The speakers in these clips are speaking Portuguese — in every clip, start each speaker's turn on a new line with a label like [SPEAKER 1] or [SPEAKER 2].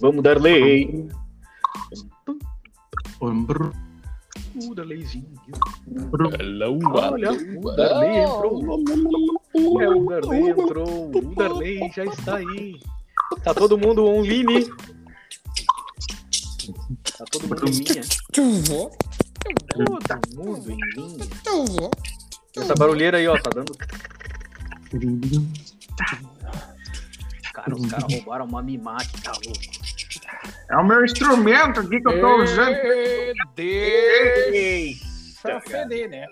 [SPEAKER 1] Vamos dar lei.
[SPEAKER 2] Brum, brum.
[SPEAKER 1] O Darleizinho.
[SPEAKER 2] Brum.
[SPEAKER 1] Hello, Olha, o Darley entrou. É, o Darley entrou. O Darley já está aí. Tá todo mundo online. Tá todo mundo em linha. Essa barulheira aí, ó, tá dando. Cara, os caras roubaram uma mimate, tá louco.
[SPEAKER 2] É o meu instrumento aqui que eu tô usando.
[SPEAKER 3] Deixa feder, né?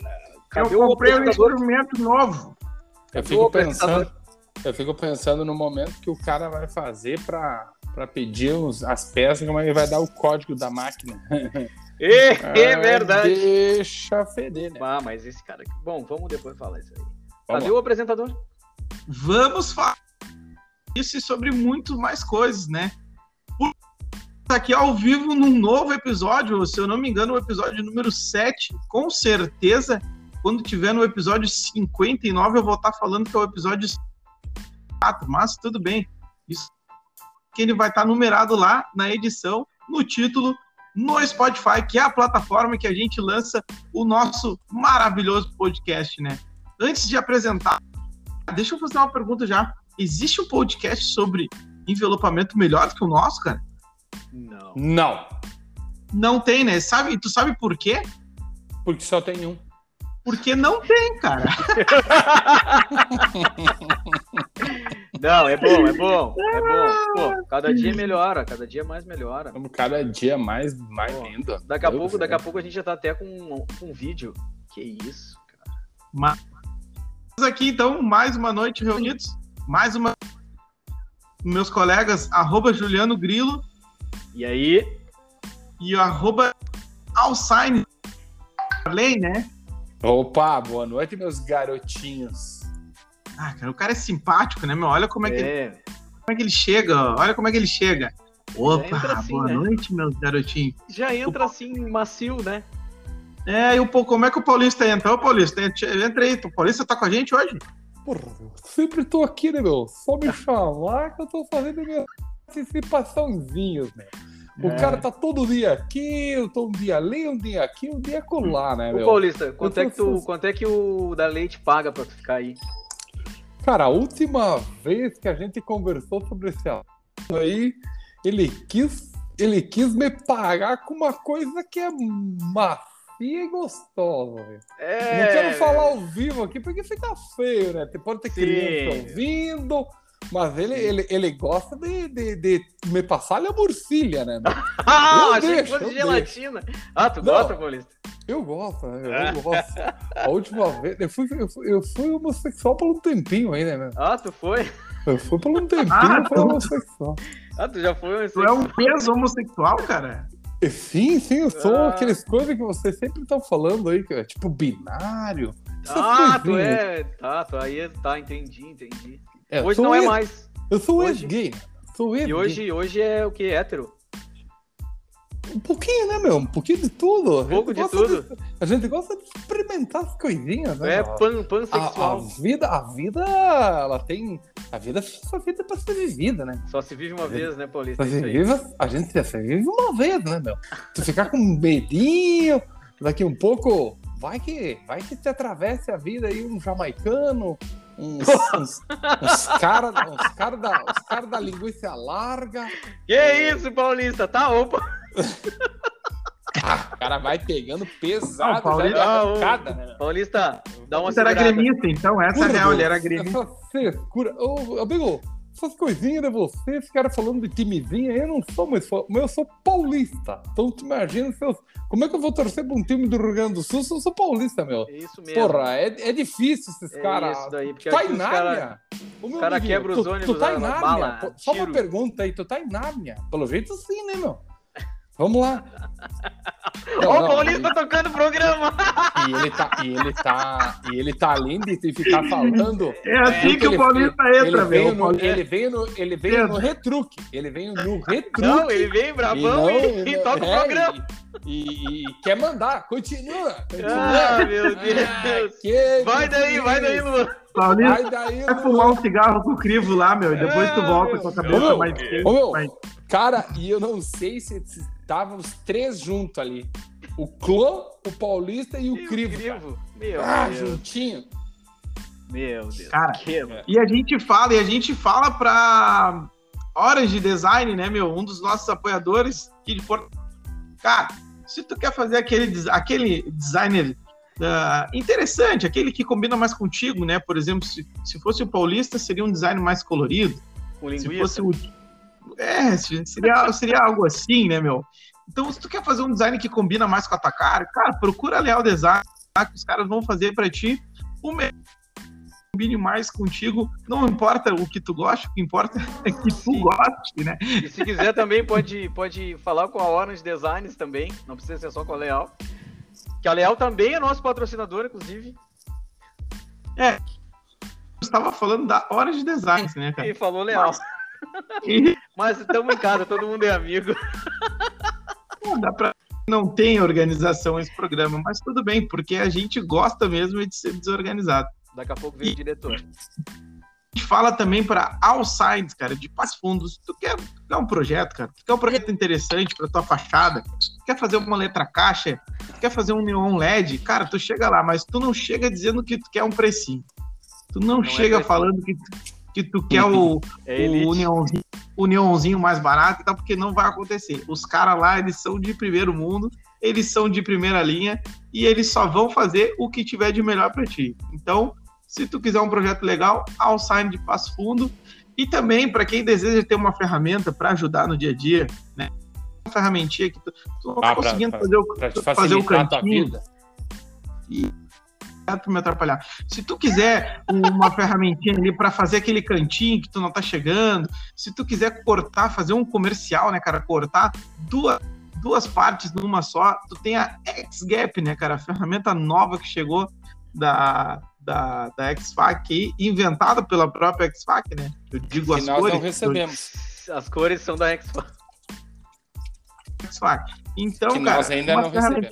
[SPEAKER 2] Eu
[SPEAKER 1] Cadê o
[SPEAKER 2] comprei um instrumento novo.
[SPEAKER 3] Eu fico pensando, eu fico pensando no momento que o cara vai fazer pra, pra pedir os, as peças, como ele vai dar o código da máquina.
[SPEAKER 1] É, é verdade.
[SPEAKER 3] Deixa feder, né?
[SPEAKER 1] Ah, mas esse cara. Bom, vamos depois falar isso aí.
[SPEAKER 3] Vamos
[SPEAKER 1] Cadê o apresentador?
[SPEAKER 2] Vamos falar isso e sobre muito mais coisas, né? Por- Aqui ao vivo num novo episódio, se eu não me engano, o episódio número 7, com certeza, quando tiver no episódio 59, eu vou estar falando que é o episódio 4, mas tudo bem. Isso que ele vai estar numerado lá na edição, no título, no Spotify, que é a plataforma que a gente lança o nosso maravilhoso podcast, né? Antes de apresentar Deixa eu fazer uma pergunta já. Existe um podcast sobre envelopamento melhor do que o nosso, cara?
[SPEAKER 1] Não.
[SPEAKER 3] Não,
[SPEAKER 2] Não tem, né? Sabe, tu sabe por quê?
[SPEAKER 3] porque só tem um.
[SPEAKER 2] Porque não tem, cara.
[SPEAKER 1] Não, é bom, é bom, é bom. Pô, cada dia melhora, cada dia mais melhora.
[SPEAKER 3] Cada dia mais, mais
[SPEAKER 1] Pô,
[SPEAKER 3] lindo.
[SPEAKER 1] Daqui a pouco,
[SPEAKER 3] Deus
[SPEAKER 1] daqui a pouco a gente já tá até com um vídeo. Que isso, cara.
[SPEAKER 2] Mas aqui, então, mais uma noite reunidos. Mais uma. Meus colegas, arroba Juliano Grilo
[SPEAKER 1] E aí,
[SPEAKER 2] e arroba Alsign. Falei, né?
[SPEAKER 3] Opa, boa noite, meus garotinhos.
[SPEAKER 2] Ah, cara, o cara é simpático, né, meu? Olha como é, que,
[SPEAKER 1] é,
[SPEAKER 2] como é que ele chega, olha como é que ele chega. Opa,
[SPEAKER 1] assim,
[SPEAKER 2] boa
[SPEAKER 1] né?
[SPEAKER 2] noite, meus garotinhos.
[SPEAKER 1] já entra assim, macio, né?
[SPEAKER 2] É, e o, como é que o Paulista entra? Ô, Paulista, entra entra aí. O Paulista tá com a gente hoje?
[SPEAKER 3] Porra, eu sempre tô aqui, né, meu? Só me chamar que eu tô fazendo minhas participaçãozinhas, né? O
[SPEAKER 2] É.
[SPEAKER 3] cara tá todo dia aqui, eu tô um dia ali, um dia aqui, um dia colar, né,
[SPEAKER 1] Ô,
[SPEAKER 3] meu?
[SPEAKER 1] Paulista, quanto
[SPEAKER 3] tô
[SPEAKER 1] é, que tu, quanto é que o da Leite paga pra tu ficar aí?
[SPEAKER 3] Cara, a última vez que a gente conversou sobre esse assunto aí, ele quis, ele quis me pagar com uma coisa que é macia e gostosa, velho.
[SPEAKER 1] É.
[SPEAKER 3] Não quero falar ao vivo aqui porque fica feio, né? Pode ter
[SPEAKER 1] Sim.
[SPEAKER 3] criança ouvindo, mas ele, ele, ele gosta de, de, de me passar a morcilha, né?
[SPEAKER 1] Ah,
[SPEAKER 3] Eu
[SPEAKER 1] achei
[SPEAKER 3] deixo,
[SPEAKER 1] que fosse gelatina. Ah, tu
[SPEAKER 3] Não.
[SPEAKER 1] gosta, Paulista?
[SPEAKER 3] Eu gosto, né? Eu gosto. A última vez, eu fui, eu fui, eu fui homossexual por um tempinho aí, né?
[SPEAKER 1] Ah, tu foi?
[SPEAKER 3] Eu fui por um tempinho,
[SPEAKER 2] Ah, tu-
[SPEAKER 3] homossexual.
[SPEAKER 1] Ah, tu já foi?
[SPEAKER 2] Tu é um peso homossexual, cara?
[SPEAKER 3] Sim, sim, eu sou
[SPEAKER 1] Ah.
[SPEAKER 3] aqueles coisas que vocês sempre estão falando aí, que é tipo binário.
[SPEAKER 1] Ah, tu é. Tá, tu aí. Tá, entendi, entendi.
[SPEAKER 3] É,
[SPEAKER 1] Hoje não é mais.
[SPEAKER 3] Eu sou
[SPEAKER 1] hoje-
[SPEAKER 3] ex-gay. Sou ex
[SPEAKER 1] E hoje, hoje é o que? Hétero?
[SPEAKER 3] Um pouquinho, né, meu? Um pouquinho de tudo. A
[SPEAKER 1] Um pouco
[SPEAKER 3] gente
[SPEAKER 1] de
[SPEAKER 3] gosta
[SPEAKER 1] tudo.
[SPEAKER 3] a gente gosta de experimentar as coisinhas, né?
[SPEAKER 1] É pan,
[SPEAKER 3] a, a
[SPEAKER 1] pansexual.
[SPEAKER 3] vida, a vida, ela tem. A vida, só vida é pra ser vivida, né?
[SPEAKER 1] Só se vive uma vez, né, Paulista?
[SPEAKER 3] A
[SPEAKER 1] É isso
[SPEAKER 3] gente,
[SPEAKER 1] aí.
[SPEAKER 3] vive, a gente só vive uma vez, né, meu? Tu ficar com medinho, daqui um pouco, vai que, vai que te atravesse a vida aí um jamaicano, uns, uns, uns caras cara da, uns cara da linguiça larga.
[SPEAKER 1] Que isso, Paulista? Tá, opa.
[SPEAKER 3] O cara vai pegando
[SPEAKER 2] Ah,
[SPEAKER 3] pesado,
[SPEAKER 2] o Paulista-
[SPEAKER 3] já
[SPEAKER 1] Ah,
[SPEAKER 3] arrancada, né?
[SPEAKER 1] Paulista, dá uma
[SPEAKER 2] Você era gremista, então, essa é real, ele era gremista.
[SPEAKER 3] Essa frescura. Ô, amigo, essas coisinhas de você, esse cara falando de timezinho, eu não sou mais fã, mas eu sou paulista. Então tu imagina se eu, como é que eu vou torcer pra um time do Rio Grande do Sul se eu sou paulista, meu?
[SPEAKER 1] É isso mesmo.
[SPEAKER 3] Porra, é, é difícil esses
[SPEAKER 1] É
[SPEAKER 3] caras.
[SPEAKER 1] isso daí, porque
[SPEAKER 3] Tu tá em
[SPEAKER 1] os cara-
[SPEAKER 3] Nárnia? Ô, meu
[SPEAKER 1] cara
[SPEAKER 3] amiguinho,
[SPEAKER 1] quebra os ônibus,
[SPEAKER 3] Tu tá
[SPEAKER 1] a
[SPEAKER 3] em Nárnia? Só uma pergunta aí, tu tá em Nárnia? Pelo jeito sim, né, meu? Vamos lá.
[SPEAKER 1] Ó, o Paulista tocando programa.
[SPEAKER 3] E ele tá, e ele tá, e ele tá além de ficar falando.
[SPEAKER 2] É assim que o
[SPEAKER 3] ele-
[SPEAKER 2] Paulista
[SPEAKER 3] Ele
[SPEAKER 2] entra,
[SPEAKER 3] veio,
[SPEAKER 2] meu.
[SPEAKER 3] no, ele veio no, ele veio no retruque. Ele veio no retruque.
[SPEAKER 1] Não, ele vem bravão e, e toca o
[SPEAKER 3] é,
[SPEAKER 1] programa.
[SPEAKER 3] E, e quer mandar, continua. continua.
[SPEAKER 1] Ah, meu
[SPEAKER 3] Ah,
[SPEAKER 1] Deus. Vai daí, vai daí. Luan.
[SPEAKER 2] Paulista
[SPEAKER 3] Vai daí,
[SPEAKER 2] vai fumar um cigarro com o crivo lá, meu. E depois tu
[SPEAKER 1] Ah,
[SPEAKER 2] volta com a cabeça mais vai.
[SPEAKER 3] Cara, e eu não sei se estavam os três juntos ali. O Clô, o Paulista e o
[SPEAKER 1] E
[SPEAKER 3] Crivo.
[SPEAKER 1] Crivo. Meu
[SPEAKER 3] Ah,
[SPEAKER 1] Deus.
[SPEAKER 3] juntinho.
[SPEAKER 1] Meu Deus.
[SPEAKER 2] Cara,
[SPEAKER 1] Que-
[SPEAKER 2] E a gente fala, e a gente fala pra Horas de Design, né, meu? Um dos nossos apoiadores que de Porto. Cara, se tu quer fazer aquele, aquele designer ah, interessante, aquele que combina mais contigo, né? Por exemplo, se, se fosse o Paulista, seria um design mais colorido.
[SPEAKER 1] Com
[SPEAKER 2] Se
[SPEAKER 1] linguiça.
[SPEAKER 2] fosse o. É, se- seria, seria algo assim, né, meu? Então, se tu quer fazer um design que combina mais com a tua cara, cara, procura a Leal Design, tá? que os caras vão fazer pra ti o melhor combine mais contigo. Não importa o que tu gosta, o que importa é que tu
[SPEAKER 1] Sim.
[SPEAKER 2] goste, né?
[SPEAKER 1] E se quiser também pode, pode falar com a Orange Designs também. Não precisa ser só com a Leal. Que a Leal também é nosso patrocinador, inclusive.
[SPEAKER 2] Eu estava falando da hora de design, né, cara?
[SPEAKER 1] E falou Leal.
[SPEAKER 2] E
[SPEAKER 1] Mas estamos em casa, todo mundo é amigo.
[SPEAKER 2] não dá pra. Não tem organização esse programa, mas tudo bem, porque a gente gosta mesmo de ser desorganizado.
[SPEAKER 1] Daqui a pouco vem o diretor.
[SPEAKER 2] A gente fala também para All Sides, cara, de Passo Fundos. Tu quer, quer um projeto, cara? Tu quer um projeto interessante para tua fachada? Tu quer fazer uma letra caixa? Tu quer fazer um neon LED? Cara, tu chega lá, mas tu não chega dizendo que tu quer um precinho. Tu não,
[SPEAKER 1] Não é
[SPEAKER 2] chega
[SPEAKER 1] precinho.
[SPEAKER 2] falando que tu, que tu quer o,
[SPEAKER 1] É
[SPEAKER 2] o,
[SPEAKER 1] elite.
[SPEAKER 2] neonzinho, o neonzinho mais barato e tal, porque não vai acontecer. Os caras lá, eles são de primeiro mundo, eles são de primeira linha e eles só vão fazer o que tiver de melhor para ti. Então, se tu quiser um projeto legal, Allsign de Passo Fundo. E também, para quem deseja ter uma ferramenta para ajudar no dia a dia, né? Uma ferramentinha que tu, tu não tá
[SPEAKER 3] Ah, pra-
[SPEAKER 2] conseguindo
[SPEAKER 3] pra-
[SPEAKER 2] fazer o,
[SPEAKER 3] Pra
[SPEAKER 2] fazer o
[SPEAKER 3] facilitar a
[SPEAKER 2] para me atrapalhar. Se tu quiser uma ferramentinha ali para fazer aquele cantinho que tu não tá chegando, se tu quiser cortar, fazer um comercial, né, cara, cortar duas, duas partes numa só, tu tem a XGap, né, cara, a ferramenta nova que chegou da da, da XFAC inventada pela própria XFAC, né? Eu digo
[SPEAKER 3] Que
[SPEAKER 2] as
[SPEAKER 3] nós
[SPEAKER 2] cores
[SPEAKER 3] não recebemos.
[SPEAKER 1] As cores são da
[SPEAKER 2] XFAC. Então,
[SPEAKER 3] que
[SPEAKER 2] cara,
[SPEAKER 3] nós ainda não
[SPEAKER 2] ferramenta-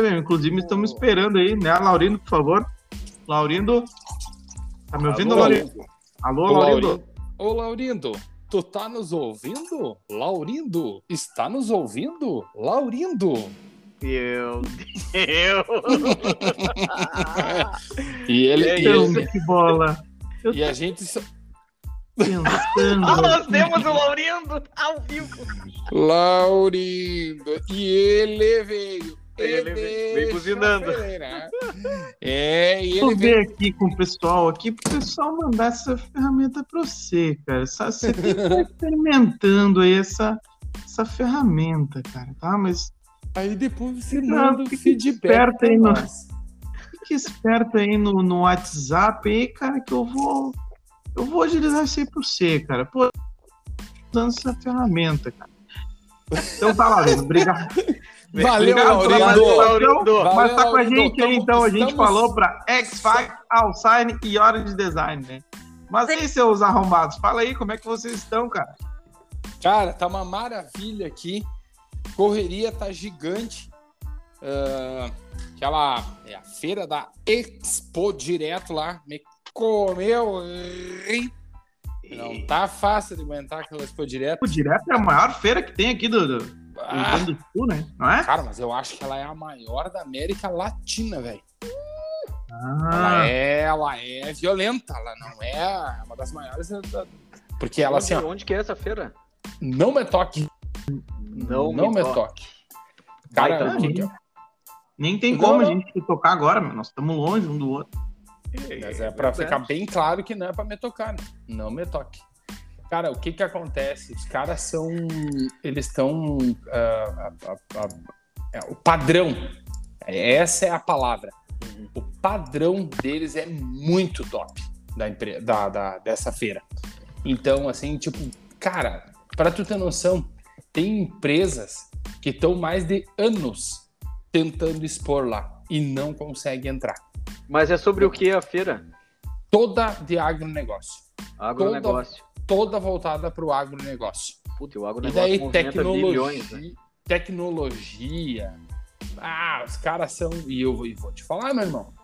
[SPEAKER 3] recebemos.
[SPEAKER 2] Inclusive, estamos esperando aí, né, Laurindo, por favor. Laurindo, tá me ouvindo,
[SPEAKER 1] Alô?
[SPEAKER 2] Laurindo? Alô,
[SPEAKER 3] Ô,
[SPEAKER 2] Laurindo?
[SPEAKER 3] Laurindo. Ô, Laurindo, tu tá nos ouvindo? Laurindo, está nos ouvindo? Laurindo.
[SPEAKER 1] Meu Deus!
[SPEAKER 3] E ele,
[SPEAKER 1] É
[SPEAKER 3] e, ele-
[SPEAKER 2] que bola. Eu
[SPEAKER 3] e a gente. só-
[SPEAKER 2] pensando.
[SPEAKER 1] Ah, nós temos o Laurindo ao vivo!
[SPEAKER 3] Laurindo. E ele veio.
[SPEAKER 1] Ele veio- veio buzinando.
[SPEAKER 3] É, e
[SPEAKER 2] Vou
[SPEAKER 3] ele veio.
[SPEAKER 2] ver aqui com o pessoal aqui, pro pessoal mandar essa ferramenta para você, cara. Você tem que estar experimentando aí essa, essa ferramenta, cara, tá? Mas
[SPEAKER 3] Aí depois você
[SPEAKER 2] Não,
[SPEAKER 3] manda o
[SPEAKER 2] fica
[SPEAKER 3] feedback.
[SPEAKER 2] aí, no-
[SPEAKER 3] nós.
[SPEAKER 2] fique esperto aí no, no WhatsApp aí, cara, que eu vou. Eu vou agilizar isso aí pra você, cara. Pô, usando essa ferramenta, cara. Então tá, Laurindo. Obrigado.
[SPEAKER 3] Valeu. Valeu,
[SPEAKER 2] Mas tá com a
[SPEAKER 3] Laurindo.
[SPEAKER 2] gente aí, então. A gente falou pra X-Fac, Allsign e Hora de Design, né? Mas aí, seus arrombados, fala aí como é que vocês estão, cara.
[SPEAKER 3] Cara, tá uma maravilha aqui. Correria tá gigante. Ah, aquela é a feira da Expo direto lá. Me comeu. Não tá fácil de aguentar aquela Expo direto.
[SPEAKER 2] O Direto é a maior feira que tem aqui do,
[SPEAKER 3] Ah,
[SPEAKER 2] Grande do Sul, né? Não é?
[SPEAKER 3] cara, mas eu acho que ela é a maior da América Latina, velho. Ela,
[SPEAKER 2] Ah,
[SPEAKER 3] é, ela é violenta, ela não é uma das maiores. da- Porque ela assim,
[SPEAKER 1] onde,
[SPEAKER 3] ó,
[SPEAKER 1] onde que é essa feira?
[SPEAKER 3] não me toque.
[SPEAKER 1] Não,
[SPEAKER 3] não me
[SPEAKER 1] toque.
[SPEAKER 3] toque. Cara,
[SPEAKER 1] Vai, tá.
[SPEAKER 3] que-
[SPEAKER 2] nem tem
[SPEAKER 3] Não,
[SPEAKER 2] como a
[SPEAKER 3] não.
[SPEAKER 2] gente tocar agora, mas nós estamos longe um do outro.
[SPEAKER 3] Mas é pra ficar bem claro que não é pra me tocar, né? Não me toque. Cara, o que que acontece? Os caras são. Eles estão. ah, ah, ah, ah, o padrão. Essa é a palavra. O padrão deles é muito top da, empre- da, da- dessa feira. Então, assim, tipo, cara, pra tu ter noção, tem empresas que estão mais de anos tentando expor lá e não conseguem entrar.
[SPEAKER 1] Mas é sobre o que a feira?
[SPEAKER 3] Toda de agronegócio.
[SPEAKER 1] Agronegócio.
[SPEAKER 3] Toda, toda voltada para o agronegócio.
[SPEAKER 1] Puta, o
[SPEAKER 3] E
[SPEAKER 1] agronegócio
[SPEAKER 3] daí
[SPEAKER 1] movimenta
[SPEAKER 3] tecnologia,
[SPEAKER 1] bilhões, né?
[SPEAKER 3] tecnologia. Ah, os caras são. E eu, vou- e vou te falar, meu irmão.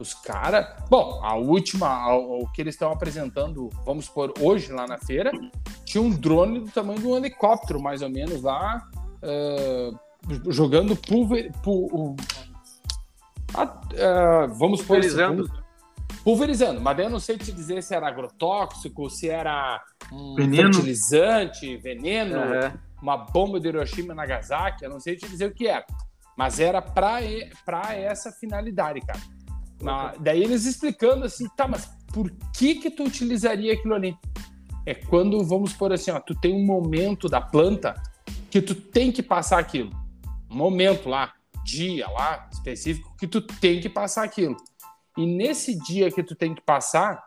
[SPEAKER 3] Os caras. Bom, a última, a- o que eles estão apresentando, vamos por hoje lá na feira, tinha um drone do tamanho de um helicóptero, mais ou menos, lá, eh, jogando pulver. ah, eh, vamos por
[SPEAKER 1] Pulverizando.
[SPEAKER 3] Pulverizando, mas daí eu não sei te dizer se era agrotóxico, se era um
[SPEAKER 2] Veneno.
[SPEAKER 3] fertilizante, veneno,
[SPEAKER 1] É.
[SPEAKER 3] uma bomba de Hiroshima e Nagasaki, eu não sei te dizer o que era. Mas era para essa finalidade, cara. Mas daí eles explicando assim, tá, mas por que que tu utilizaria aquilo ali? É quando, vamos por assim, ó, tu tem um momento da planta que tu tem que passar aquilo. Um momento lá, dia lá, específico, que tu tem que passar aquilo. E nesse dia que tu tem que passar,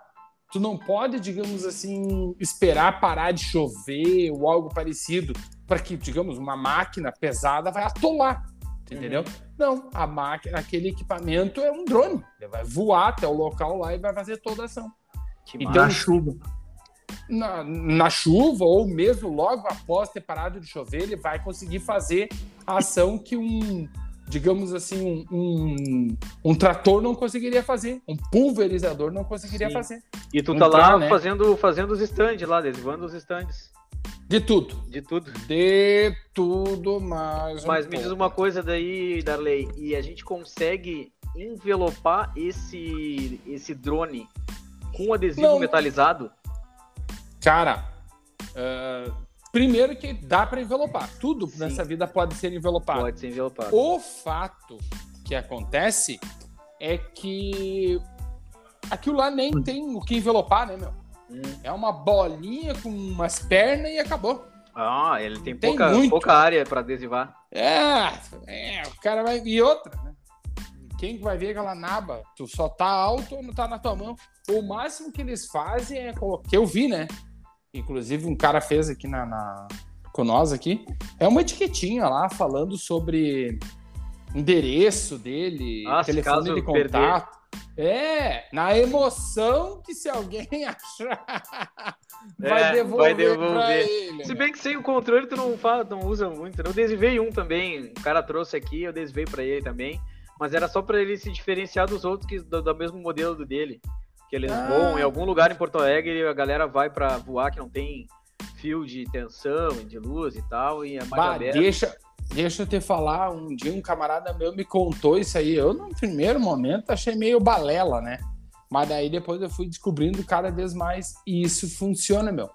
[SPEAKER 3] tu não pode, digamos assim, esperar parar de chover ou algo parecido para que, digamos, uma máquina pesada vai atolar, entendeu? Não, a máquina, aquele equipamento é um drone, ele vai voar até o local lá e vai fazer toda a ação.
[SPEAKER 1] Que
[SPEAKER 3] Então.
[SPEAKER 2] Na chuva.
[SPEAKER 3] Na, na chuva ou mesmo logo após ter parado de chover, ele vai conseguir fazer a ação que um, digamos assim, um, um, um trator não conseguiria fazer, um pulverizador não conseguiria
[SPEAKER 1] Sim.
[SPEAKER 3] fazer.
[SPEAKER 1] E tu
[SPEAKER 3] um
[SPEAKER 1] tá lá
[SPEAKER 3] né?
[SPEAKER 1] fazendo, fazendo os stands lá, adesivando os stands.
[SPEAKER 3] De tudo.
[SPEAKER 1] De tudo.
[SPEAKER 3] De tudo mais. um
[SPEAKER 1] Mas me diz
[SPEAKER 3] pouco.
[SPEAKER 1] uma coisa daí, Darley, e a gente consegue envelopar esse, esse drone com adesivo
[SPEAKER 3] Não.
[SPEAKER 1] metalizado?
[SPEAKER 3] Cara, ah, primeiro que dá para envelopar. Tudo
[SPEAKER 1] Sim.
[SPEAKER 3] nessa vida pode ser envelopado.
[SPEAKER 1] Pode ser envelopado.
[SPEAKER 3] O fato que acontece é que aquilo lá nem tem o que envelopar, né, meu?
[SPEAKER 1] Hum.
[SPEAKER 3] É uma bolinha com umas pernas e acabou.
[SPEAKER 1] Ah, ele tem,
[SPEAKER 3] Tem
[SPEAKER 1] pouca,
[SPEAKER 3] muito.
[SPEAKER 1] pouca área para adesivar.
[SPEAKER 3] É, é, o cara vai. E outra, né? Quem que vai ver aquela naba? Tu só tá alto ou não tá na tua mão? O máximo que eles fazem é colocar. Que eu vi, né? Inclusive, um cara fez aqui na, na- com nós aqui. É uma etiquetinha lá falando sobre endereço dele,
[SPEAKER 1] Ah, se
[SPEAKER 3] telefone de
[SPEAKER 1] perder.
[SPEAKER 3] contato. É, na emoção que se alguém achar, vai,
[SPEAKER 1] É,
[SPEAKER 3] devolver
[SPEAKER 1] vai devolver.
[SPEAKER 3] ele.
[SPEAKER 1] Se bem que sem o controle tu não, fala, não usa muito. né? Eu adesivei um também, o cara trouxe aqui, eu adesivei pra ele também. Mas era só pra ele se diferenciar dos outros que do, do mesmo modelo dele. Que eles
[SPEAKER 3] Ah.
[SPEAKER 1] voam em algum lugar em Porto Alegre, a galera vai pra voar que não tem fio de tensão e de luz e tal, e é mais
[SPEAKER 3] Bah,
[SPEAKER 1] aberto.
[SPEAKER 3] deixa, deixa eu te falar, um dia um camarada meu me contou isso aí. Eu, no primeiro momento, achei meio balela, né? Mas daí depois eu fui descobrindo cada vez mais. E isso funciona, meu.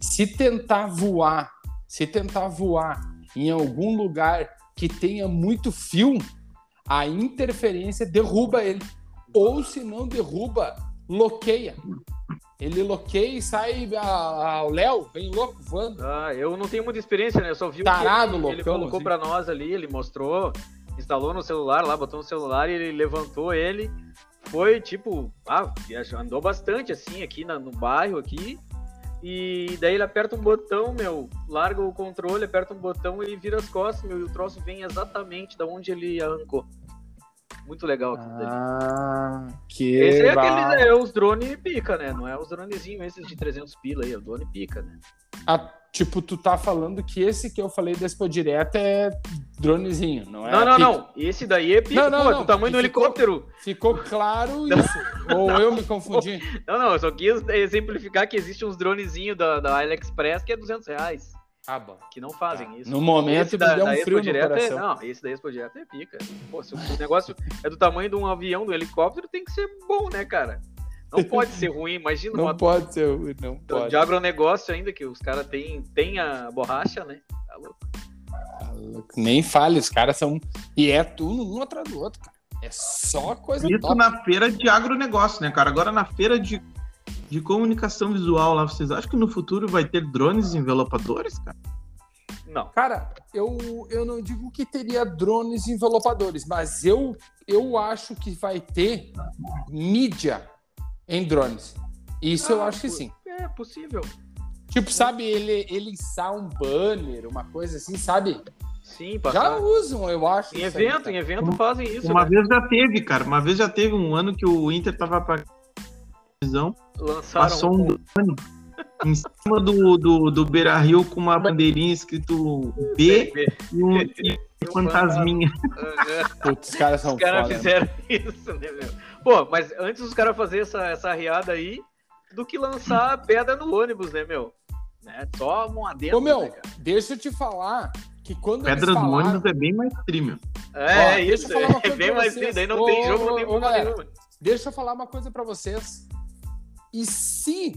[SPEAKER 3] Se tentar voar, se tentar voar em algum lugar que tenha muito fio, a interferência derruba ele. Ou se não derruba, bloqueia. Ele bloqueia e sai a- a- o Léo, bem louco, voando.
[SPEAKER 1] Ah, eu não tenho muita experiência, né? Eu só vi o
[SPEAKER 3] Tarado,
[SPEAKER 1] que ele, ele
[SPEAKER 3] loucão,
[SPEAKER 1] colocou
[SPEAKER 3] assim.
[SPEAKER 1] pra nós ali, ele mostrou, instalou no celular lá, botou no celular e ele levantou ele. Foi tipo, ah, andou bastante assim aqui na- no bairro aqui. E daí ele aperta um botão, meu, larga o controle, aperta um botão e vira as costas, meu, e o troço vem exatamente da onde ele arrancou. Muito legal aquilo dali.
[SPEAKER 3] Ah, que
[SPEAKER 1] Esse é, é os drones pica, né? Não é os dronezinhos esses de 300 pila aí, é o drone pica, né?
[SPEAKER 3] Ah, tipo, tu tá falando que esse que eu falei da Expo Direto é dronezinho, não é?
[SPEAKER 1] Não, não,
[SPEAKER 3] pique.
[SPEAKER 1] não. Esse daí é pica,
[SPEAKER 3] Não, não,
[SPEAKER 1] pô, é
[SPEAKER 3] não,
[SPEAKER 1] do tamanho do
[SPEAKER 3] ficou-
[SPEAKER 1] helicóptero.
[SPEAKER 3] Ficou claro isso. Ou eu me confundi.
[SPEAKER 1] Não, não, eu só quis exemplificar que existe uns dronezinhos da, da AliExpress que é 200 reais,
[SPEAKER 3] Ah, bom.
[SPEAKER 1] que não fazem isso.
[SPEAKER 3] No momento me deu um
[SPEAKER 1] Expo
[SPEAKER 3] frio
[SPEAKER 1] é. Não, esse da Expo Direto é pica. Pô, se o negócio é do tamanho de um avião, do helicóptero, tem que ser bom, né, cara? Não pode ser ruim, imagina
[SPEAKER 3] Não
[SPEAKER 1] uma
[SPEAKER 3] pode ser, não pode.
[SPEAKER 1] de agronegócio ainda, que os caras têm tem a borracha, né? Tá louco.
[SPEAKER 3] Tá louco. Nem fale, os caras são. E é tudo um atrás do outro, cara. É só coisa
[SPEAKER 2] Isso
[SPEAKER 3] top.
[SPEAKER 2] na feira de agronegócio, né, cara? Agora na feira de, de comunicação visual lá, vocês acham que no futuro vai ter drones envelopadores, cara?
[SPEAKER 1] Não.
[SPEAKER 3] Cara, eu, eu não digo que teria drones envelopadores, mas eu, eu acho que vai ter mídia em drones. Isso eu
[SPEAKER 1] Ah,
[SPEAKER 3] acho que sim.
[SPEAKER 1] É possível.
[SPEAKER 3] Tipo, sabe, ele, ele içar um banner, uma coisa assim, sabe?
[SPEAKER 1] Sim,
[SPEAKER 3] Já
[SPEAKER 1] passar.
[SPEAKER 3] usam, eu acho.
[SPEAKER 1] Em
[SPEAKER 3] isso aí,
[SPEAKER 1] evento,
[SPEAKER 3] cara.
[SPEAKER 1] em evento fazem isso,
[SPEAKER 2] Uma
[SPEAKER 1] né?
[SPEAKER 2] vez já teve, cara. Uma vez já teve um ano que o Inter tava pra visão,
[SPEAKER 1] Lançaram
[SPEAKER 2] passou um drone em cima do, do, do Beira Rio com uma bandeirinha escrito B e um, e um fantasminha.
[SPEAKER 3] Putz, os caras são
[SPEAKER 1] Os caras
[SPEAKER 3] né?
[SPEAKER 1] fizeram isso, né, meu? Pô, mas antes os caras fazerem essa, essa riada aí do que lançar pedra no ônibus, né, meu? Né? Só um adendo,
[SPEAKER 3] Ô, meu,
[SPEAKER 1] né,
[SPEAKER 3] deixa eu te falar que quando
[SPEAKER 2] Pedra do
[SPEAKER 3] falaram...
[SPEAKER 2] ônibus é bem mais trimmer.
[SPEAKER 1] É,
[SPEAKER 3] Ó, deixa
[SPEAKER 1] isso,
[SPEAKER 3] eu falar uma
[SPEAKER 1] é bem mais
[SPEAKER 3] vocês.
[SPEAKER 1] daí não
[SPEAKER 3] Ô,
[SPEAKER 1] tem jogo, não
[SPEAKER 3] ô,
[SPEAKER 1] tem
[SPEAKER 3] ô, galera.
[SPEAKER 1] nenhuma.
[SPEAKER 3] Deixa eu falar uma coisa pra vocês. E se,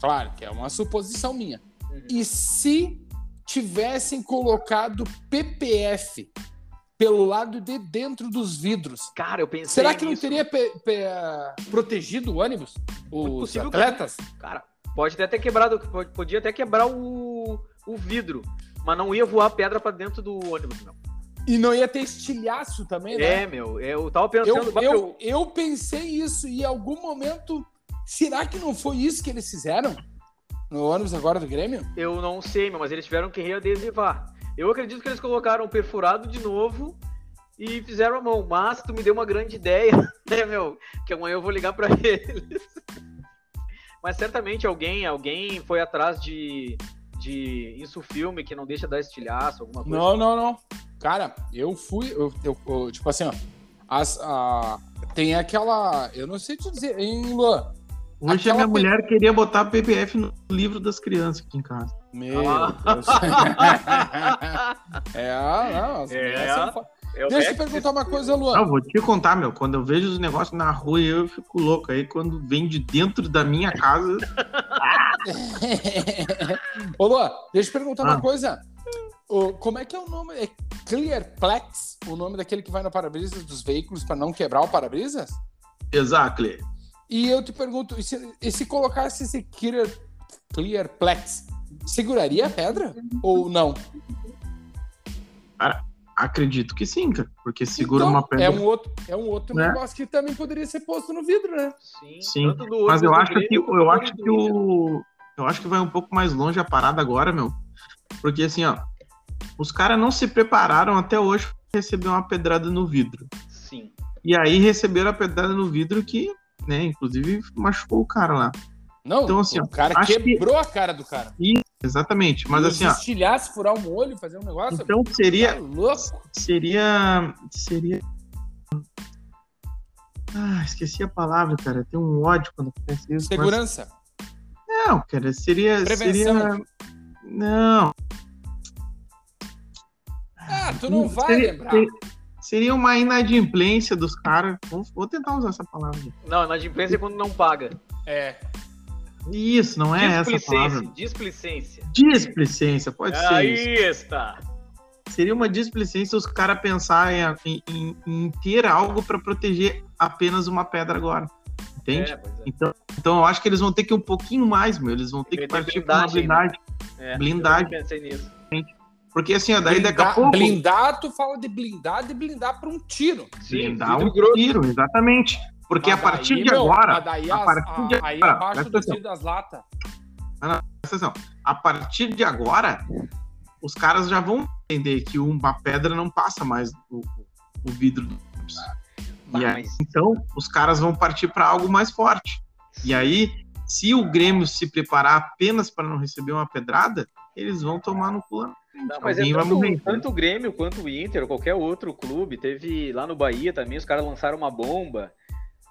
[SPEAKER 3] claro que é uma suposição minha,
[SPEAKER 1] Uhum.
[SPEAKER 3] e se tivessem colocado PPF pelo lado de dentro dos vidros,
[SPEAKER 1] Cara, eu pensei
[SPEAKER 3] será que não
[SPEAKER 1] nisso.
[SPEAKER 3] teria pe- pe- protegido o ônibus? Os
[SPEAKER 1] possível
[SPEAKER 3] atletas?
[SPEAKER 1] Cara, pode até ter quebrado, podia até quebrar o, o vidro, mas não ia voar pedra pra dentro do ônibus, não.
[SPEAKER 3] E não ia ter estilhaço também, né?
[SPEAKER 1] É, meu, eu tava pensando...
[SPEAKER 3] Eu, eu, eu pensei isso e em algum momento. Será que não foi isso que eles fizeram? No ônibus agora do Grêmio?
[SPEAKER 1] Eu não sei, meu, mas eles tiveram que readesivar. Eu acredito que eles colocaram perfurado de novo e fizeram a mão. Mas tu me deu uma grande ideia, né, meu? Que amanhã eu vou ligar pra eles. Mas certamente alguém, alguém foi atrás de, de isso filme que não deixa dar estilhaço, alguma coisa.
[SPEAKER 3] Não, não, não. Cara, eu fui. Eu, eu- eu- tipo assim, ó. as- a- tem aquela. Eu não sei te dizer. Em Luan.
[SPEAKER 2] Hoje a
[SPEAKER 3] Aquela
[SPEAKER 2] minha
[SPEAKER 3] pe-
[SPEAKER 2] mulher queria botar PPF no livro das crianças aqui em casa.
[SPEAKER 3] Meu
[SPEAKER 1] Ah.
[SPEAKER 3] Deus. é, não. as
[SPEAKER 1] É.
[SPEAKER 3] mulheres são fo-
[SPEAKER 1] Eu
[SPEAKER 3] Deixa eu te perguntar uma coisa, Luan.
[SPEAKER 2] Não, vou te contar, meu. Quando eu vejo os negócios na rua, eu fico louco. Aí quando vem de dentro da minha casa,
[SPEAKER 3] Ô, Luan, deixa eu te perguntar
[SPEAKER 2] Ah.
[SPEAKER 3] uma coisa. Ô, como é que é o nome? É Clearplex? O nome daquele que vai no para-brisas dos veículos para não quebrar o para-brisas?
[SPEAKER 2] exato.
[SPEAKER 3] E eu te pergunto, e se, e se colocasse esse Clear, Clearplex, seguraria a pedra? Ou não?
[SPEAKER 2] Acredito que sim, cara. Porque segura
[SPEAKER 3] Então,
[SPEAKER 2] uma pedra.
[SPEAKER 3] É um outro, é um outro
[SPEAKER 2] Né?
[SPEAKER 3] negócio que também poderia ser posto no vidro, né?
[SPEAKER 1] Sim,
[SPEAKER 2] Sim,
[SPEAKER 1] tanto do
[SPEAKER 2] Mas eu
[SPEAKER 1] do
[SPEAKER 2] acho que eu acho que o eu acho que vai um pouco mais longe a parada agora, meu. Porque assim, ó, os caras não se prepararam até hoje para receber uma pedrada no vidro.
[SPEAKER 1] Sim.
[SPEAKER 2] E aí receberam a pedrada no vidro que, né, inclusive machucou o cara lá.
[SPEAKER 3] Não,
[SPEAKER 2] Então, assim,
[SPEAKER 3] o
[SPEAKER 2] ó,
[SPEAKER 3] cara
[SPEAKER 2] acho que-
[SPEAKER 3] quebrou a cara do cara.
[SPEAKER 2] Exatamente. Mas
[SPEAKER 3] E
[SPEAKER 2] assim, ó,
[SPEAKER 3] estilhasse, furar um olho, fazer um negócio.
[SPEAKER 2] então
[SPEAKER 3] tá
[SPEAKER 2] seria
[SPEAKER 3] louco.
[SPEAKER 2] seria seria Ah, esqueci a palavra, cara. Tem um ódio quando acontece isso. mas-
[SPEAKER 3] Segurança.
[SPEAKER 2] Não, cara, seria
[SPEAKER 3] Prevenção.
[SPEAKER 2] seria Não,
[SPEAKER 3] Ah, tu não vai
[SPEAKER 2] seria,
[SPEAKER 3] lembrar.
[SPEAKER 2] seria- seria uma inadimplência dos caras. Vou, vou tentar usar essa palavra.
[SPEAKER 1] Não, na imprensa é quando não paga.
[SPEAKER 3] É.
[SPEAKER 2] Isso, não é essa palavra.
[SPEAKER 1] Displicência, displicência.
[SPEAKER 2] Displicência, pode ser
[SPEAKER 1] Aí está.
[SPEAKER 2] Seria uma displicência os caras pensarem em, em- em ter algo para proteger apenas uma pedra agora. Entende?
[SPEAKER 1] É, é.
[SPEAKER 2] Então, então eu acho que eles vão ter que ir um pouquinho mais, meu. Eles vão ter que partir para uma
[SPEAKER 1] blindagem, né?
[SPEAKER 2] blindagem.
[SPEAKER 1] É,
[SPEAKER 2] Blindagem.
[SPEAKER 1] Eu pensei nisso.
[SPEAKER 2] Porque assim, ó, daí daqui a
[SPEAKER 3] Blindar,
[SPEAKER 2] pouco.
[SPEAKER 3] blindar, tu fala de blindar, de blindar para um tiro.
[SPEAKER 1] Sim,
[SPEAKER 2] blindar um
[SPEAKER 1] grosso.
[SPEAKER 2] tiro, exatamente. Porque a
[SPEAKER 3] Mas
[SPEAKER 2] partir
[SPEAKER 3] daí,
[SPEAKER 2] de agora,
[SPEAKER 3] daí
[SPEAKER 2] a
[SPEAKER 3] as-
[SPEAKER 2] partir de
[SPEAKER 3] a- aí
[SPEAKER 2] agora,
[SPEAKER 3] abaixo
[SPEAKER 2] presta
[SPEAKER 3] do
[SPEAKER 2] atenção.
[SPEAKER 3] tiro das latas.
[SPEAKER 2] presta atenção, a partir de agora, os caras já vão entender que uma pedra não passa mais o, o vidro do E aí,
[SPEAKER 1] mas-
[SPEAKER 2] Então, os caras vão partir para algo mais forte. E aí, se o Grêmio se preparar apenas para não receber uma pedrada, eles vão tomar no cu.
[SPEAKER 1] Não, mas é
[SPEAKER 2] Alguém
[SPEAKER 1] tanto,
[SPEAKER 2] morrer.
[SPEAKER 1] tanto o Grêmio quanto o Inter, ou qualquer outro clube, teve lá no Bahia também, os caras lançaram uma bomba.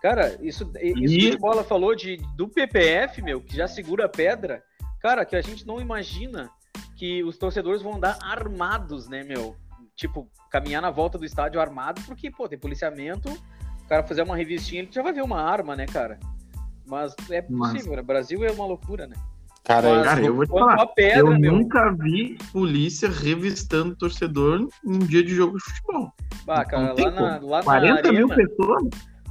[SPEAKER 1] Cara, isso, isso
[SPEAKER 2] E-
[SPEAKER 1] que o Bola falou de, do PPF, meu, que já segura a pedra, cara, que a gente não imagina que os torcedores vão andar armados, né, meu? Tipo, caminhar na volta do estádio armado, porque, pô, tem policiamento, o cara fazer uma revistinha, ele já vai ver uma arma, né, cara? Mas é possível,
[SPEAKER 2] Mas-
[SPEAKER 1] né? Brasil é uma loucura, né?
[SPEAKER 3] Cara,
[SPEAKER 1] Mas-
[SPEAKER 2] Cara, eu vou te falar.
[SPEAKER 1] pedra,
[SPEAKER 2] Eu
[SPEAKER 1] meu.
[SPEAKER 2] nunca vi polícia revistando torcedor num dia de jogo de futebol.
[SPEAKER 1] Bah, cara, lá na, lá na
[SPEAKER 2] 40 mil
[SPEAKER 1] arena,
[SPEAKER 2] pessoas?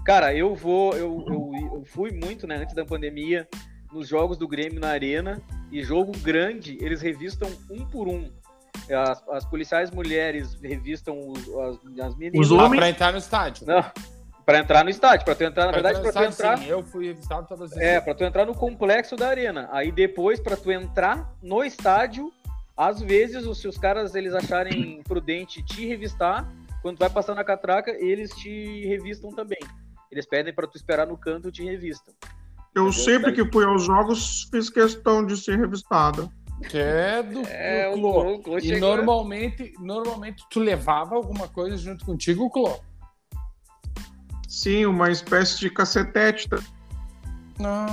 [SPEAKER 1] Cara, eu vou, eu, eu, eu fui muito, né, antes da pandemia, nos jogos do Grêmio na Arena, e jogo grande, eles revistam um por um. As, as policiais mulheres revistam os, as, as meninas.
[SPEAKER 2] Os homens-
[SPEAKER 3] pra entrar no estádio.
[SPEAKER 1] Não, Pra entrar no estádio, pra tu entrar, na
[SPEAKER 3] Pra
[SPEAKER 1] verdade, pra tu
[SPEAKER 3] entrar, sim, eu fui revistado todas as vezes.
[SPEAKER 1] É, pra tu entrar no complexo da arena. Aí depois, pra tu entrar no estádio, às vezes, os- se os caras eles acharem prudente te revistar, quando tu vai passar na catraca, eles te revistam também. Eles pedem pra tu esperar no canto e te revistam.
[SPEAKER 2] Eu
[SPEAKER 1] Entendeu?
[SPEAKER 2] sempre que fui aos jogos fiz questão de ser revistado.
[SPEAKER 3] Que é do,
[SPEAKER 1] É, o
[SPEAKER 3] Clô.
[SPEAKER 1] O Clô
[SPEAKER 3] E normalmente, normalmente tu levava alguma coisa junto contigo, Clô?
[SPEAKER 2] Sim, uma espécie de cacetete.
[SPEAKER 3] Ah.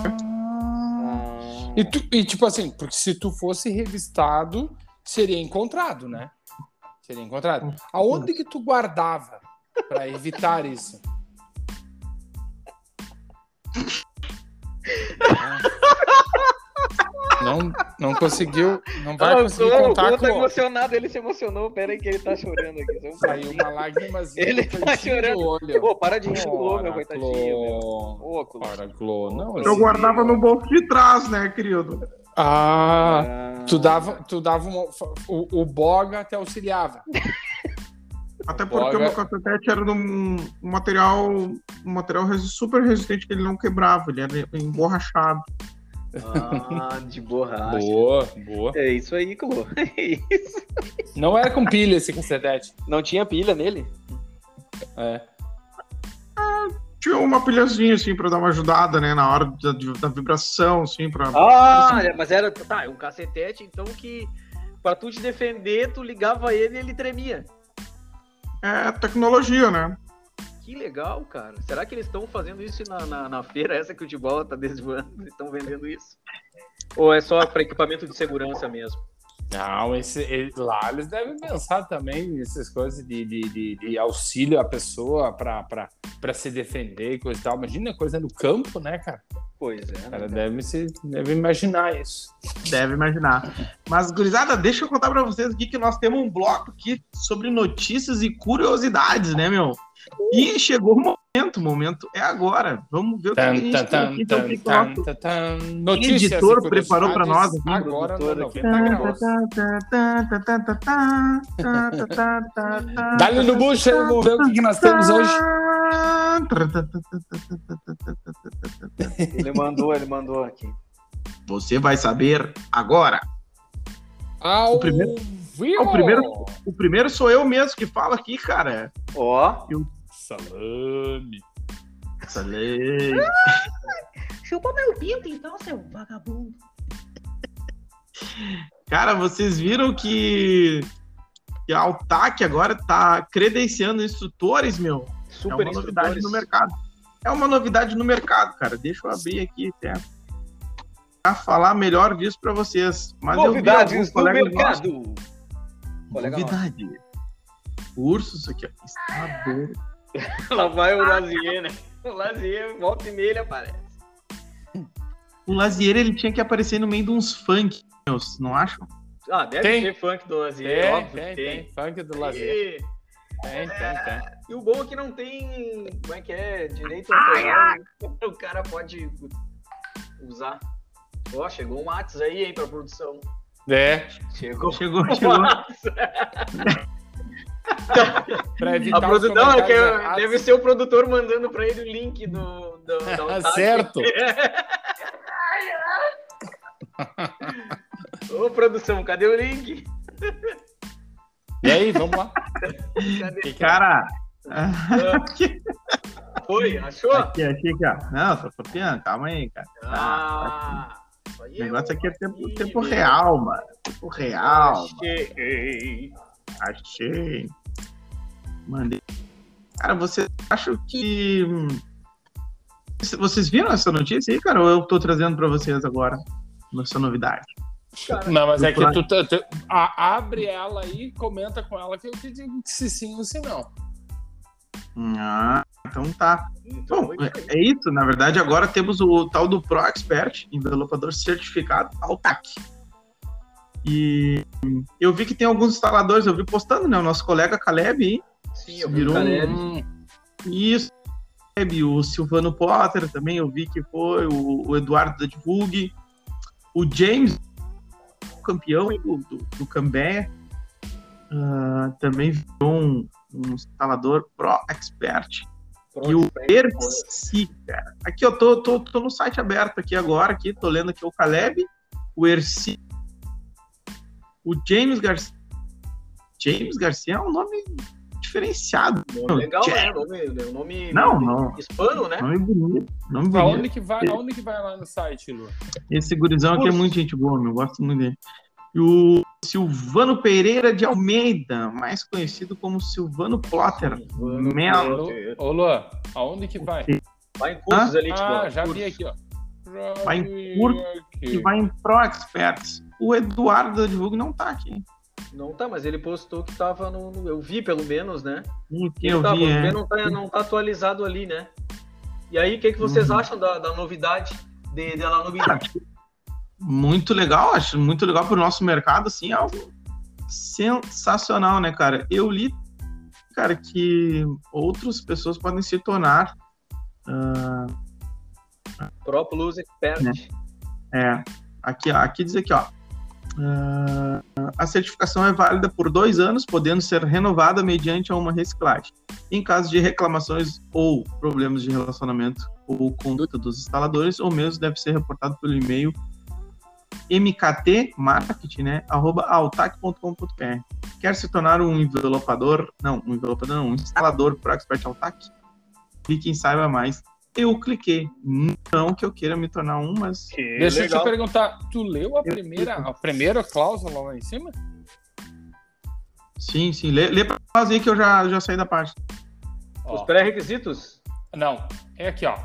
[SPEAKER 3] E, tu- e, tipo assim, porque se tu fosse revistado, seria encontrado, né? Seria encontrado. Aonde que tu guardava pra evitar isso? Não, não conseguiu, não vai
[SPEAKER 1] Ah, o
[SPEAKER 3] conseguir contar com
[SPEAKER 1] tá emocionado, ele se emocionou. Pera aí que ele tá chorando aqui. um
[SPEAKER 3] Saiu uma lágrimazinha
[SPEAKER 1] Ele
[SPEAKER 3] no
[SPEAKER 1] tá chorando.
[SPEAKER 3] olho.
[SPEAKER 1] Pô, para de rir Clô, meu coitadinho, meu.
[SPEAKER 3] Clô.
[SPEAKER 1] Ô, Clô.
[SPEAKER 3] Ora, Clô. Não,
[SPEAKER 2] Eu
[SPEAKER 3] esse-
[SPEAKER 2] guardava no bolso de trás, né, querido?
[SPEAKER 3] Ah,
[SPEAKER 1] Ah.
[SPEAKER 3] tu dava, tu dava uma, o, o Boga te auxiliava.
[SPEAKER 2] Até porque
[SPEAKER 3] Boga.
[SPEAKER 2] o meu cacetete era num um material, um material super resistente que ele não quebrava, ele era emborrachado.
[SPEAKER 1] Ah, de borracha.
[SPEAKER 3] Boa, boa.
[SPEAKER 1] É isso aí, Clô. É isso.
[SPEAKER 3] Não era com pilha esse cacetete.
[SPEAKER 1] Não tinha pilha nele?
[SPEAKER 3] É.
[SPEAKER 2] Tinha uma pilhazinha, assim, pra dar uma ajudada, né, na hora da, da vibração, assim, pra...
[SPEAKER 1] Ah, mas era. Tá, é um cacetete, então que. Pra tu te defender, tu ligava ele e ele tremia.
[SPEAKER 2] É tecnologia, né?
[SPEAKER 1] Que legal, cara. Será que eles estão fazendo isso na, na, na feira, essa que o Futebol tá desvoando? Eles estão vendendo isso? Ou é só para equipamento de segurança mesmo?
[SPEAKER 3] Não, esse, ele- lá eles devem pensar também nessas coisas de, de, de, de auxílio à pessoa pra se defender e coisa e tal. Imagina coisa no campo, né, cara?
[SPEAKER 1] Pois é. Né,
[SPEAKER 3] deve, se, deve imaginar isso.
[SPEAKER 2] Deve imaginar. Mas, gurizada, deixa eu contar pra vocês aqui que nós temos um bloco aqui sobre notícias e curiosidades, né, meu? E chegou o momento, o momento é agora. Vamos ver o que a
[SPEAKER 3] Tan,
[SPEAKER 2] gente
[SPEAKER 3] tan,
[SPEAKER 2] tem
[SPEAKER 3] tan,
[SPEAKER 2] aqui. Então,
[SPEAKER 3] tan, tan, tan, tan. Notícias
[SPEAKER 2] editor
[SPEAKER 3] e
[SPEAKER 2] preparou pra nós aqui,
[SPEAKER 3] Agora no
[SPEAKER 1] produtor
[SPEAKER 3] 90
[SPEAKER 1] aqui.
[SPEAKER 3] graus. Dá-lhe no bucho aí, vamos ver o que, nós temos hoje.
[SPEAKER 1] Ele mandou, ele mandou aqui.
[SPEAKER 2] Você vai saber agora.
[SPEAKER 3] Ao
[SPEAKER 2] O primeiro- o primeiro- O primeiro sou eu mesmo que falo aqui, cara.
[SPEAKER 1] Ó.
[SPEAKER 3] Salame.
[SPEAKER 2] Essa lei.
[SPEAKER 4] Chupa meu pinto então, seu vagabundo.
[SPEAKER 2] Cara, vocês viram que, que a Altac agora tá credenciando instrutores, meu? É
[SPEAKER 1] Super
[SPEAKER 2] uma novidade no mercado. É uma novidade no mercado, cara. Deixa eu abrir aqui até pra falar melhor disso pra vocês. Mas eu vi
[SPEAKER 1] Novidades do
[SPEAKER 2] nossos-
[SPEAKER 1] mercado. Colega nosso.
[SPEAKER 2] Novidade. Cursos aqui, ó. Está aberto.
[SPEAKER 1] Lá vai o Lazier, né? O Lazier, volta e meia, ele aparece.
[SPEAKER 2] O Lazier, ele tinha que aparecer no meio de uns funk, meus, não acham?
[SPEAKER 1] Ah, deve
[SPEAKER 3] Tem.
[SPEAKER 1] ter funk do Lazier,
[SPEAKER 3] Tem,
[SPEAKER 1] óbvio
[SPEAKER 3] tem,
[SPEAKER 1] que
[SPEAKER 3] tem. Funk do lazer.
[SPEAKER 1] E,
[SPEAKER 3] Tem, tem, tem.
[SPEAKER 1] e o bom é que não tem, como é que é, direito autoral, o cara pode usar. Ó, chegou um Whats aí, hein, pra produção.
[SPEAKER 3] É,
[SPEAKER 1] Chegou.
[SPEAKER 2] Chegou, chegou.
[SPEAKER 3] Pra evitar
[SPEAKER 1] A produção, é que
[SPEAKER 3] errados.
[SPEAKER 1] deve ser o produtor mandando pra ele o link do, do da Altac.
[SPEAKER 3] Certo.
[SPEAKER 1] Ô, produção, cadê o link?
[SPEAKER 3] E aí, vamos lá.
[SPEAKER 1] Cadê?
[SPEAKER 2] Cara.
[SPEAKER 1] Foi, achou?
[SPEAKER 2] Aqui, aqui, aqui, ó. Não, tô copiando, calma aí, cara.
[SPEAKER 1] Ah, isso aí
[SPEAKER 2] O negócio aqui é tempo, tempo real, mano. Tempo real.
[SPEAKER 1] Achei.
[SPEAKER 2] Achei. Mandei. Cara, você acha que. hum, Vocês viram essa notícia aí, cara? Ou eu tô trazendo pra vocês agora? Essa novidade.
[SPEAKER 3] Não, mas é que tu, tu- tu- a- abre ela aí e comenta com ela que eu te digo se sim ou se não.
[SPEAKER 2] Ah, então tá.
[SPEAKER 1] Então,
[SPEAKER 2] Bom, é, é isso. Na verdade, agora temos o tal do Pro Expert, envelopador certificado Altac. E eu vi que tem alguns instaladores, eu vi postando, né? O nosso colega Caleb aí.
[SPEAKER 1] Sim, eu
[SPEAKER 2] virou um- Isso. Caleb, O Silvano Potter também, eu vi que foi. O, o Eduardo da Divulgue. O James, campeão do, do, do Cambé. ah, também virou um, um instalador Pro Expert. E o Erci, cara. Aqui eu tô, tô, tô no site aberto aqui agora, aqui, tô lendo aqui o Caleb, o Erci, o James Garcia. James Garcia é um nome diferenciado.
[SPEAKER 1] Nome legal,
[SPEAKER 2] Jack.
[SPEAKER 1] né? Nome, um nome
[SPEAKER 2] Não, não.
[SPEAKER 1] hispano, né?
[SPEAKER 2] Nome bonito. Nome bonito.
[SPEAKER 3] onde que vai, aonde que vai lá no site, Lu?
[SPEAKER 2] Esse gurizão aqui é
[SPEAKER 1] Curso.
[SPEAKER 2] muito gente boa, meu. eu Gosto muito dele. E o Silvano Pereira de Almeida, mais conhecido como Silvano Plotter.
[SPEAKER 1] Silvano
[SPEAKER 2] Melo.
[SPEAKER 3] Ô, Luan, aonde que vai?
[SPEAKER 1] Vai em cursos ali, tipo.
[SPEAKER 3] Ah, já
[SPEAKER 1] cursos.
[SPEAKER 3] vi aqui, ó.
[SPEAKER 2] Vai em curto
[SPEAKER 3] aqui.
[SPEAKER 2] E vai em Pro Experts. O Eduardo da Divulgo não tá aqui.
[SPEAKER 1] Não tá, mas ele postou que tava no. no- eu vi, pelo menos, né?
[SPEAKER 2] Quem
[SPEAKER 1] Ele
[SPEAKER 2] eu
[SPEAKER 1] tava,
[SPEAKER 2] vi, é.
[SPEAKER 1] não tá, não tá atualizado ali, né? E aí, o que, que vocês
[SPEAKER 2] Uhum.
[SPEAKER 1] acham da, da novidade de, dela no
[SPEAKER 2] Cara, muito legal, acho muito legal pro nosso mercado, assim, é algo sensacional, né, cara? Eu li, cara, que outras pessoas podem se tornar, ah,
[SPEAKER 1] Pro Plus Expert.
[SPEAKER 2] Né? é, aqui, ó, aqui diz aqui, ó, ah, a certificação é válida por dois anos, podendo ser renovada mediante uma reciclagem. Em caso de reclamações ou problemas de relacionamento ou conduta dos instaladores, ou mesmo deve ser reportado pelo e-mail mkt marketing, né. Quer se tornar um envelopador? Não, um envelopador não, um instalador para Expert Altac? Clique em saiba mais. Eu cliquei. Não que eu queira me tornar um, mas
[SPEAKER 1] Que
[SPEAKER 3] Deixa eu
[SPEAKER 1] legal.
[SPEAKER 3] te perguntar, tu leu a primeira, a primeira cláusula lá em cima?
[SPEAKER 2] sim, sim. Lê, lê pra nós aí que eu já, já saí da parte.
[SPEAKER 1] Os
[SPEAKER 3] Ó,
[SPEAKER 1] pré-requisitos?
[SPEAKER 3] não, é aqui, ó.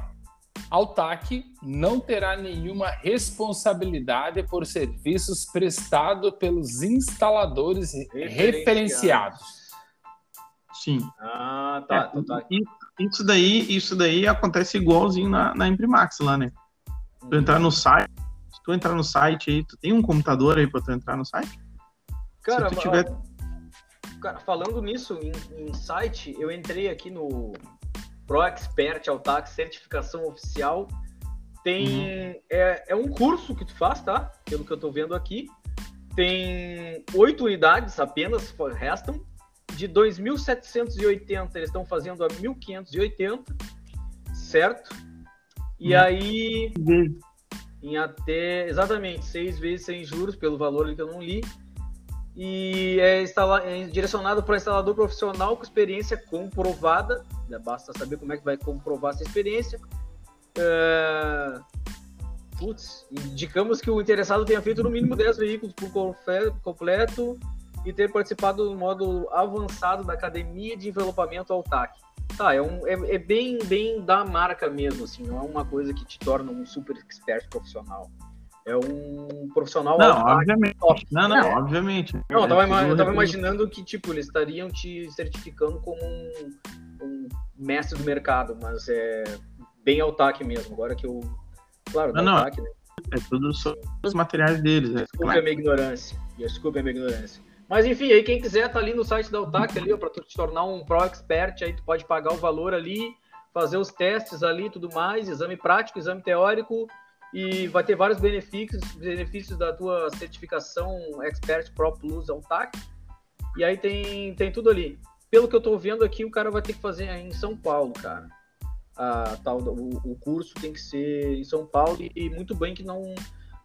[SPEAKER 3] Altac não terá nenhuma responsabilidade por serviços prestados pelos instaladores referenciados.
[SPEAKER 2] Sim.
[SPEAKER 1] Ah, tá.
[SPEAKER 2] É,
[SPEAKER 1] tá, tá.
[SPEAKER 2] Isso daí, isso daí acontece igualzinho na, na Imprimax lá, né? Tu entrar no site, se tu entrar no site aí, tu tem um computador aí pra tu entrar no site?
[SPEAKER 1] Cara,
[SPEAKER 2] se tu tiver-
[SPEAKER 1] cara, falando nisso, em, em site, eu entrei aqui no Pro Expert Altac Certificação Oficial. Tem.
[SPEAKER 2] Uhum.
[SPEAKER 1] É, é um curso que tu faz, tá? Pelo que eu tô vendo aqui. Tem oito unidades apenas, restam. De 2.780, eles estão fazendo a 1.580, certo? E
[SPEAKER 2] Uhum.
[SPEAKER 1] aí em até exatamente seis vezes sem juros pelo valor que eu não li e é, instala, é direcionado para instalador profissional com experiência comprovada já basta saber como é que vai comprovar essa experiência é... Putz, indicamos que o interessado tenha feito no mínimo 10 veículos por completo e ter participado do modo avançado da academia de envelopamento Altac. Tá, é, um, é, é bem, bem da marca mesmo, assim, não é uma coisa que te torna um super expert profissional. É um profissional
[SPEAKER 2] Não, obviamente.
[SPEAKER 1] top.
[SPEAKER 2] Não, não,
[SPEAKER 1] É.
[SPEAKER 2] obviamente.
[SPEAKER 1] Não, eu
[SPEAKER 2] É
[SPEAKER 1] tava,
[SPEAKER 2] tudo
[SPEAKER 1] eu tava imaginando que, tipo, eles estariam te certificando como um, um mestre do mercado, mas é bem Altac mesmo. Agora que eu. Claro,
[SPEAKER 2] Não, não.
[SPEAKER 1] Altac, né?
[SPEAKER 2] É tudo sobre os materiais deles. É,
[SPEAKER 1] Desculpe
[SPEAKER 2] claro.
[SPEAKER 1] a minha ignorância. Desculpe a minha ignorância. Mas enfim, aí quem quiser tá ali no site da Altac ali, ó, pra tu te tornar um Pro Expert, aí tu pode pagar o valor ali, fazer os testes ali tudo mais, exame prático, exame teórico, e vai ter vários benefícios, benefícios da tua certificação Expert Pro Plus Altac. E aí tem, tem tudo ali. Pelo que eu tô vendo aqui, o cara vai ter que fazer em São Paulo, cara. A, tal, o, o curso tem que ser em São Paulo e, e muito bem que não,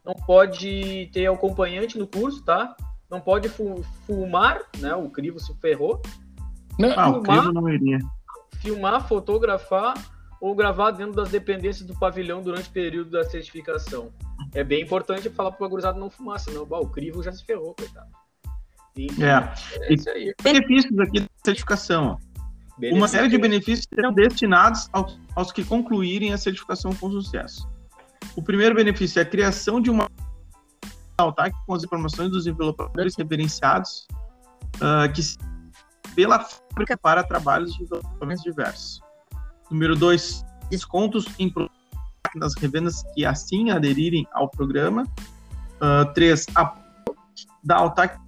[SPEAKER 1] não pode ter acompanhante no curso, tá? Não pode fu- filmar, né? O crivo se ferrou.
[SPEAKER 3] Não,
[SPEAKER 2] Ah, o
[SPEAKER 1] filmar.
[SPEAKER 2] crivo não iria.
[SPEAKER 1] Filmar, fotografar ou gravar dentro das dependências do pavilhão durante o período da certificação. É bem importante falar para o gurizada não fumar, senão bah, o crivo já se ferrou, coitado. Enfim,
[SPEAKER 2] É.
[SPEAKER 1] é isso aí.
[SPEAKER 2] Benefícios aqui da certificação. ó. Uma série de benefícios serão destinados aos, aos que concluírem a certificação com sucesso. O primeiro benefício é a criação de uma Altac com as informações dos envelopadores referenciados ah, que pela fábrica para trabalhos de envelopamentos diversos. Número dois, descontos em das revendas que assim aderirem ao programa. Ah, três, apoio da Altac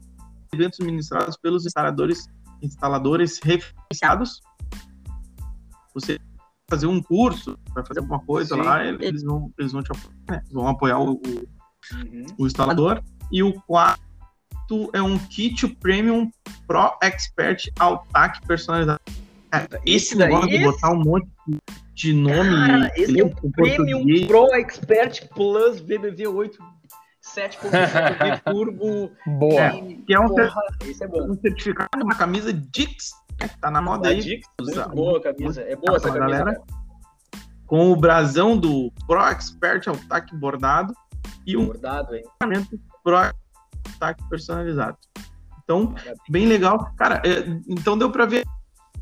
[SPEAKER 2] eventos ministrados pelos instaladores instaladores referenciados. Você vai fazer um curso, vai fazer alguma coisa
[SPEAKER 1] Sim.
[SPEAKER 2] lá, eles vão, eles vão te apoiar, né? vão apoiar o, o-
[SPEAKER 1] Uhum.
[SPEAKER 2] o instalador. E o quarto é um kit premium Pro Expert Altac personalizado. Esse
[SPEAKER 1] daí-
[SPEAKER 2] negócio de botar um monte de nome
[SPEAKER 1] Cara, esse é o
[SPEAKER 2] em
[SPEAKER 1] Premium
[SPEAKER 2] português.
[SPEAKER 1] Pro Expert Plus VBV8 7.5 Turbo.
[SPEAKER 3] Boa.
[SPEAKER 1] e-
[SPEAKER 2] Que é um, cer-
[SPEAKER 1] Porra, esse é bom.
[SPEAKER 2] um certificado, uma camisa Dix, né, tá na moda
[SPEAKER 1] Da
[SPEAKER 2] aí,
[SPEAKER 1] Dix,
[SPEAKER 2] Usa-
[SPEAKER 1] boa a camisa. É boa essa
[SPEAKER 2] Pra
[SPEAKER 1] camisa.
[SPEAKER 2] galera.
[SPEAKER 1] cara.
[SPEAKER 2] com o brasão do Pro Expert Altac bordado e um
[SPEAKER 1] Bordado,
[SPEAKER 2] equipamento Pro Altac personalizado. Então, bem legal. Cara, é, então deu para ver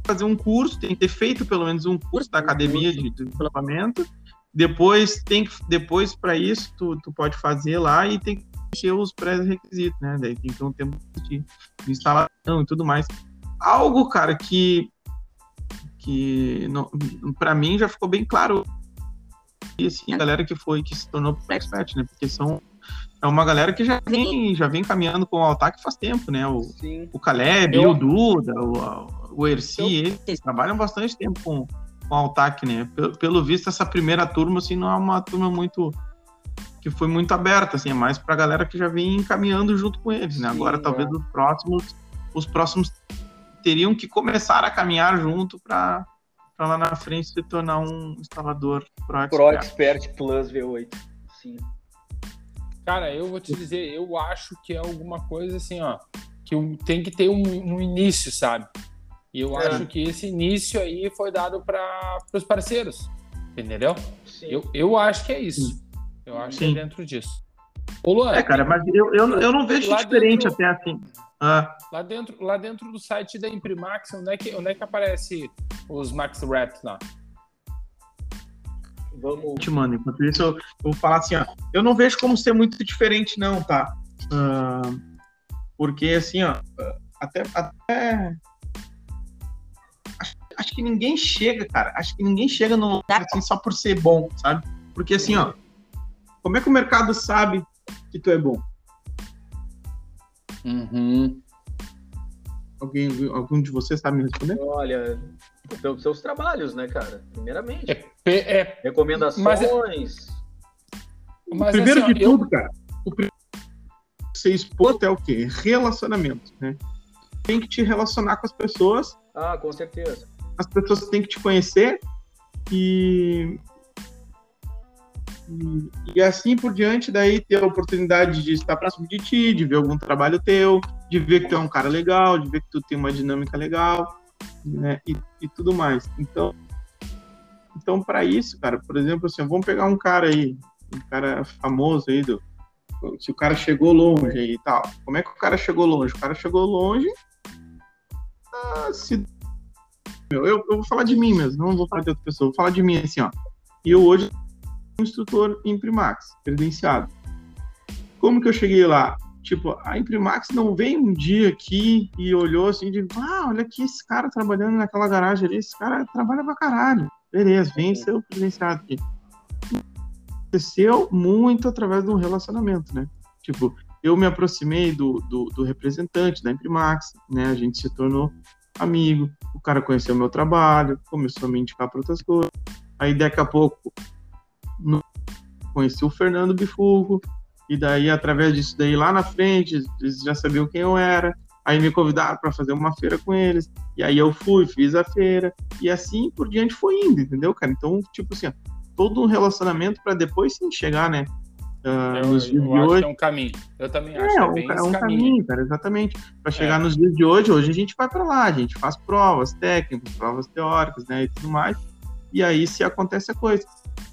[SPEAKER 2] fazer um curso, tem que ter feito pelo menos um curso da academia de, de equipamento. Depois tem que depois para isso tu, tu pode fazer lá e tem que encher os pré-requisitos, né? Daí tem que ter um tempo de, de instalação e tudo mais. Algo, cara, que que para mim já ficou bem claro e assim a galera que foi que se tornou expert, né? Porque são é uma galera que já vem já vem caminhando com o Altac faz tempo, né? O,
[SPEAKER 1] Sim.
[SPEAKER 2] o Caleb,
[SPEAKER 3] Eu-
[SPEAKER 2] o Duda, o, o Erci, eles trabalham bastante tempo com, com o Altac, né? Pelo, pelo visto, essa primeira turma, assim, não é uma turma muito. que foi muito aberta, assim, é mais pra galera que já vem caminhando junto com eles, né?
[SPEAKER 1] Sim,
[SPEAKER 2] Agora,
[SPEAKER 1] é.
[SPEAKER 2] talvez os próximos, os próximos teriam que começar a caminhar junto pra, pra lá na frente se tornar um instalador pro
[SPEAKER 1] Pro
[SPEAKER 2] expert.
[SPEAKER 1] Expert Plus V8. Sim.
[SPEAKER 3] Cara, eu vou te dizer, eu acho que é alguma coisa assim, ó, que tem que ter um, um início, sabe? E eu
[SPEAKER 1] É.
[SPEAKER 3] acho que esse início aí foi dado para os parceiros, entendeu?
[SPEAKER 1] Sim.
[SPEAKER 3] Eu, eu acho que é isso. Eu acho que
[SPEAKER 2] Sim.
[SPEAKER 3] é dentro disso. Ô, Luan,
[SPEAKER 2] É, cara, mas eu, eu, eu não vejo diferente
[SPEAKER 3] dentro-
[SPEAKER 2] até assim. Ah,
[SPEAKER 3] lá, dentro, lá dentro do site da Imprimax, onde é que, onde é que aparece os Max Rap lá?
[SPEAKER 1] Vamos.
[SPEAKER 2] Mano, enquanto isso eu, eu vou falar assim, ó, eu não vejo como ser muito diferente não, tá? Ah, porque assim, ó, até, até acho, acho que ninguém chega, cara, acho que ninguém chega no lugar assim só por ser bom, sabe? Porque assim, ó, como é que o mercado sabe que tu é bom?
[SPEAKER 3] Uhum.
[SPEAKER 2] Alguém, algum de vocês sabe me responder?
[SPEAKER 1] Olha, pelos seus trabalhos, né, cara? Primeiramente.
[SPEAKER 3] É, pe- é,
[SPEAKER 1] Recomendações.
[SPEAKER 3] mas
[SPEAKER 2] Primeiro
[SPEAKER 3] assim, ó,
[SPEAKER 2] de
[SPEAKER 3] eu-
[SPEAKER 2] tudo, cara, o primeiro que você exposto é o quê? Relacionamento, né? Tem que te relacionar com as pessoas
[SPEAKER 1] Ah, com certeza.
[SPEAKER 2] as pessoas têm que te conhecer e, e, assim por diante, daí ter a oportunidade de estar próximo de ti, de ver algum trabalho teu, de ver que tu é um cara legal, de ver que tu tem uma dinâmica legal, né, e, e tudo mais. Então, então para isso, cara, por exemplo, assim, vamos pegar um cara aí, um cara famoso aí do se o cara chegou longe aí e tal. Como é que o cara chegou longe? O cara chegou longe ah, se eu, eu vou falar de mim mesmo, não vou falar de outra pessoa, vou falar de mim assim, ó. E eu hoje um instrutor em Primax, credenciado. Como que eu cheguei lá? Tipo, a Imprimax não veio um dia aqui e olhou assim, de, ah, olha aqui esse cara trabalhando naquela garagem ali, esse cara trabalha pra caralho. Beleza, vem ser o credenciado aqui. Aconteceu muito através de um relacionamento, né? Tipo, eu me aproximei do, do, do representante da Imprimax, né? A gente se tornou amigo, o cara conheceu meu trabalho, começou a me indicar para outras coisas. Aí daqui a pouco conheci o Fernando Bifugo, e daí através disso daí lá na frente, eles já sabiam quem eu era. Aí me convidaram para fazer uma feira com eles, e aí eu fui, fiz a feira, e assim por diante foi indo, entendeu, cara? Então, tipo assim, ó, todo um relacionamento para depois sim chegar, né? ah,
[SPEAKER 3] eu,
[SPEAKER 2] nos dias
[SPEAKER 3] eu
[SPEAKER 2] de
[SPEAKER 3] acho
[SPEAKER 2] hoje.
[SPEAKER 3] que é um caminho. Eu também acho
[SPEAKER 2] É,
[SPEAKER 3] que é
[SPEAKER 2] um,
[SPEAKER 3] bem esse
[SPEAKER 2] um
[SPEAKER 3] caminho.
[SPEAKER 2] caminho, cara, exatamente. Para chegar
[SPEAKER 3] É.
[SPEAKER 2] nos dias de hoje, hoje a gente vai para lá, a gente faz provas técnicas, provas teóricas, né, e tudo mais. E aí se acontece a coisa.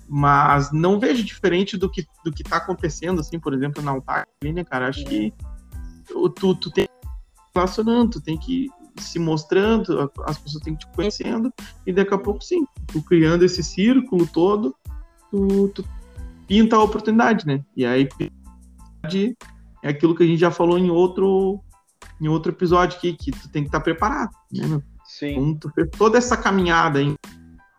[SPEAKER 2] Mas não vejo diferente do que do que tá acontecendo, assim, por exemplo, na Altac, né, cara? Acho que tu, tu, tem que ir relacionando, tu tem que ir se mostrando, as pessoas têm que te conhecendo, e daqui a pouco, sim, tu criando esse círculo todo, tu, tu pinta a oportunidade, né? E aí é aquilo que a gente já falou em outro em outro episódio aqui, que tu tem que estar preparado, né, meu?
[SPEAKER 1] Sim.
[SPEAKER 2] Então, tu fez toda essa caminhada aí,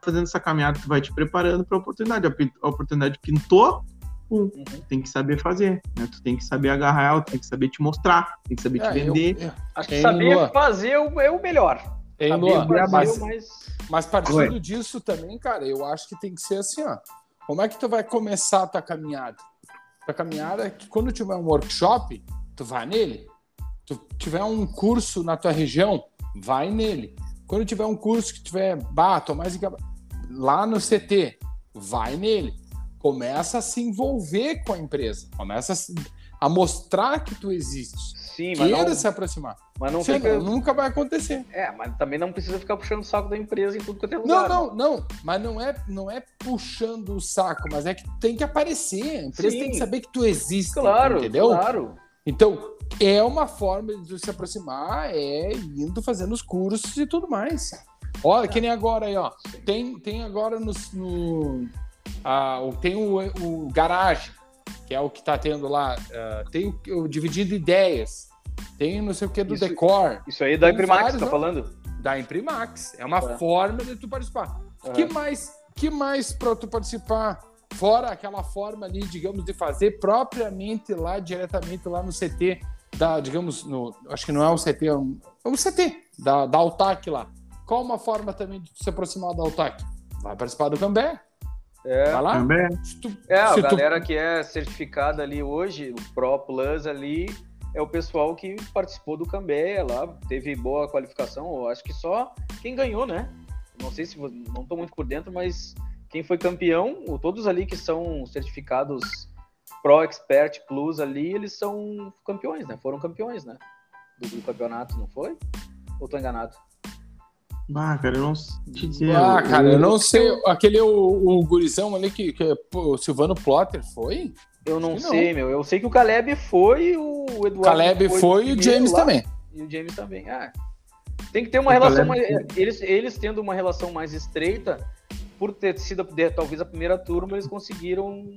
[SPEAKER 2] fazendo essa caminhada, tu vai te preparando para a oportunidade. A, oportunidade pintou, pum,
[SPEAKER 1] Uhum.
[SPEAKER 2] tu tem que saber fazer, né? Tu tem que saber agarrar ela, tu tem que saber te mostrar, tem que saber te
[SPEAKER 3] É, eu-
[SPEAKER 2] vender.
[SPEAKER 3] eu-
[SPEAKER 1] Acho que saber
[SPEAKER 3] Lua?
[SPEAKER 1] fazer é o- é o melhor. Fazer
[SPEAKER 3] Mas,
[SPEAKER 1] é o mais.
[SPEAKER 3] mas partindo
[SPEAKER 2] Oi.
[SPEAKER 3] disso também, cara, eu acho que tem que ser assim, ó. Como é que tu vai começar a tua caminhada? Tua caminhada é que quando tiver um workshop, tu vai nele. Tu tiver um curso na tua região, vai nele. Quando tiver um curso que tiver, bah, tô mais lá no CT, vai nele. Começa a se envolver com a empresa. Começa a, se- a mostrar que tu existe.
[SPEAKER 1] Sim, mas
[SPEAKER 3] Queira
[SPEAKER 1] não,
[SPEAKER 3] se aproximar.
[SPEAKER 1] mas não fica.
[SPEAKER 3] nunca vai acontecer.
[SPEAKER 1] É, mas também não precisa ficar puxando o saco da empresa em tudo que eu tenho
[SPEAKER 3] Não,
[SPEAKER 1] lugar.
[SPEAKER 3] não, não. Mas não é, não é puxando o saco, mas é que tem que aparecer. A empresa
[SPEAKER 1] Sim.
[SPEAKER 3] tem que saber que tu existe.
[SPEAKER 1] Claro,
[SPEAKER 3] entendeu?
[SPEAKER 1] claro.
[SPEAKER 3] Então, é uma forma de se aproximar, é indo fazendo os cursos e tudo mais. Olha, que nem agora aí, ó. Tem, tem agora no. no ah, o- tem o, o Garage, que é o que tá tendo lá. ah, tem o, o Dividindo Ideias. Tem não sei o que do
[SPEAKER 1] Isso-
[SPEAKER 3] Decor,
[SPEAKER 1] Isso aí da
[SPEAKER 3] Tem
[SPEAKER 1] Imprimax,
[SPEAKER 3] vários,
[SPEAKER 1] tá falando?
[SPEAKER 3] da Imprimax. É uma
[SPEAKER 1] É.
[SPEAKER 3] forma de tu participar. Que mais, que mais para tu participar? Fora aquela forma ali, digamos, de fazer propriamente lá, diretamente lá no CT, da, digamos, no, acho que não é um CT, é um, é um CT da, da Altac lá. Qual uma forma também de se aproximar da Altac? Vai participar do Cambé.
[SPEAKER 1] É.
[SPEAKER 3] Vai lá.
[SPEAKER 2] Também.
[SPEAKER 3] Se tu-
[SPEAKER 1] É, a
[SPEAKER 3] se tu-
[SPEAKER 1] galera que é certificada ali hoje, o Pro Plus ali, é o pessoal que participou do Cambé lá, teve boa qualificação. Eu acho que só quem ganhou, né? Não sei se não tô muito por dentro, mas quem foi campeão, ou todos ali que são certificados Pro Expert Plus ali, eles são campeões, né? Foram campeões, né? Do, do campeonato, não foi? Ou tô enganado?
[SPEAKER 2] Ah, cara, eu não sei te dizer.
[SPEAKER 3] Ah,
[SPEAKER 2] Eu-
[SPEAKER 3] cara, eu não sei. Aquele o, o gurizão ali que, que pô, o Silvano Plotter foi?
[SPEAKER 1] Eu não
[SPEAKER 3] que
[SPEAKER 1] sei, meu. Eu sei que o Caleb foi, o
[SPEAKER 3] O
[SPEAKER 1] Eduardo
[SPEAKER 3] Caleb foi, e o James
[SPEAKER 1] lá.
[SPEAKER 3] também.
[SPEAKER 1] E o James também. Ah, tem que ter uma
[SPEAKER 2] O
[SPEAKER 1] relação
[SPEAKER 2] Caleb-
[SPEAKER 1] mais. Eles, eles tendo uma relação mais estreita, por ter sido de- talvez a primeira turma, eles conseguiram.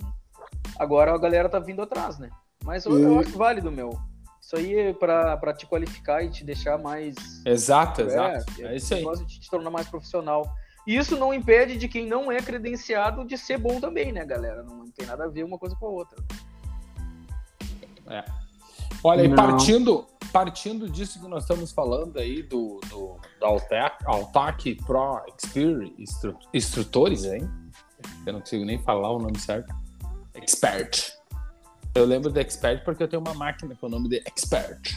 [SPEAKER 1] Agora a galera tá vindo atrás, né? Mas eu, eu
[SPEAKER 3] E-
[SPEAKER 1] acho válido, meu. Isso aí é pra, pra te qualificar e te deixar mais.
[SPEAKER 3] Exato, exato. É, isso aí.
[SPEAKER 1] negócio de te tornar mais profissional. E isso não impede de quem não é credenciado de ser bom também, né, galera? Não tem nada a ver uma coisa com a outra.
[SPEAKER 3] Olha, e
[SPEAKER 2] Não.
[SPEAKER 3] partindo, partindo disso que nós estamos falando aí, do, do, da Altac, Altac Pro Expert instru, Instrutores, hein? Eu não consigo nem falar o nome certo. Expert. Eu lembro de Expert porque eu tenho uma máquina com o nome de Expert.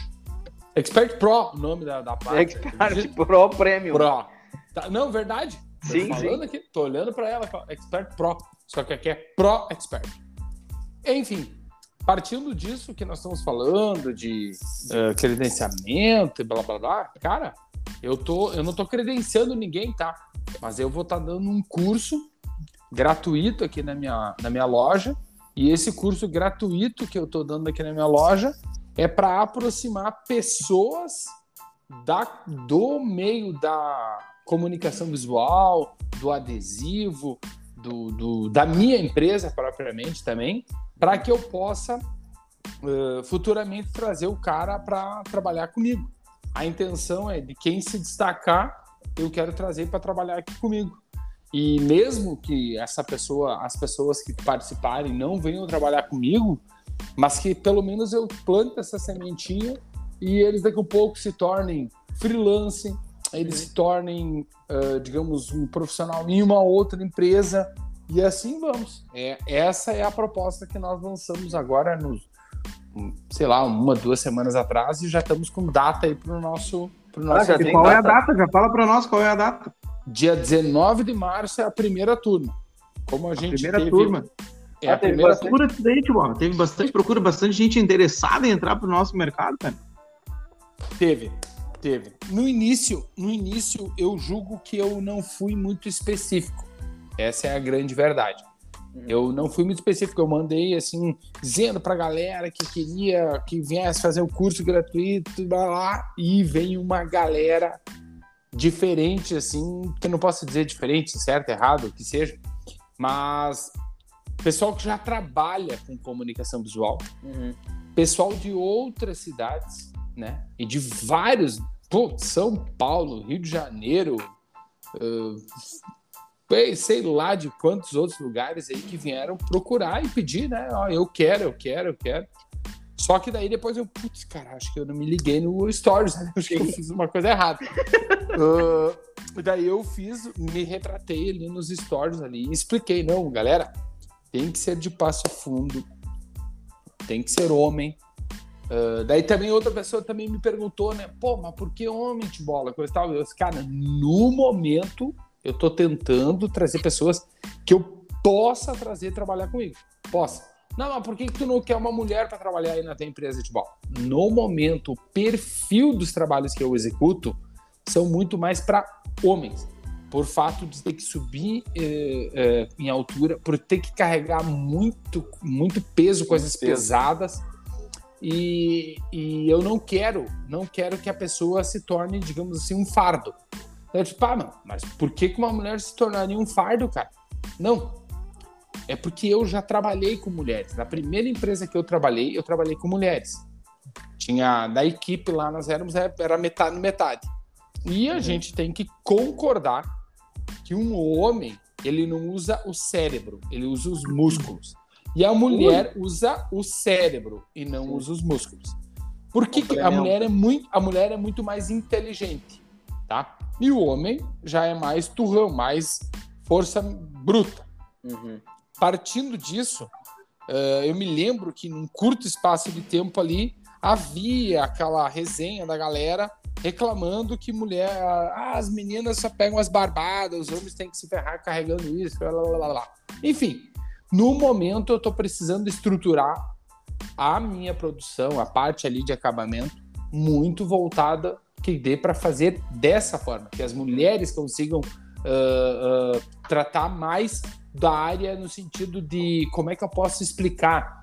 [SPEAKER 3] Expert Pro, o nome da, da máquina.
[SPEAKER 1] Expert Pro Premium.
[SPEAKER 3] Pro. Tá, não, verdade. Tô
[SPEAKER 1] Sim,
[SPEAKER 3] falando aqui, tô olhando para ela, Expert Pro. Só que aqui é Pro Expert. Enfim, partindo disso que nós estamos falando de eh, credenciamento e blá blá blá, cara, eu tô, eu não tô credenciando ninguém, tá? Mas eu vou estar dando um curso gratuito aqui na minha, na minha loja. E esse curso gratuito que eu tô dando aqui na minha loja é para aproximar pessoas da, do meio da comunicação visual, do adesivo, do, do- da minha empresa propriamente também, para que eu possa eh, futuramente trazer o cara para trabalhar comigo. A intenção é de quem se destacar, eu quero trazer para trabalhar aqui comigo. E mesmo que essa pessoa, as pessoas que participarem não venham trabalhar comigo, mas que pelo menos eu plante essa sementinha e eles daqui a pouco se tornem freelance, eles se tornem, ah, digamos, um profissional em uma outra empresa e assim vamos. É, essa é a proposta que nós lançamos agora nos, sei lá, uma, duas semanas atrás e já estamos com data aí para o nosso, pro nosso
[SPEAKER 1] Ah, já
[SPEAKER 2] E
[SPEAKER 1] tem
[SPEAKER 2] qual é a
[SPEAKER 1] data?
[SPEAKER 2] data? Já fala pra nós qual é a data.
[SPEAKER 3] Dia 19 de março é a primeira turma. Como a
[SPEAKER 2] A
[SPEAKER 3] gente
[SPEAKER 2] primeira
[SPEAKER 3] teve-
[SPEAKER 2] turma.
[SPEAKER 3] É a
[SPEAKER 1] Ah, teve
[SPEAKER 3] primeira.
[SPEAKER 2] Procura mano. Teve bastante procura, bastante gente interessada em entrar pro nosso mercado, cara.
[SPEAKER 3] Teve, teve. No início, no início eu julgo que eu não fui muito específico. Essa é a grande verdade.
[SPEAKER 1] Uhum.
[SPEAKER 3] Eu não fui muito específico, eu mandei assim, dizendo pra galera que queria que viesse fazer o curso gratuito, blá, blá, e veio uma galera diferente, assim, que eu não posso dizer diferente, certo, errado, o que seja, mas pessoal que já trabalha com comunicação visual,
[SPEAKER 1] Uhum.
[SPEAKER 3] pessoal de outras cidades, né? E de vários, pô, São Paulo, Rio de Janeiro, sei- sei lá de quantos outros lugares aí que vieram procurar e pedir, né? Ó, eu quero, eu quero, eu quero. Só que daí depois eu, putz, cara, acho que eu não me liguei no Stories, né? acho que eu fiz uma coisa errada. Ah, daí eu fiz, me retratei ali nos Stories ali e expliquei, não, galera, tem que ser de passo fundo, tem que ser homem, Uh, daí também outra pessoa também me perguntou, né? Pô, mas por que homem de bola? Coisa tal. Eu disse, cara, no momento eu tô tentando trazer pessoas que eu possa trazer trabalhar comigo. Possa. Não, mas por que, que tu não quer uma mulher para trabalhar aí na tua empresa de bola? No momento, o perfil dos trabalhos que eu executo são muito mais para homens. Por fato de ter que subir eh, eh, em altura, por ter que carregar muito, muito peso, coisas peso. pesadas. E, e, eu não quero, não quero que a pessoa se torne, digamos assim, um fardo. Eu tipo, ah, mas por que, que uma mulher se tornaria um fardo, cara? Não, é porque eu já trabalhei com mulheres. Na primeira empresa que eu trabalhei, eu trabalhei com mulheres. Tinha da equipe lá, nós éramos era metade metade. E a uhum. gente tem que concordar que um homem ele não usa o cérebro, ele usa os músculos. E a mulher usa o cérebro e não Sim. usa os músculos. Por que, que a mulher é muito a mulher é muito mais inteligente, tá? E o homem já é mais turrão, mais força bruta. Uhum partindo disso, uh, eu me lembro que num curto espaço de tempo ali havia aquela resenha da galera reclamando que mulher, ah, as meninas só pegam as barbadas, os homens têm que se ferrar carregando isso, blá, blá, blá, blá. Enfim, no momento eu estou precisando estruturar a minha produção, a parte ali de acabamento, muito voltada que dê para fazer dessa forma, que as mulheres consigam uh, uh, tratar mais da área no sentido de como é que eu posso explicar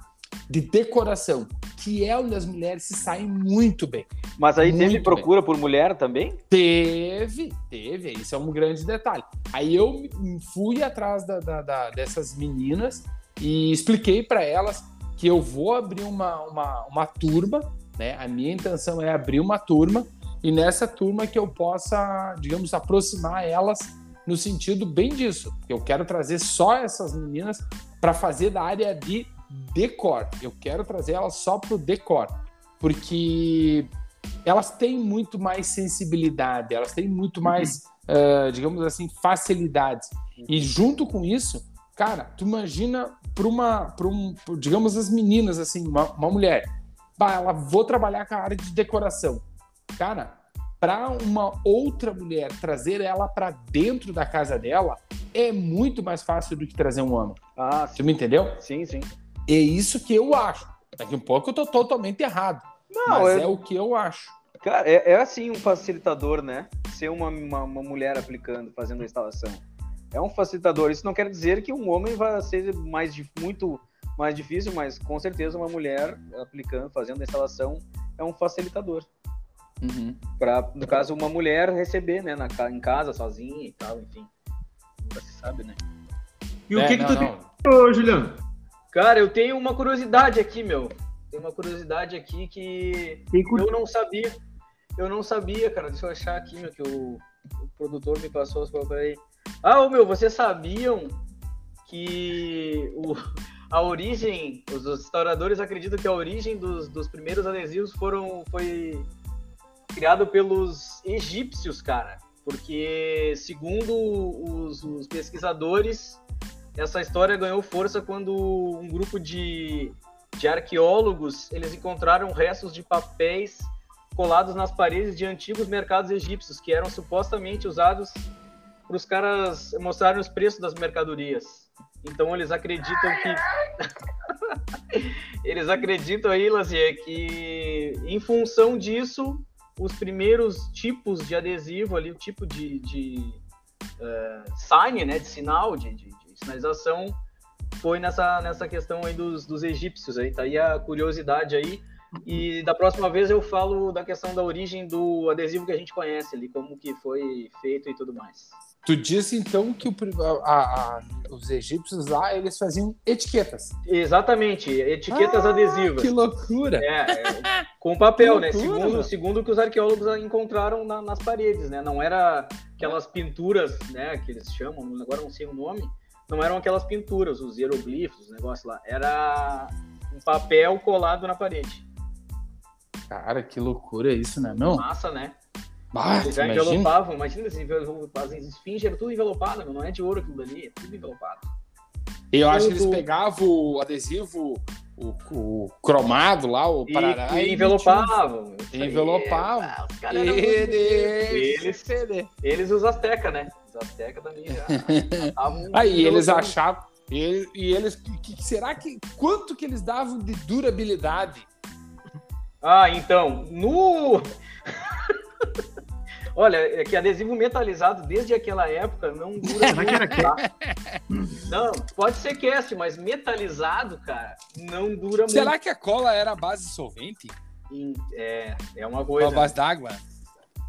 [SPEAKER 3] de decoração, que é onde as mulheres se saem muito bem.
[SPEAKER 1] Mas aí teve procura bem. por mulher também?
[SPEAKER 3] Teve, teve. Isso é um grande detalhe. Aí eu fui atrás da, da, da dessas meninas e expliquei para elas que eu vou abrir uma, uma, uma turma, né? A minha intenção é abrir uma turma e nessa turma que eu possa, digamos, aproximar elas no sentido bem disso. Eu quero trazer só essas meninas para fazer da área de decor. Eu quero trazer elas só para o decor, porque elas têm muito mais sensibilidade, elas têm muito uhum. mais, uhum. uh, digamos assim, facilidades. E junto com isso, cara, tu imagina para uma, pra um, digamos as meninas assim, uma, uma mulher, bah, ela vou trabalhar com a área de decoração. Cara, para uma outra mulher trazer ela para dentro da casa dela é muito mais fácil do que trazer um homem. Ah, Você me entendeu?
[SPEAKER 1] Sim, sim.
[SPEAKER 3] É isso que eu acho. Daqui um pouco eu tô totalmente errado. Não, mas é... é o que eu acho.
[SPEAKER 1] Cara, é, é, assim um facilitador, né? Ser uma, uma, uma, mulher aplicando, fazendo a instalação. É um facilitador. Isso não quer dizer que um homem vai ser mais, muito mais difícil, mas com certeza uma mulher aplicando, fazendo a instalação é um facilitador. Uhum. Para, no caso, uma mulher receber, né, na, em casa, sozinha e tal, enfim. Nunca se sabe, né?
[SPEAKER 2] E o é, que, não, que tu tem, Ô, Juliano?
[SPEAKER 1] Cara, eu tenho uma curiosidade aqui, meu. Tem uma curiosidade aqui que eu não sabia. Eu não sabia, cara. Deixa eu achar aqui, meu, que o, o produtor me passou as aí. Ah, ô, meu, vocês sabiam que o, a origem, os restauradores acreditam que a origem dos, dos primeiros adesivos foram, foi criado pelos egípcios, cara. Porque, segundo os, os, pesquisadores, essa história ganhou força quando um grupo de, de arqueólogos eles encontraram restos de papéis colados nas paredes de antigos mercados egípcios, que eram supostamente usados para os caras mostrarem os preços das mercadorias. Então eles acreditam que eles acreditam aí, Lazier, que em função disso os primeiros tipos de adesivo ali, o tipo de, de uh, sign, né, de sinal, de, de, de, sinalização, foi nessa, nessa questão aí dos, dos egípcios aí, tá aí a curiosidade aí, e da próxima vez eu falo da questão da origem do adesivo que a gente conhece ali, como que foi feito e tudo mais.
[SPEAKER 3] Tu disse então que o, a, a, os egípcios lá eles faziam etiquetas.
[SPEAKER 1] Exatamente, etiquetas ah, adesivas.
[SPEAKER 3] Que loucura!
[SPEAKER 1] É, é com papel, né? Segundo, segundo que os arqueólogos encontraram na, nas paredes, né? Não era aquelas pinturas, né? Que eles chamam, agora não sei o nome. Não eram aquelas pinturas, os hieroglifos, os negócios lá. Era um papel colado na parede.
[SPEAKER 3] Cara, que loucura isso, né? Não?
[SPEAKER 1] Massa, né?
[SPEAKER 3] Ah,
[SPEAKER 1] Eles já imagina. envelopavam, imagina assim, as esfinges era tudo envelopado, não é de ouro aquilo dali, é tudo envelopado.
[SPEAKER 3] Eu acho que eles pegavam o adesivo, o, o cromado lá, o
[SPEAKER 1] E,
[SPEAKER 3] parará.
[SPEAKER 1] e envelopavam. Isso aí,
[SPEAKER 3] Envelopavam.
[SPEAKER 1] ah, os caras eram
[SPEAKER 3] Eles,
[SPEAKER 1] Eles-
[SPEAKER 3] eles.
[SPEAKER 1] E os Azteca, né? Os Azteca também já. estavam
[SPEAKER 3] Aí eles achavam. E, e eles. que- que- será que. Quanto que eles davam de durabilidade?
[SPEAKER 1] Ah, então, no. Olha, é que adesivo metalizado desde aquela época não dura
[SPEAKER 2] Será que era
[SPEAKER 1] muito, tá? Não, pode ser cast, mas metalizado, cara, não dura
[SPEAKER 3] Será que a cola era a base solvente?
[SPEAKER 1] muito. É, é uma
[SPEAKER 3] Ou a
[SPEAKER 1] coisa.
[SPEAKER 3] base d'água?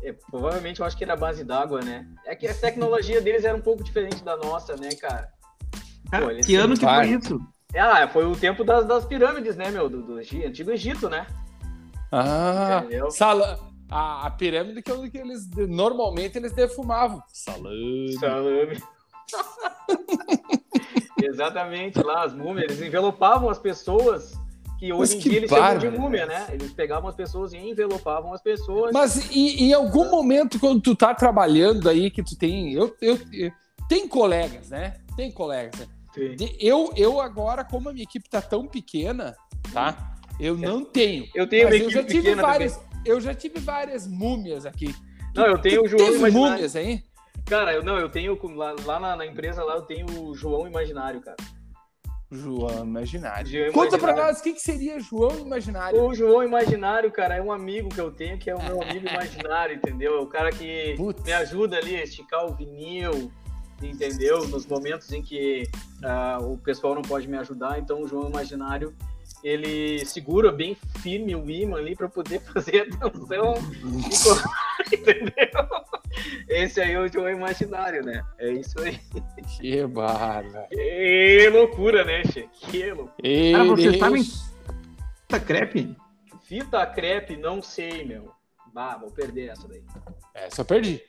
[SPEAKER 1] É, provavelmente eu acho que era base d'água, né? É que a tecnologia deles era um pouco diferente da nossa, né, cara?
[SPEAKER 2] Cara,
[SPEAKER 1] Pô, eles
[SPEAKER 2] que ano que foi isso?
[SPEAKER 1] Ah, foi o tempo das, das pirâmides, né, meu? Do, do Egi- antigo Egito, né?
[SPEAKER 3] Ah,
[SPEAKER 1] Entendeu?
[SPEAKER 3] sala, a, a pirâmide que, é onde que eles normalmente eles defumavam. Salame.
[SPEAKER 1] Salame. Exatamente, lá as múmias, eles envelopavam as pessoas, que hoje
[SPEAKER 3] Mas
[SPEAKER 1] em
[SPEAKER 3] que
[SPEAKER 1] dia eles chamam de múmia, né? Eles pegavam as pessoas e envelopavam as pessoas.
[SPEAKER 3] Mas e, em algum momento, quando tu tá trabalhando aí, que tu tem. Eu, eu, eu- tem colegas, né? Tem colegas. né? Eu, eu agora, como a minha equipe tá tão pequena, tá? Eu não tenho.
[SPEAKER 1] Eu tenho uma
[SPEAKER 3] Mas eu
[SPEAKER 1] equipe
[SPEAKER 3] já tive
[SPEAKER 1] pequena
[SPEAKER 3] várias.
[SPEAKER 1] também.
[SPEAKER 3] Eu já tive várias múmias aqui.
[SPEAKER 1] Não, eu tenho o João
[SPEAKER 3] Teve
[SPEAKER 1] Imaginário.
[SPEAKER 3] múmias aí?
[SPEAKER 1] Cara, eu não, eu tenho lá, lá na, na empresa lá eu tenho o João Imaginário, cara.
[SPEAKER 3] João Imaginário.
[SPEAKER 1] João
[SPEAKER 3] Conta pra nós o que, que seria João Imaginário.
[SPEAKER 1] O João Imaginário, cara, é um amigo que eu tenho que é o meu amigo imaginário, entendeu? É o cara que
[SPEAKER 3] Putz.
[SPEAKER 1] me ajuda ali a esticar o vinil, entendeu? Nos momentos em que ah, o pessoal não pode me ajudar, então o João Imaginário ele segura bem firme o imã ali para poder fazer a tensão, e entendeu? Esse aí é o João Imaginário, né? É isso aí.
[SPEAKER 3] Que barra.
[SPEAKER 1] Que loucura, né, Che? Que loucura.
[SPEAKER 2] Cara, vocês
[SPEAKER 3] Eles-
[SPEAKER 2] sabem- Tá crepe?
[SPEAKER 1] Fita crepe, não sei, meu. Bah, vou perder essa daí.
[SPEAKER 3] É, só perdi.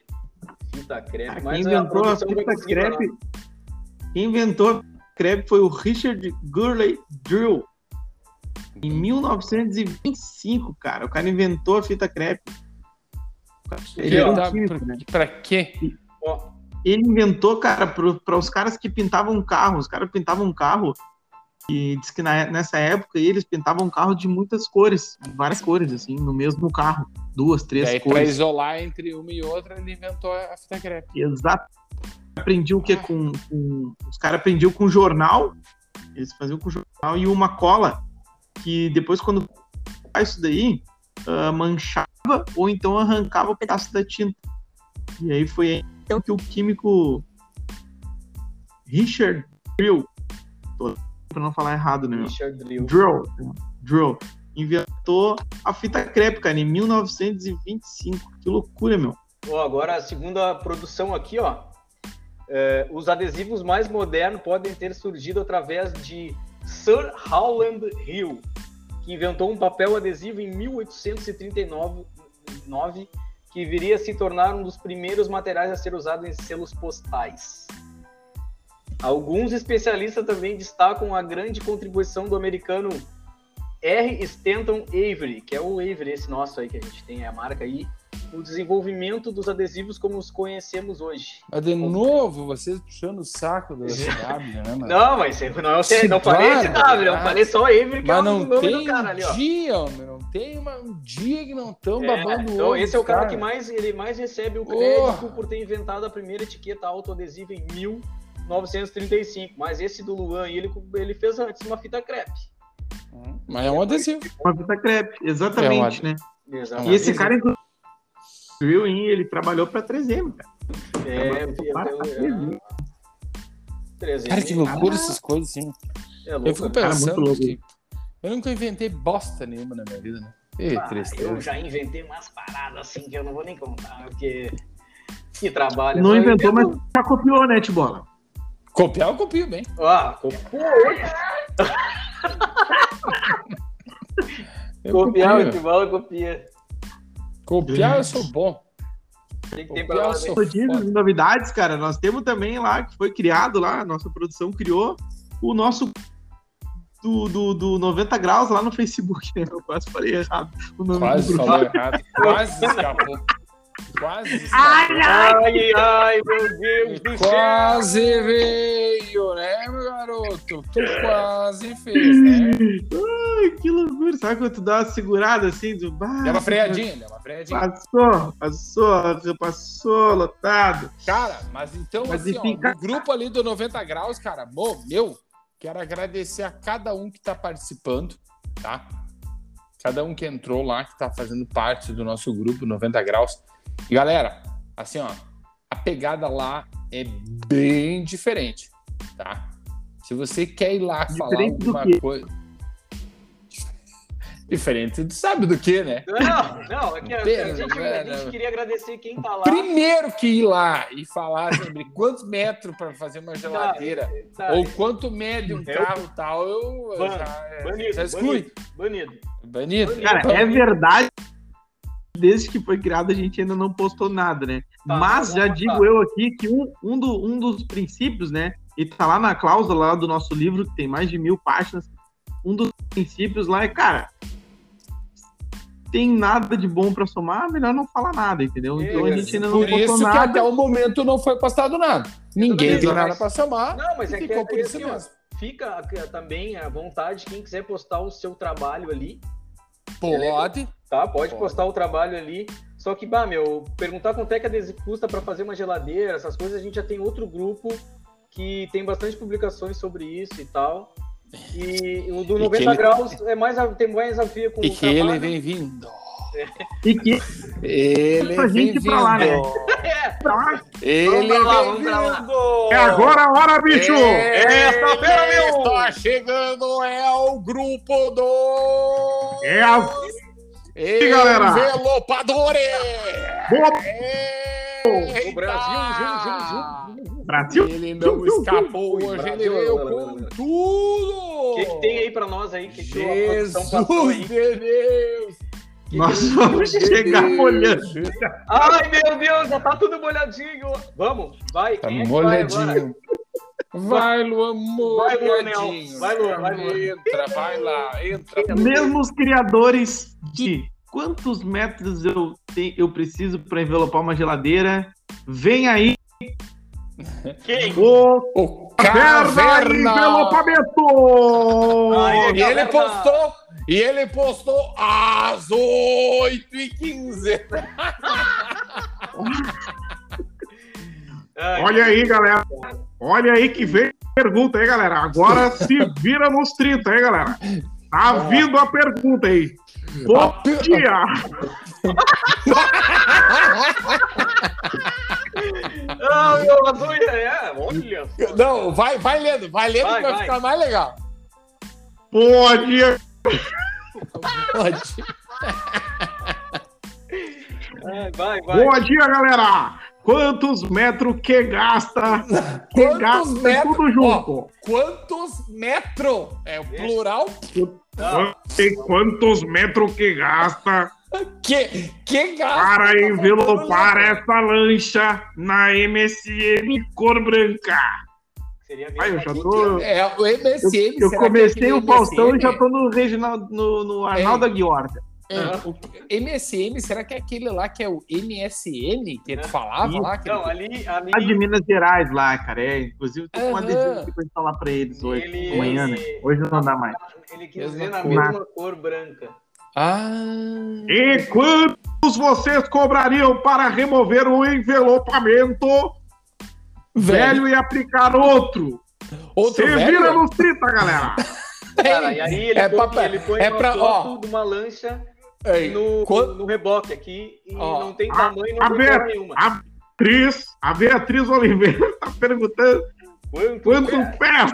[SPEAKER 1] Fita crepe,
[SPEAKER 2] Cara,
[SPEAKER 1] mas
[SPEAKER 2] quem
[SPEAKER 1] a
[SPEAKER 2] inventou a
[SPEAKER 1] vai
[SPEAKER 2] fita crepe. Quem inventou a fita crepe foi o Richard Gurley Drill. Em 1925, cara. O cara inventou a fita crepe. Ele um
[SPEAKER 3] Tá, pra,
[SPEAKER 2] né?
[SPEAKER 3] pra quê?
[SPEAKER 2] Ele inventou, cara, para os caras que pintavam carro. Os caras pintavam um carro e diz que na- nessa época eles pintavam um carro de muitas cores, várias cores, assim, no mesmo carro. Duas, três
[SPEAKER 3] pra
[SPEAKER 2] cores.
[SPEAKER 3] isolar entre uma e outra, ele inventou a fita crepe.
[SPEAKER 2] Exato. Aprendi o que com, com- Os caras aprendiam com jornal. Eles faziam com jornal e uma cola que depois, quando faz isso daí, ah, manchava ou então arrancava o pedaço da tinta. E aí foi então que o químico Richard Drill, pra não falar errado, né?
[SPEAKER 1] Richard Drill.
[SPEAKER 2] Drill, Drill, inventou a fita crepe, cara, em 1925. Que loucura, meu.
[SPEAKER 1] Ó, agora a segunda produção aqui, ó. É, os adesivos mais modernos podem ter surgido através de Sir Howland Hill, que inventou um papel adesivo em 1839, nove, que viria a se tornar um dos primeiros materiais a ser usado em selos postais. Alguns especialistas também destacam a grande contribuição do americano R. Stanton Avery, que é o Avery, esse nosso aí que a gente tem, é a marca aí, no desenvolvimento dos adesivos como os conhecemos hoje.
[SPEAKER 3] Mas de novo, vocês puxando o saco da CW, né, mano?
[SPEAKER 1] Não, mas eu não, eu sei, não falei esse W, eu falei só Avery, que é
[SPEAKER 3] Mas
[SPEAKER 1] o
[SPEAKER 3] não
[SPEAKER 1] nome
[SPEAKER 3] tem
[SPEAKER 1] do cara ali, ó.
[SPEAKER 3] um dia, homem, não tem uma- um dia que não estão
[SPEAKER 1] É,
[SPEAKER 3] babando o
[SPEAKER 1] então
[SPEAKER 3] ovo,
[SPEAKER 1] esse é o cara,
[SPEAKER 3] cara.
[SPEAKER 1] que mais ele mais recebe o crédito
[SPEAKER 3] Oh.
[SPEAKER 1] por ter inventado a primeira etiqueta autoadesiva em 1935. Mas esse do Luan, ele, ele fez antes uma fita crepe.
[SPEAKER 3] Mas é um adesivo.
[SPEAKER 2] Uma fita crepe, exatamente,
[SPEAKER 3] É
[SPEAKER 2] né?
[SPEAKER 1] Exato.
[SPEAKER 2] E esse cara, Drill, hein, ele trabalhou pra 3M, cara.
[SPEAKER 1] É, eu vi
[SPEAKER 2] Para
[SPEAKER 1] até
[SPEAKER 2] pra
[SPEAKER 1] o-
[SPEAKER 2] ver,
[SPEAKER 1] 13.
[SPEAKER 3] Cara, que loucura essas coisas, assim.
[SPEAKER 1] É louco,
[SPEAKER 3] Eu fico
[SPEAKER 1] né?
[SPEAKER 2] cara,
[SPEAKER 3] pensando
[SPEAKER 2] muito louco.
[SPEAKER 3] que eu nunca inventei bosta nenhuma na minha vida, né? Ih,
[SPEAKER 1] Ah,
[SPEAKER 3] tristeza.
[SPEAKER 1] eu já inventei umas paradas assim que eu não vou nem contar, porque que trabalho.
[SPEAKER 2] Não
[SPEAKER 1] Eu
[SPEAKER 2] inventou, mas já copiou, né, Tibola?
[SPEAKER 3] Copiar eu copio bem.
[SPEAKER 1] Ah, copiou.
[SPEAKER 3] Eu
[SPEAKER 1] Copiar o copia.
[SPEAKER 3] Copiar eu sou bom.
[SPEAKER 1] Tem que ter
[SPEAKER 3] Copiar eu
[SPEAKER 1] pra
[SPEAKER 3] sou foda.
[SPEAKER 2] novidades, cara. Nós temos também lá, que foi criado lá, a nossa produção criou o nosso do, do, do 90 graus lá no Facebook, né? Eu quase falei errado o nome
[SPEAKER 3] Quase falou errado. Quase escapou. Quase.
[SPEAKER 4] Ai, ai,
[SPEAKER 1] Ai, meu Deus do céu!
[SPEAKER 3] Quase veio, né, meu garoto? Tu quase fez, né?
[SPEAKER 2] Ai, que loucura. Sabe quando tu dá uma segurada assim? Do...
[SPEAKER 3] Deu uma freadinha, deu uma freadinha.
[SPEAKER 2] Passou, passou, passou, lotado.
[SPEAKER 3] Cara, mas então,
[SPEAKER 2] Mas
[SPEAKER 3] assim, ó,
[SPEAKER 2] enfim, cara-
[SPEAKER 3] no grupo ali do 90 Graus, cara, bom, meu, quero agradecer a cada um que tá participando, tá? Cada um que entrou lá, que tá fazendo parte do nosso grupo 90 Graus. E galera, assim, ó, a pegada lá é bem diferente, tá? Se você quer ir lá falar
[SPEAKER 2] Diferente do
[SPEAKER 3] alguma coisa. Diferente, tu sabe do que, né?
[SPEAKER 1] Não, não, é que a,
[SPEAKER 3] Pera,
[SPEAKER 1] gente, a gente queria agradecer quem tá lá.
[SPEAKER 3] Primeiro que ir lá e falar sobre quantos metros para fazer uma geladeira.
[SPEAKER 1] Tá,
[SPEAKER 3] Ou quanto mede um
[SPEAKER 1] Eu-
[SPEAKER 3] carro e tal, eu
[SPEAKER 1] Ban-
[SPEAKER 3] já, é,
[SPEAKER 1] banido,
[SPEAKER 3] já exclui.
[SPEAKER 1] Banido.
[SPEAKER 3] Banido.
[SPEAKER 2] Cara,
[SPEAKER 3] Então,
[SPEAKER 2] é verdade. Desde que foi criado, a gente ainda não postou nada, né?
[SPEAKER 1] Tá,
[SPEAKER 2] Mas
[SPEAKER 1] vamos
[SPEAKER 2] já
[SPEAKER 1] postar.
[SPEAKER 2] digo eu aqui que um, um, do- um dos princípios, né? E tá lá na cláusula lá do nosso livro, que tem mais de mil páginas. Um dos princípios lá é, cara, tem nada de bom pra somar, melhor não falar nada, entendeu? Então a gente ainda não
[SPEAKER 3] Por
[SPEAKER 2] postou
[SPEAKER 3] isso que
[SPEAKER 2] nada.
[SPEAKER 3] até o momento não foi postado nada. Ninguém
[SPEAKER 1] bem,
[SPEAKER 3] tem
[SPEAKER 1] mas-
[SPEAKER 3] nada para somar.
[SPEAKER 1] Não, mas é que
[SPEAKER 3] ficou
[SPEAKER 1] é,
[SPEAKER 3] por
[SPEAKER 1] é
[SPEAKER 3] isso
[SPEAKER 1] assim,
[SPEAKER 3] mesmo.
[SPEAKER 1] fica a- também à vontade, quem quiser postar o seu trabalho ali,
[SPEAKER 3] Pode.
[SPEAKER 1] tá? Pode
[SPEAKER 3] Pode.
[SPEAKER 1] postar o trabalho ali. Só que, bah, meu, perguntar quanto é que adesivo custa para fazer uma geladeira, essas coisas, a gente já tem outro grupo que tem bastante publicações sobre isso e tal. E o do
[SPEAKER 3] E que
[SPEAKER 1] 90
[SPEAKER 3] ele-
[SPEAKER 1] graus é mais, tem mais a ver com
[SPEAKER 3] E
[SPEAKER 1] o
[SPEAKER 3] que ele
[SPEAKER 1] trabalho.
[SPEAKER 3] vem vindo.
[SPEAKER 2] E que
[SPEAKER 3] Ele
[SPEAKER 2] Pra
[SPEAKER 3] vem
[SPEAKER 2] gente ir pra lá, né?
[SPEAKER 3] vindo.
[SPEAKER 1] Vamos
[SPEAKER 3] Ele
[SPEAKER 1] pra lá,
[SPEAKER 3] vem
[SPEAKER 1] vamos pra lá.
[SPEAKER 3] vindo.
[SPEAKER 2] é agora a hora, bicho!
[SPEAKER 3] É,
[SPEAKER 1] Esta-feira, meu!
[SPEAKER 3] Está chegando, é o grupo do...
[SPEAKER 2] É a
[SPEAKER 3] E
[SPEAKER 2] galera.
[SPEAKER 3] Envelopadores!
[SPEAKER 2] Boa
[SPEAKER 3] Eita!
[SPEAKER 1] O Brasil, zum, zum, zum.
[SPEAKER 2] Brasil!
[SPEAKER 3] Ele não escapou
[SPEAKER 1] Ui,
[SPEAKER 3] hoje, ele veio com tudo!
[SPEAKER 1] O que, que tem aí pra nós aí? Que, que
[SPEAKER 3] Jesus
[SPEAKER 1] aí?
[SPEAKER 3] de Deus!
[SPEAKER 2] Nós vamos chegar molhando.
[SPEAKER 1] Ai, meu Deus, já tá tudo molhadinho. Vamos, vai.
[SPEAKER 3] Tá
[SPEAKER 1] é
[SPEAKER 3] molhadinho. Vai, Luan,
[SPEAKER 1] Vai, Luan,
[SPEAKER 3] molhadinho.
[SPEAKER 1] vai, Luan, vai, Luan.
[SPEAKER 3] Entra, vai lá, entra.
[SPEAKER 2] Mesmo os criadores de quantos metros eu, tenho, eu preciso para envelopar uma geladeira, vem aí
[SPEAKER 1] Quem?
[SPEAKER 2] o
[SPEAKER 3] O
[SPEAKER 2] Caverna
[SPEAKER 3] Caverna!
[SPEAKER 2] Envelopamento!
[SPEAKER 1] Aí,
[SPEAKER 3] E ele postou, e ele postou às 8h15.
[SPEAKER 1] Ai,
[SPEAKER 2] Olha aí, galera. Olha aí que vem a pergunta aí, galera. Agora se vira nos 30 aí, galera. Tá vindo a pergunta aí. Bom dia!
[SPEAKER 1] Ah, meu é, olha.
[SPEAKER 3] Não, vai, vai lendo, vai lendo
[SPEAKER 1] Vai,
[SPEAKER 3] que vai,
[SPEAKER 1] vai.
[SPEAKER 3] ficar mais legal.
[SPEAKER 2] Bom dia!
[SPEAKER 3] Pode.
[SPEAKER 1] Ai, vai, vai.
[SPEAKER 2] Bom dia, galera! Quantos metros que gasta? Que
[SPEAKER 3] Quantos
[SPEAKER 2] gasta
[SPEAKER 3] metros?
[SPEAKER 2] tudo junto?
[SPEAKER 3] Quantos metros? É o plural?
[SPEAKER 1] Não,
[SPEAKER 2] E quantos metros que gasta
[SPEAKER 3] Que, que gasta?
[SPEAKER 2] para envelopar essa lancha na MSM cor branca?
[SPEAKER 1] Seria
[SPEAKER 2] Ai, eu já tô.
[SPEAKER 3] É o MSM.
[SPEAKER 2] Eu comecei
[SPEAKER 3] que é
[SPEAKER 2] o
[SPEAKER 3] aquele
[SPEAKER 2] Faustão e já tô no Reginaldo, no, no Arnaldo Aguiar.
[SPEAKER 3] É, o MSM, será que é aquele lá que é o MSN que tu falava
[SPEAKER 2] Isso.
[SPEAKER 3] lá? Que
[SPEAKER 1] Não, ali, ali
[SPEAKER 2] Lá de Minas Gerais, lá, cara. É, inclusive, tô com uma
[SPEAKER 3] Aham.
[SPEAKER 2] adesivo aqui pra instalar pra eles hoje.
[SPEAKER 1] Ele-
[SPEAKER 2] Amanhã, né? Hoje não dá mais.
[SPEAKER 1] ele quis dizer na
[SPEAKER 3] cor.
[SPEAKER 1] mesma cor branca.
[SPEAKER 3] Ah.
[SPEAKER 2] E quantos vocês cobrariam para remover o envelopamento velho, e aplicar outro?
[SPEAKER 3] Outro
[SPEAKER 2] Se
[SPEAKER 3] velho?
[SPEAKER 2] vira nos 30, galera.
[SPEAKER 1] Cara, e aí ele
[SPEAKER 3] É
[SPEAKER 1] põe,
[SPEAKER 3] pra-
[SPEAKER 1] ele põe
[SPEAKER 3] é
[SPEAKER 1] uma
[SPEAKER 3] pra- ó.
[SPEAKER 1] de uma lancha
[SPEAKER 3] Ei,
[SPEAKER 1] no,
[SPEAKER 3] quan-
[SPEAKER 1] no reboque aqui e
[SPEAKER 3] Ó,
[SPEAKER 1] não tem
[SPEAKER 2] a-
[SPEAKER 1] tamanho,
[SPEAKER 2] a
[SPEAKER 1] não tem cor nenhuma.
[SPEAKER 2] A Beatriz, a Beatriz Oliveira tá perguntando
[SPEAKER 1] Quanto,
[SPEAKER 2] quanto pé.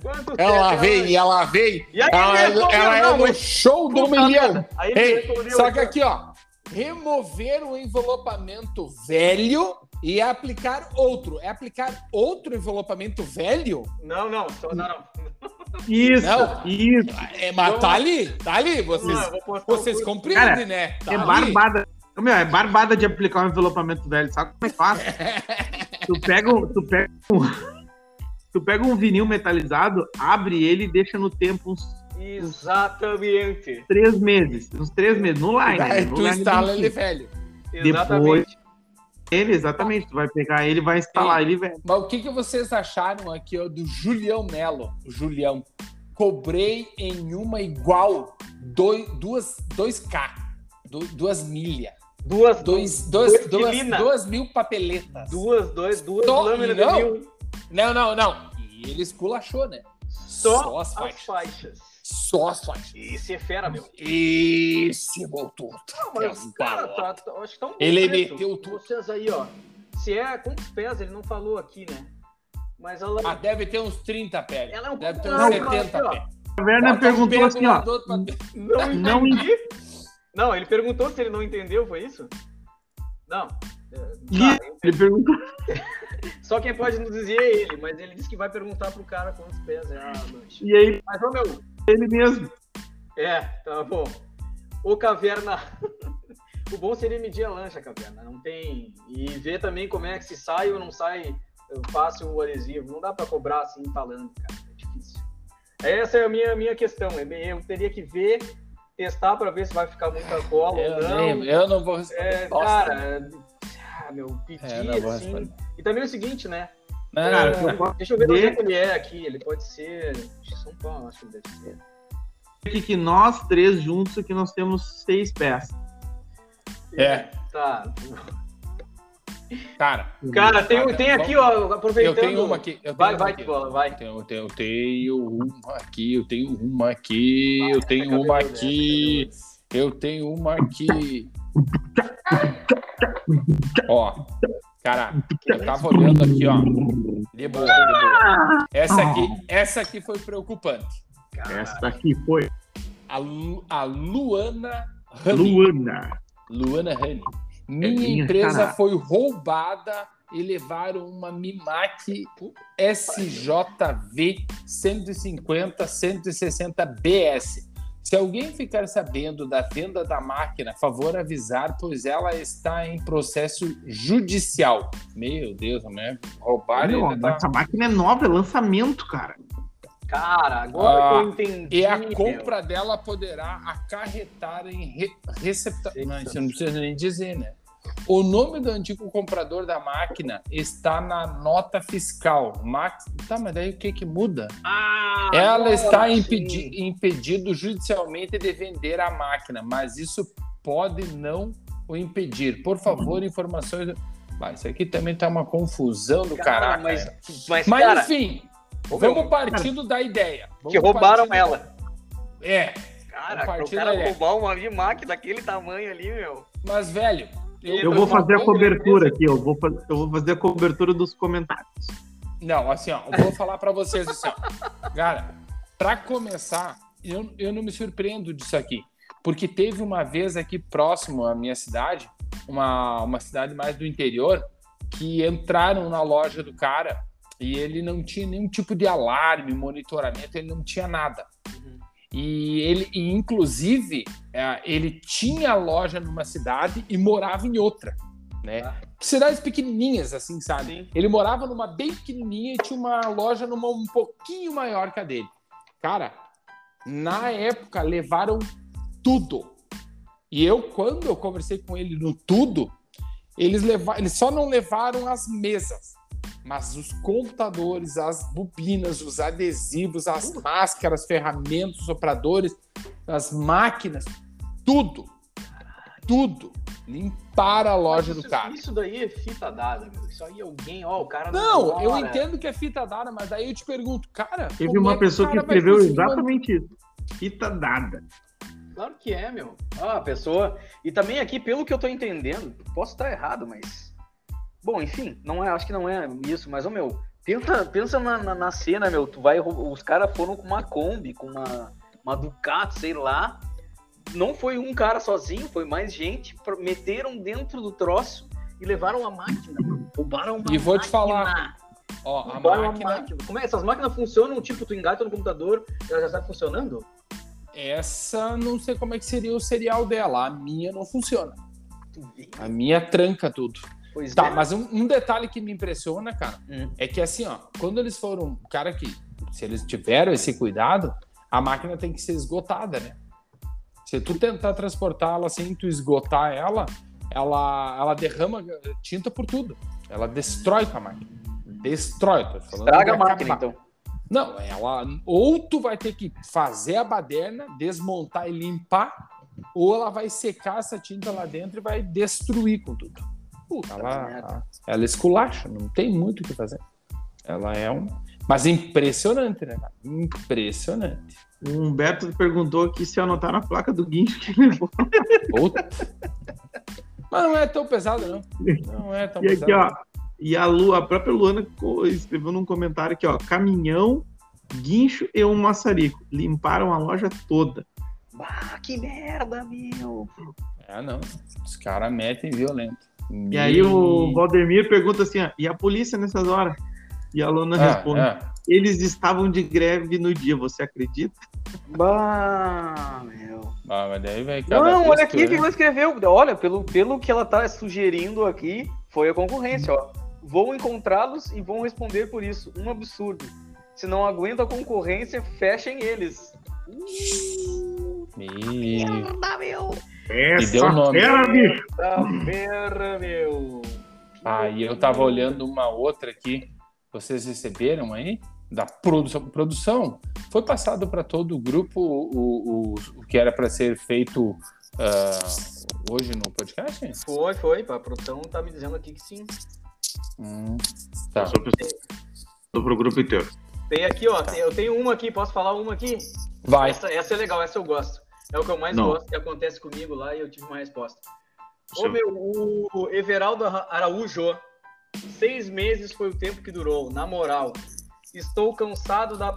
[SPEAKER 1] Quanto
[SPEAKER 3] Ela
[SPEAKER 1] é?
[SPEAKER 3] vem, e ela vem.
[SPEAKER 1] E aí
[SPEAKER 3] Ela, ela é
[SPEAKER 1] não,
[SPEAKER 3] no show do milhão. Ei, só que aqui, ó. Remover o envelopamento velho e aplicar outro. É aplicar outro envelopamento velho?
[SPEAKER 1] Não, não, só, não, não.
[SPEAKER 2] Isso,
[SPEAKER 3] Não.
[SPEAKER 2] isso.
[SPEAKER 3] É, mas tá ali, tá ali. Vocês,
[SPEAKER 1] Não,
[SPEAKER 3] vocês compreendem,
[SPEAKER 2] Cara,
[SPEAKER 3] né? Tá
[SPEAKER 2] É
[SPEAKER 3] ali.
[SPEAKER 2] barbada. Meu, é barbada de aplicar um envelopamento velho. Sabe como é fácil? tu pega um. Tu pega um, tu pega um vinil metalizado, abre ele e deixa no tempo uns
[SPEAKER 1] Exatamente.
[SPEAKER 2] três meses. Uns três meses. No line.
[SPEAKER 3] Daí
[SPEAKER 2] no
[SPEAKER 3] tu
[SPEAKER 2] line
[SPEAKER 3] instala ele velho.
[SPEAKER 1] Exatamente.
[SPEAKER 2] Ele, exatamente. Tu vai pegar ele, vai instalar ele velho.
[SPEAKER 3] Mas o que, que vocês acharam aqui ó, do Julião Melo? Julião. Cobrei em uma igual 2, duas, 2K, du- duas milhas.
[SPEAKER 1] Duas,
[SPEAKER 3] Dois,
[SPEAKER 1] duas,
[SPEAKER 3] dois, duas,
[SPEAKER 1] quilina.
[SPEAKER 3] duas mil papeletas.
[SPEAKER 1] duas, dois, duas
[SPEAKER 3] Só-
[SPEAKER 1] lâminas
[SPEAKER 3] não.
[SPEAKER 1] de mil.
[SPEAKER 3] Não, não, não. E ele esculachou, né?
[SPEAKER 1] Só,
[SPEAKER 3] as
[SPEAKER 1] as
[SPEAKER 3] faixas.
[SPEAKER 1] faixas.
[SPEAKER 3] Só faixas.
[SPEAKER 1] Esse é fera, meu.
[SPEAKER 3] Esse voltou.
[SPEAKER 1] Não, mas,
[SPEAKER 3] É um
[SPEAKER 1] cara, tá, tá- acho que tá um
[SPEAKER 3] Ele
[SPEAKER 1] preço.
[SPEAKER 3] meteu tudo.
[SPEAKER 1] Vocês aí, ó. Se é quantos pés, ele não falou aqui, né? Mas ela,
[SPEAKER 3] Ah, deve ter uns 30 pés.
[SPEAKER 1] ela é um
[SPEAKER 3] Deve ter uns
[SPEAKER 1] mais,
[SPEAKER 3] 70
[SPEAKER 1] aqui, ó.
[SPEAKER 3] pés.
[SPEAKER 2] A Werner perguntou assim, ó.
[SPEAKER 3] pra-
[SPEAKER 1] Não
[SPEAKER 2] Não
[SPEAKER 1] entendi. Não, ele perguntou se ele não entendeu, foi isso? Não. É,
[SPEAKER 2] Ih,
[SPEAKER 1] tá,
[SPEAKER 2] Ele perguntou.
[SPEAKER 1] só quem pode nos dizer é ele, mas ele disse que vai perguntar pro cara quantos pés é a lancha.
[SPEAKER 2] E aí,
[SPEAKER 1] Mas, ô meu,
[SPEAKER 2] ele mesmo.
[SPEAKER 1] é, tá bom. O caverna. o bom seria medir a lancha, caverna. Não tem. E ver também como é que se sai ou não sai fácil o adesivo. Não dá pra cobrar assim falando, cara. É difícil. Essa é a minha, minha questão. Eu teria que ver, testar pra ver se vai ficar muita cola ou
[SPEAKER 3] Eu,
[SPEAKER 1] não.
[SPEAKER 3] nem- eu não vou responder.
[SPEAKER 1] É, cara, ah, meu, pedir
[SPEAKER 3] É, não
[SPEAKER 1] assim. E também é o seguinte, né?
[SPEAKER 3] Não,
[SPEAKER 2] Cara,
[SPEAKER 3] não, não.
[SPEAKER 2] eu posso
[SPEAKER 1] Deixa eu ver de onde é que ele é aqui. Ele pode ser. de São Paulo, acho que ele deve ser.
[SPEAKER 2] aqui que nós três juntos aqui nós temos seis pés.
[SPEAKER 3] É,
[SPEAKER 1] Tá.
[SPEAKER 3] cara.
[SPEAKER 1] Cara, tem,
[SPEAKER 3] Cara,
[SPEAKER 1] tem aqui, ó,
[SPEAKER 3] Eu
[SPEAKER 1] aproveitando.
[SPEAKER 3] tenho uma aqui. Eu tenho
[SPEAKER 1] Vai,
[SPEAKER 3] uma
[SPEAKER 1] vai,
[SPEAKER 3] aqui.
[SPEAKER 1] que bola, vai.
[SPEAKER 3] Eu tenho, eu tenho, eu tenho uma aqui, eu tenho uma aqui,
[SPEAKER 1] Vai,
[SPEAKER 3] eu tenho uma aqui, eu tenho uma aqui. Ó, cara, eu tava olhando aqui, ó. De boa, de boa. Essa aqui, essa aqui foi preocupante.
[SPEAKER 1] Cara,
[SPEAKER 2] Essa aqui foi
[SPEAKER 3] A, Lu- a Luana Honey.
[SPEAKER 2] Luana.
[SPEAKER 3] Luana Honey. Minha
[SPEAKER 2] minha
[SPEAKER 3] empresa
[SPEAKER 2] cara.
[SPEAKER 3] foi roubada e levaram uma Mimac SJV 150 160 BS. Se alguém ficar sabendo da venda da máquina, favor avisar, pois ela está em processo judicial. Meu Deus, né? Roubaram
[SPEAKER 2] Meu,
[SPEAKER 3] ainda tá...
[SPEAKER 2] Essa máquina é nova, é lançamento, cara.
[SPEAKER 1] cara, agora
[SPEAKER 3] Ah,
[SPEAKER 1] que eu entendi.
[SPEAKER 3] E a
[SPEAKER 1] meu.
[SPEAKER 3] compra dela poderá acarretar em re... recepta... Não, isso não precisa nem dizer, né? O nome do antigo comprador da máquina está na nota fiscal. Max... Tá, mas daí o que que muda?
[SPEAKER 1] Ah,
[SPEAKER 3] Ela está impedi... impedido judicialmente de vender a máquina, mas isso pode não o impedir. Por favor, informações... Mas isso aqui também tá uma confusão do
[SPEAKER 1] Cara,
[SPEAKER 3] caraca.
[SPEAKER 1] mas,
[SPEAKER 3] né?
[SPEAKER 1] mas,
[SPEAKER 3] Mas
[SPEAKER 1] cara,
[SPEAKER 3] enfim, vamos partindo da ideia.
[SPEAKER 1] que
[SPEAKER 3] Vamos
[SPEAKER 1] roubaram
[SPEAKER 3] partindo-
[SPEAKER 1] ela.
[SPEAKER 3] É,
[SPEAKER 1] Cara, o cara roubar uma Vimac daquele tamanho ali, meu.
[SPEAKER 3] mas velho,
[SPEAKER 2] Eu vou fazer a cobertura aqui, eu vou, eu vou fazer a cobertura dos comentários.
[SPEAKER 3] Não, assim, ó, eu vou falar pra vocês assim, ó. Cara, pra começar, eu, eu não me surpreendo disso aqui. Porque teve uma vez aqui próximo à minha cidade, uma, uma cidade mais do interior, que entraram na loja do cara e ele não tinha nenhum tipo de alarme, monitoramento, ele não tinha nada. E ele, e, inclusive, é, ele tinha loja numa cidade e morava em outra, né?
[SPEAKER 1] Ah.
[SPEAKER 3] Cidades pequenininhas, assim, sabe?
[SPEAKER 1] Sim.
[SPEAKER 3] Ele morava numa bem pequenininha e tinha uma loja numa um pouquinho maior que a dele. Cara, na época levaram tudo. E eu, quando eu conversei com ele no tudo, eles, leva... eles só não levaram as mesas, mas os computadores, as bobinas, os adesivos, as máscaras, ferramentas, sopradores, as máquinas, tudo. Tudo. Limparam a loja
[SPEAKER 1] Mas
[SPEAKER 3] do
[SPEAKER 1] isso,
[SPEAKER 3] cara.
[SPEAKER 1] Isso daí é fita dada, meu. Isso aí alguém, ó, o cara
[SPEAKER 3] Não, eu
[SPEAKER 1] mora.
[SPEAKER 3] entendo que é fita dada, mas daí eu te pergunto, cara.
[SPEAKER 2] Teve
[SPEAKER 3] como
[SPEAKER 2] uma
[SPEAKER 3] é o
[SPEAKER 2] pessoa que escreveu exatamente isso. Fita dada.
[SPEAKER 1] Claro que é, meu. Ah, a pessoa. E também aqui, pelo que eu tô entendendo, posso estar errado, mas. Bom, enfim, não é, acho que não é isso, mas, ô meu, pensa, pensa na, na, na cena, meu. Tu vai. Os caras foram com uma Kombi, com uma, uma Ducati, sei lá. Não foi um cara sozinho, foi mais gente. Meteram dentro do troço e levaram a máquina. Roubaram uma
[SPEAKER 3] E vou te falar,
[SPEAKER 1] máquina.
[SPEAKER 3] Ó, a máquina,
[SPEAKER 1] máquina. Como é? Essas máquinas funcionam, tipo, tu engata no computador, ela já está funcionando?
[SPEAKER 3] essa não sei como é que seria o serial dela. A minha não funciona. A minha tranca tudo.
[SPEAKER 1] Pois
[SPEAKER 3] Tá,
[SPEAKER 1] é.
[SPEAKER 3] mas um, um detalhe que me impressiona, cara,
[SPEAKER 1] Hum.
[SPEAKER 3] é que assim, ó, quando eles foram, cara que se eles tiveram esse cuidado, a máquina tem que ser esgotada, né? Se tu tentar transportá-la sem tu esgotar ela, ela, ela derrama tinta por tudo. Ela destrói com a máquina. Destrói, tô falando.
[SPEAKER 1] Estraga a máquina,
[SPEAKER 3] acabar.
[SPEAKER 1] então.
[SPEAKER 3] Não, ela ou tu vai ter que fazer a baderna, desmontar e limpar, ou ela vai secar essa tinta lá dentro e vai destruir com tudo.
[SPEAKER 1] Puta
[SPEAKER 3] Ela,
[SPEAKER 1] merda.
[SPEAKER 3] ela esculacha, não tem muito o que fazer. Ela é um. Mas impressionante, né? Impressionante.
[SPEAKER 2] O Humberto perguntou aqui se anotaram a placa do guincho que ele levou.
[SPEAKER 3] Puta. Mas não é tão pesado, não. Não é tão
[SPEAKER 2] E
[SPEAKER 3] pesado.
[SPEAKER 2] aqui, ó. E a, Lu, a própria Luana escreveu num comentário aqui, ó. Caminhão, guincho e um maçarico. Limparam a loja toda.
[SPEAKER 1] Bah, que merda, meu.
[SPEAKER 3] É, não. Os caras metem violento.
[SPEAKER 2] E aí o Valdemir pergunta assim, ó. E a polícia nessas horas? E a Luana
[SPEAKER 3] Ah,
[SPEAKER 2] responde.
[SPEAKER 3] é.
[SPEAKER 2] Eles estavam de greve no dia, você acredita?
[SPEAKER 1] Bah, meu.
[SPEAKER 3] Ah, mas daí vai cada
[SPEAKER 1] Não, olha
[SPEAKER 3] texto,
[SPEAKER 1] aqui o que
[SPEAKER 3] né?
[SPEAKER 1] ela escreveu. Olha, pelo, pelo que ela tá sugerindo aqui, foi a concorrência, ó. Vou encontrá-los e vão responder por isso. Um absurdo. Se não aguenta a concorrência, fechem eles.
[SPEAKER 3] E...
[SPEAKER 1] Merda, meu.
[SPEAKER 2] Essa
[SPEAKER 3] deu nome.
[SPEAKER 2] fera, bicho!
[SPEAKER 1] Tá merda, meu.
[SPEAKER 3] Ah, e eu tava olhando uma outra aqui. Vocês receberam aí? Da produção. Produção. Foi passado para todo o grupo o, o, o que era para ser feito ah, hoje no podcast?
[SPEAKER 1] Foi, foi. A produção tá me dizendo aqui que sim.
[SPEAKER 3] Hum, tá.
[SPEAKER 2] Passou pro, passou pro grupo inteiro.
[SPEAKER 1] Tem aqui, ó. tem- eu tenho uma aqui. Posso falar uma aqui?
[SPEAKER 3] Vai.
[SPEAKER 1] Essa, essa é legal, essa eu gosto. É o que eu mais
[SPEAKER 2] Não.
[SPEAKER 1] gosto que acontece comigo lá e eu tive uma resposta. Ô, meu, o Everaldo Ara- Araújo, seis meses foi o tempo que durou, na moral. Estou cansado da.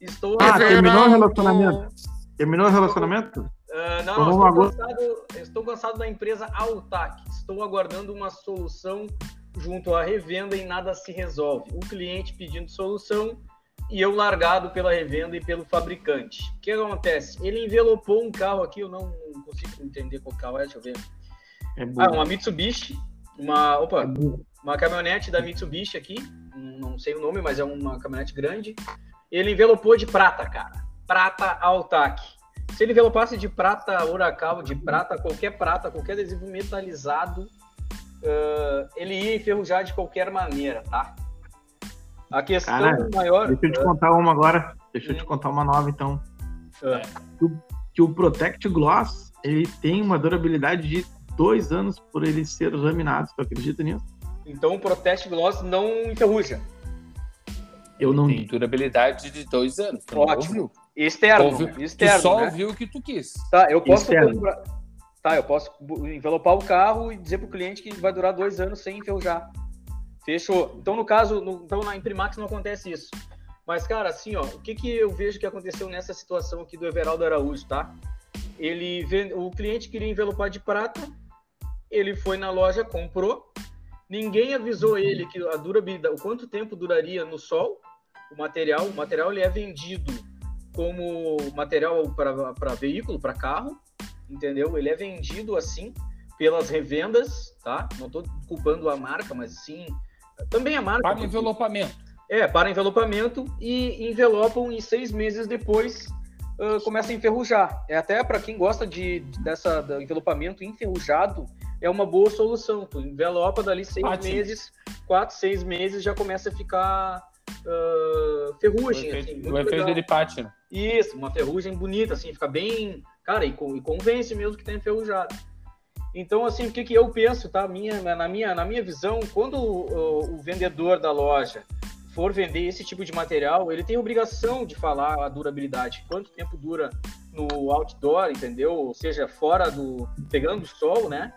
[SPEAKER 1] Estou
[SPEAKER 2] Ah, terminou o relacionamento? Terminou o relacionamento?
[SPEAKER 1] Ah, não, não, estou
[SPEAKER 2] agora.
[SPEAKER 1] cansado, estou cansado da empresa Altac. Estou aguardando uma solução junto à revenda e nada se resolve. O cliente pedindo solução e eu largado pela revenda e pelo fabricante. O que acontece? Ele envelopou um carro aqui, eu não consigo entender qual carro é, deixa eu ver.
[SPEAKER 2] É
[SPEAKER 1] Ah, uma Mitsubishi, uma, opa,
[SPEAKER 2] É
[SPEAKER 1] uma caminhonete da Mitsubishi aqui, não sei o nome, mas é uma caminhonete grande. Ele envelopou de prata, cara. Prata Altac. Se ele envelopasse de prata Huracal, de prata, qualquer prata, qualquer adesivo metalizado, ah, ele ia enferrujar de qualquer maneira, tá? A questão
[SPEAKER 2] Cara,
[SPEAKER 1] maior.
[SPEAKER 2] Deixa eu te contar uma agora. Deixa eu te contar uma nova, então.
[SPEAKER 1] Ah.
[SPEAKER 2] Que o Protect Gloss, ele tem uma durabilidade de dois anos por ele ser laminado. Tu acredita nisso?
[SPEAKER 1] Então o Protect Gloss não enferruja.
[SPEAKER 2] Eu não
[SPEAKER 3] Tem durabilidade de dois anos.
[SPEAKER 1] Ótimo. Externo,
[SPEAKER 3] Ouviu?
[SPEAKER 1] externo,
[SPEAKER 3] tu só
[SPEAKER 1] né?
[SPEAKER 3] ouviu o que tu quis.
[SPEAKER 1] Tá, eu posso
[SPEAKER 2] Externo.
[SPEAKER 1] comprar- Tá, eu posso envelopar o carro e dizer pro cliente que vai durar dois anos sem enferrujar. Fechou. Então, no caso, no- então na Imprimax não acontece isso. Mas, cara, assim, ó, o que, que eu vejo que aconteceu nessa situação aqui do Everaldo Araújo, tá? Ele vende, o cliente queria envelopar de prata, ele foi na loja, comprou, ninguém avisou ele que a durabilidade, o quanto tempo duraria no sol, o material, o material ele é vendido como material para veículo, para carro, entendeu? Ele é vendido assim pelas revendas, tá? Não estou culpando a marca, mas sim também a marca.
[SPEAKER 3] Para
[SPEAKER 1] porque-
[SPEAKER 3] envelopamento.
[SPEAKER 1] é, para envelopamento e envelopam e seis meses depois ah, começa a enferrujar. É até para quem gosta de, dessa do envelopamento enferrujado, é uma boa solução. Tu envelopa dali seis meses, quatro, seis meses já começa a ficar ah,
[SPEAKER 3] O
[SPEAKER 1] ferrugem.
[SPEAKER 3] efeito,
[SPEAKER 1] assim,
[SPEAKER 3] o efeito pátina.
[SPEAKER 1] Isso, uma ferrugem bonita, assim, fica bem. Cara, e, e convence mesmo que tá enferrujado. Então, assim, o que, que eu penso, tá? Minha, na, minha, na minha visão, quando o, o vendedor da loja for vender esse tipo de material, ele tem obrigação de falar a durabilidade, quanto tempo dura no outdoor, entendeu? Ou seja, fora do. pegando o sol, né?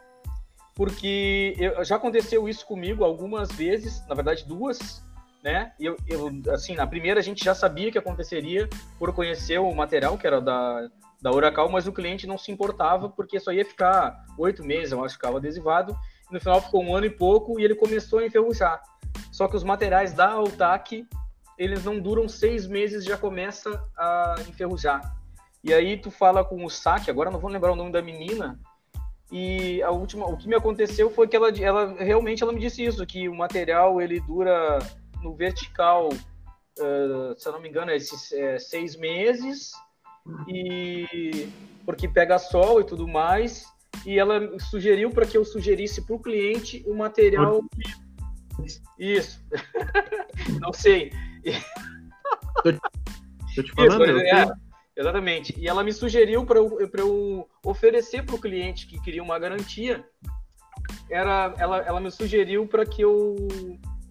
[SPEAKER 1] Porque eu- já aconteceu isso comigo algumas vezes, na verdade, duas, né? Eu, eu, assim, na primeira a gente já sabia que aconteceria por conhecer o material, que era da, da Oracal, mas o cliente não se importava, porque só ia ficar oito meses, eu acho, ficava adesivado. No final ficou um ano e pouco e ele começou a enferrujar. Só que os materiais da Altac, eles não duram seis meses já começa a enferrujar. E aí tu fala com o saque, agora não vou lembrar o nome da menina, e a última, o que me aconteceu foi que ela, ela realmente ela me disse isso, que o material ele dura no vertical, eh, se eu não me engano, é esses eh, seis meses, e porque pega sol e tudo mais, e ela sugeriu para que eu sugerisse para o cliente o material. Isso. Não sei.
[SPEAKER 2] Tô te falando,
[SPEAKER 1] Isso, é, exatamente. E ela me sugeriu para eu, pra eu oferecer para o cliente que queria uma garantia. Era, ela, ela me sugeriu para que eu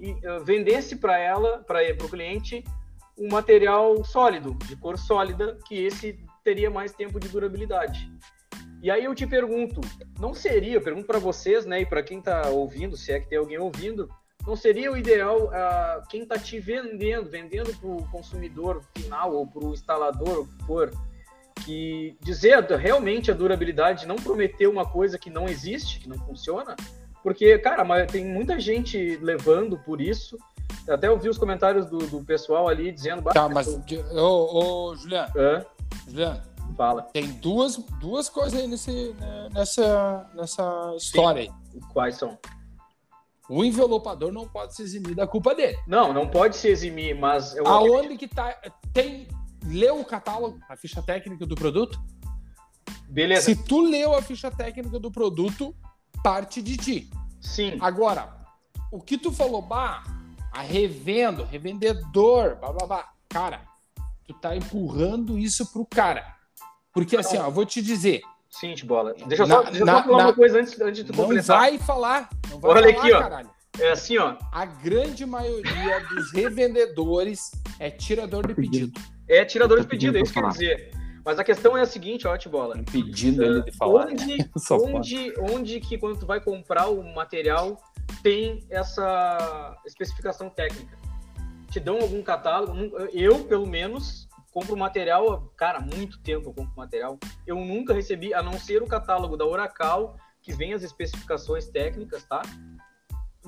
[SPEAKER 1] eh, vendesse para ela, para o cliente, um material sólido, de cor sólida, que esse teria mais tempo de durabilidade. E aí eu te pergunto, não seria, eu pergunto para vocês, né, e para quem está ouvindo, se é que tem alguém ouvindo, não seria o ideal ah, quem está te vendendo, vendendo para o consumidor final ou para o instalador, o que for, que dizer realmente a durabilidade, não prometer uma coisa que não existe, que não funciona, porque, cara, tem muita gente levando por isso. Eu Até ouvi os comentários do, do pessoal ali dizendo. "Bah,
[SPEAKER 3] Tá, mas, ô, ô, Juliano,
[SPEAKER 1] hã?
[SPEAKER 3] Juliano,
[SPEAKER 1] fala.
[SPEAKER 3] tem duas, duas coisas aí nesse, né, nessa, nessa história aí.
[SPEAKER 1] Quais são?
[SPEAKER 3] O envelopador não pode se eximir da culpa dele.
[SPEAKER 1] Não, não pode se eximir, mas eu
[SPEAKER 3] Aonde que tá. Tem. Leu o catálogo, a ficha técnica do produto?
[SPEAKER 1] Beleza.
[SPEAKER 3] Se tu leu a ficha técnica do produto, parte de ti.
[SPEAKER 1] Sim.
[SPEAKER 3] Agora, o que tu falou, bah, a revendo, revendedor, blá blá blá. Cara, tu tá empurrando isso pro cara. Porque assim, ó, eu vou te dizer,
[SPEAKER 1] Sim, de bola. Deixa eu
[SPEAKER 3] Na-
[SPEAKER 1] só, deixa eu só
[SPEAKER 3] na-
[SPEAKER 1] falar
[SPEAKER 3] na-
[SPEAKER 1] uma coisa antes, antes de tu
[SPEAKER 3] não
[SPEAKER 1] completar.
[SPEAKER 3] vai falar. Não vai
[SPEAKER 1] Olha
[SPEAKER 3] falar,
[SPEAKER 1] aqui, ó.
[SPEAKER 3] caralho.
[SPEAKER 1] É assim, ó.
[SPEAKER 3] A grande maioria dos revendedores é tirador de pedido.
[SPEAKER 1] É tirador de pedido, é isso que eu quero dizer. Mas a questão é a seguinte, ó, Tibola.
[SPEAKER 3] Impedindo ele de falar.
[SPEAKER 1] Onde,
[SPEAKER 3] pode.
[SPEAKER 1] onde, onde que quando tu vai comprar o material tem essa especificação técnica? Te dão algum catálogo? Eu, pelo menos, compro material, cara, há muito tempo eu compro material. Eu nunca recebi, a não ser o catálogo da Oracle, que vem as especificações técnicas, tá?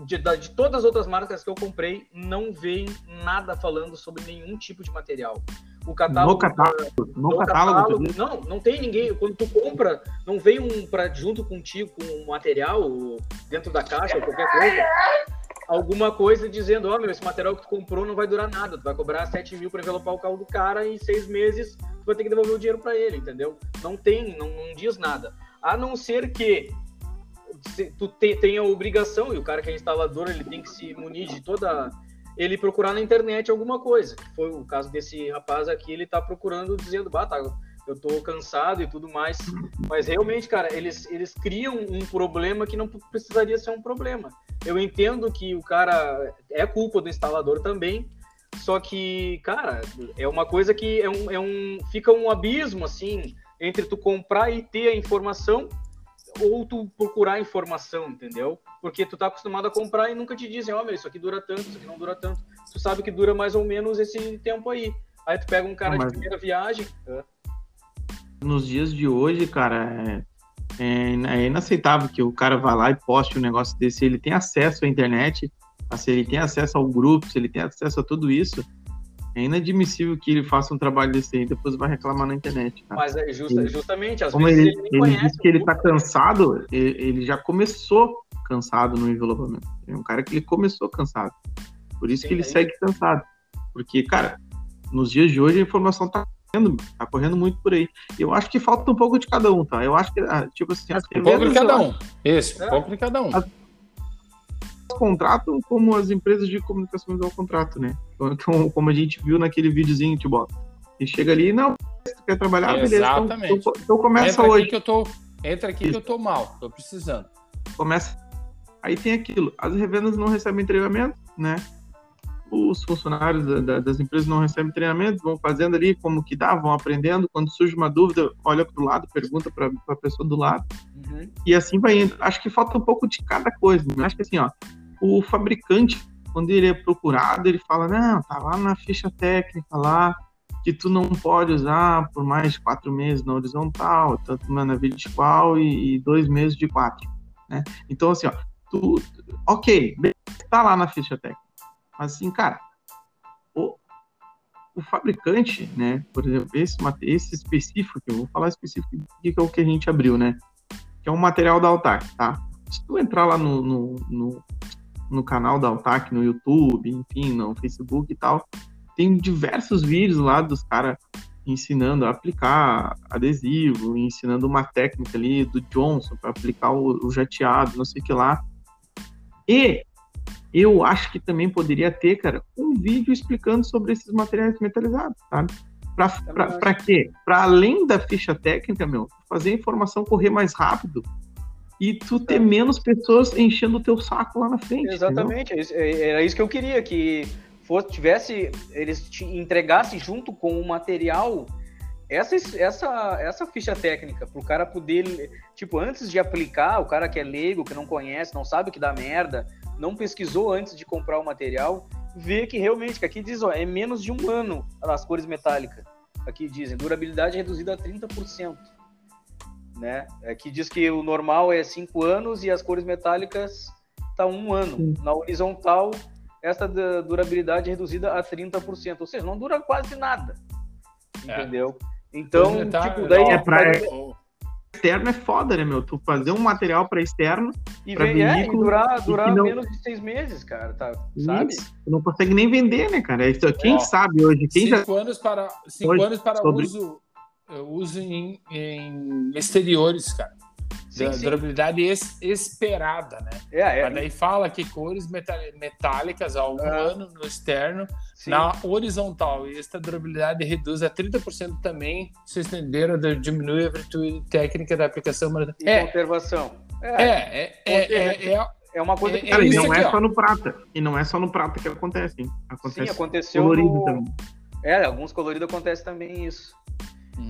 [SPEAKER 1] De, de todas as outras marcas que eu comprei, não vem nada falando sobre nenhum tipo de material. O catálogo,
[SPEAKER 2] No catálogo, no
[SPEAKER 1] no
[SPEAKER 2] catálogo, tu diz?
[SPEAKER 1] não, não tem ninguém. Quando tu compra, não vem um pra, junto contigo com um material dentro da caixa ou qualquer coisa. Alguma coisa dizendo, ó, meu, esse material que tu comprou não vai durar nada. Tu vai cobrar 7 mil pra envelopar o carro do cara e em seis meses tu vai ter que devolver o dinheiro pra ele, entendeu? Não tem, não, não diz nada. A não ser que se- tu te- tenha a obrigação, e o cara que é instalador, ele tem que se munir de toda. Ele procurar na internet alguma coisa. Que foi o caso desse rapaz aqui, ele tá procurando, dizendo, bah, tá, eu tô cansado e tudo mais. Mas realmente, cara, eles, eles criam um problema que não precisaria ser um problema. Eu entendo que o cara é culpa do instalador também, só que, cara, é uma coisa que é um, é um fica um abismo assim entre tu comprar e ter a informação ou tu procurar informação, entendeu? Porque tu tá acostumado a comprar e nunca te dizem, ó, meu, isso aqui dura tanto, isso aqui não dura tanto. Tu sabe que dura mais ou menos esse tempo aí. Aí tu pega um cara
[SPEAKER 2] mas-
[SPEAKER 1] de primeira viagem,
[SPEAKER 2] nos dias de hoje, cara, é, é- é inaceitável que o cara vá lá e poste um negócio desse. Se ele tem acesso à internet, se ele tem acesso ao grupo, se ele tem acesso a tudo isso, é inadmissível que ele faça um trabalho desse aí e depois vai reclamar na internet. Cara.
[SPEAKER 1] mas é justa-
[SPEAKER 2] Sim.
[SPEAKER 1] justamente, às
[SPEAKER 2] Como
[SPEAKER 1] vezes
[SPEAKER 2] ele,
[SPEAKER 1] ele nem
[SPEAKER 2] ele
[SPEAKER 1] conhece.
[SPEAKER 2] disse que ele tá cansado, ele, ele já começou cansado no envelopamento. É um cara que ele começou cansado. Por isso
[SPEAKER 1] Sim,
[SPEAKER 2] que ele
[SPEAKER 1] aí-
[SPEAKER 2] segue cansado. Porque, cara, nos dias de hoje a informação tá correndo, tá correndo muito por aí. Eu acho que falta um pouco de cada um, tá? Eu acho que, ah, tipo assim, as
[SPEAKER 3] Um pouco de cada um. Isso, um
[SPEAKER 1] É.
[SPEAKER 3] pouco de cada um.
[SPEAKER 2] Contratam como as empresas de comunicação visual contratam, né? Então, como a gente viu naquele videozinho, te bota. E chega ali, não, tu quer trabalhar, beleza. Então,
[SPEAKER 3] Exatamente.
[SPEAKER 2] então, então começa
[SPEAKER 3] Entra
[SPEAKER 2] hoje.
[SPEAKER 3] que eu tô. Entra aqui que eu tô mal, tô precisando.
[SPEAKER 2] começa. Aí tem aquilo, as revendas não recebem treinamento, né? Os funcionários da- da- das empresas não recebem treinamento, vão fazendo ali como que dá, vão aprendendo. Quando surge uma dúvida, olha para o lado, pergunta para a pessoa do lado,
[SPEAKER 1] Uhum.
[SPEAKER 2] e assim vai indo. Acho que falta um pouco de cada coisa. Né? Acho que assim, ó, o fabricante, quando ele é procurado, ele fala: não, tá lá na ficha técnica lá, que tu não pode usar por mais de quatro meses na horizontal, tanto na vertical e, e dois meses de quatro. Né? Então, assim, ó, tu, ok, beleza, tá lá na ficha técnica. Mas assim, cara, o, o fabricante, né, por exemplo, esse, esse específico, eu vou falar específico, que é o que a gente abriu, né, que é um material da Altac, tá? Se tu entrar lá no, no, no, no canal da Altac, no YouTube, enfim, no Facebook e tal, tem diversos vídeos lá dos caras ensinando a aplicar adesivo, ensinando uma técnica ali do Johnson para aplicar o, o jateado, não sei o que lá. E eu acho que também poderia ter, cara, um vídeo explicando sobre esses materiais metalizados, sabe? Para quê? Para além da ficha técnica, meu, fazer a informação correr mais rápido e tu ter menos pessoas enchendo o teu saco lá na frente.
[SPEAKER 1] Exatamente, é isso- é- era isso que eu queria, que fosse, tivesse, eles te entregassem junto com o material essa, essa, essa ficha técnica, pro cara poder, tipo, antes de aplicar, o cara que é leigo, que não conhece, não sabe o que dá merda, não pesquisou antes de comprar o material, ver que realmente, que aqui diz, ó, é menos de um ano as cores metálicas. Aqui dizem, durabilidade reduzida a 30%. Né? Aqui diz que o normal é 5 anos e as cores metálicas tá um ano.
[SPEAKER 2] Sim.
[SPEAKER 1] Na horizontal, essa da- durabilidade é reduzida a 30%. Ou seja, não dura quase nada.
[SPEAKER 3] É.
[SPEAKER 1] Entendeu? Então,
[SPEAKER 3] Pois é, tá,
[SPEAKER 1] tipo, daí
[SPEAKER 3] ó,
[SPEAKER 2] é pra- Externo é foda, né, meu? Tu fazer um material para externo,
[SPEAKER 1] e,
[SPEAKER 2] pra
[SPEAKER 1] vem, é, e
[SPEAKER 2] veículo,
[SPEAKER 1] durar,
[SPEAKER 2] e que
[SPEAKER 1] durar
[SPEAKER 2] não-
[SPEAKER 1] menos de seis meses, cara, tá, sabe?
[SPEAKER 2] isso, não consegue nem vender, né, cara? Isso, quem
[SPEAKER 3] Ó,
[SPEAKER 2] sabe hoje, quem já
[SPEAKER 3] cinco anos para, cinco
[SPEAKER 2] Hoje,
[SPEAKER 3] anos para
[SPEAKER 2] sobre-
[SPEAKER 3] uso, eh, uso em, em exteriores, cara.
[SPEAKER 1] Sim, sim.
[SPEAKER 3] Durabilidade es- esperada, né?
[SPEAKER 1] É, é,
[SPEAKER 3] Mas daí fala que cores metálicas há um
[SPEAKER 1] Ah.
[SPEAKER 3] ano no externo,
[SPEAKER 1] sim.
[SPEAKER 3] na horizontal. E esta durabilidade reduz a 30% também se estender ou diminui a virtude técnica da aplicação.
[SPEAKER 1] E
[SPEAKER 3] É,
[SPEAKER 1] conservação.
[SPEAKER 3] É,
[SPEAKER 1] É,
[SPEAKER 3] é, é, é, é,
[SPEAKER 1] é uma coisa que
[SPEAKER 3] é
[SPEAKER 2] e não é só no prata. E não é só no prata que acontece, hein?
[SPEAKER 1] sim,
[SPEAKER 2] Acontece
[SPEAKER 1] aconteceu
[SPEAKER 2] colorido
[SPEAKER 1] no...
[SPEAKER 2] também.
[SPEAKER 1] É, alguns coloridos acontece também isso.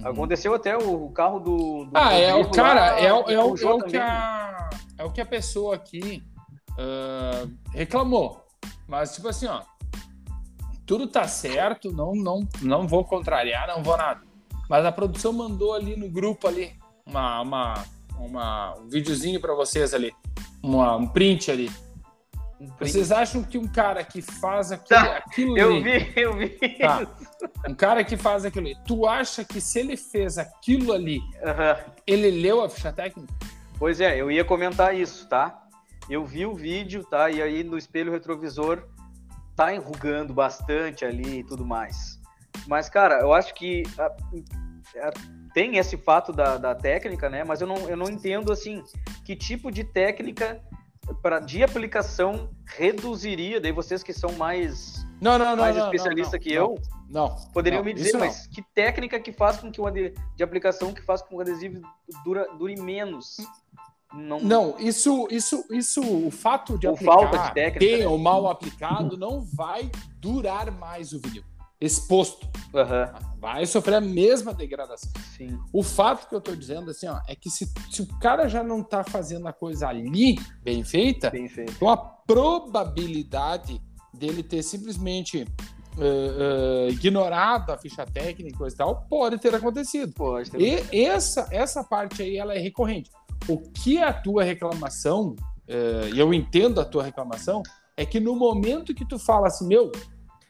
[SPEAKER 1] Aconteceu até o, carro do, do
[SPEAKER 3] Ah, é o cara,
[SPEAKER 1] lá,
[SPEAKER 3] é, o- é, o, é o que a, é o que a pessoa aqui ah, reclamou. Mas, tipo assim, ó, tudo tá certo, não, não, não vou contrariar, não vou nada. Mas a produção mandou ali no grupo ali uma, uma, uma, um videozinho para vocês ali, uma, um print ali.
[SPEAKER 1] Um print.
[SPEAKER 3] Vocês acham que um cara que faz aquilo,
[SPEAKER 1] Tá,
[SPEAKER 3] aquilo
[SPEAKER 1] Eu
[SPEAKER 3] ali,
[SPEAKER 1] vi, eu vi.
[SPEAKER 3] Tá. um cara que faz aquilo ali, tu acha que se ele fez aquilo ali, ele leu a ficha técnica?
[SPEAKER 1] Pois é, eu ia comentar isso, tá? Eu vi o vídeo, tá? E aí no espelho retrovisor tá enrugando bastante ali e tudo mais. Mas, cara, eu acho que ah, ah, tem esse fato da, da técnica, né? Mas eu não, eu não entendo, assim, que tipo de técnica pra, de aplicação reduziria, daí vocês que são mais,
[SPEAKER 3] Não, não, não.
[SPEAKER 1] mais
[SPEAKER 3] não,
[SPEAKER 1] que eu,
[SPEAKER 3] Não.
[SPEAKER 1] poderiam me dizer, mas que técnica que faz com que o ade- de aplicação que faz com que o adesivo dura, dure menos? Não,
[SPEAKER 3] Não, isso, isso, isso, o fato de
[SPEAKER 1] Ou
[SPEAKER 3] aplicar
[SPEAKER 1] falta de técnica,
[SPEAKER 3] bem
[SPEAKER 1] né?
[SPEAKER 3] ou mal aplicado não vai durar mais o vinil exposto.
[SPEAKER 1] Aham,
[SPEAKER 3] Vai sofrer a mesma degradação.
[SPEAKER 1] sim.
[SPEAKER 3] O fato que eu tô dizendo assim, ó, é que se, se o cara já não tá fazendo a coisa ali bem feita,
[SPEAKER 1] Bem feito.
[SPEAKER 3] então a probabilidade dele ter simplesmente eh, eh, ignorado a ficha técnica e coisa e tal pode ter acontecido.
[SPEAKER 1] Pode ter.
[SPEAKER 3] E essa, essa parte aí ela é recorrente. O que é a tua reclamação, eh, e eu entendo a tua reclamação, é que no momento que tu fala assim, meu,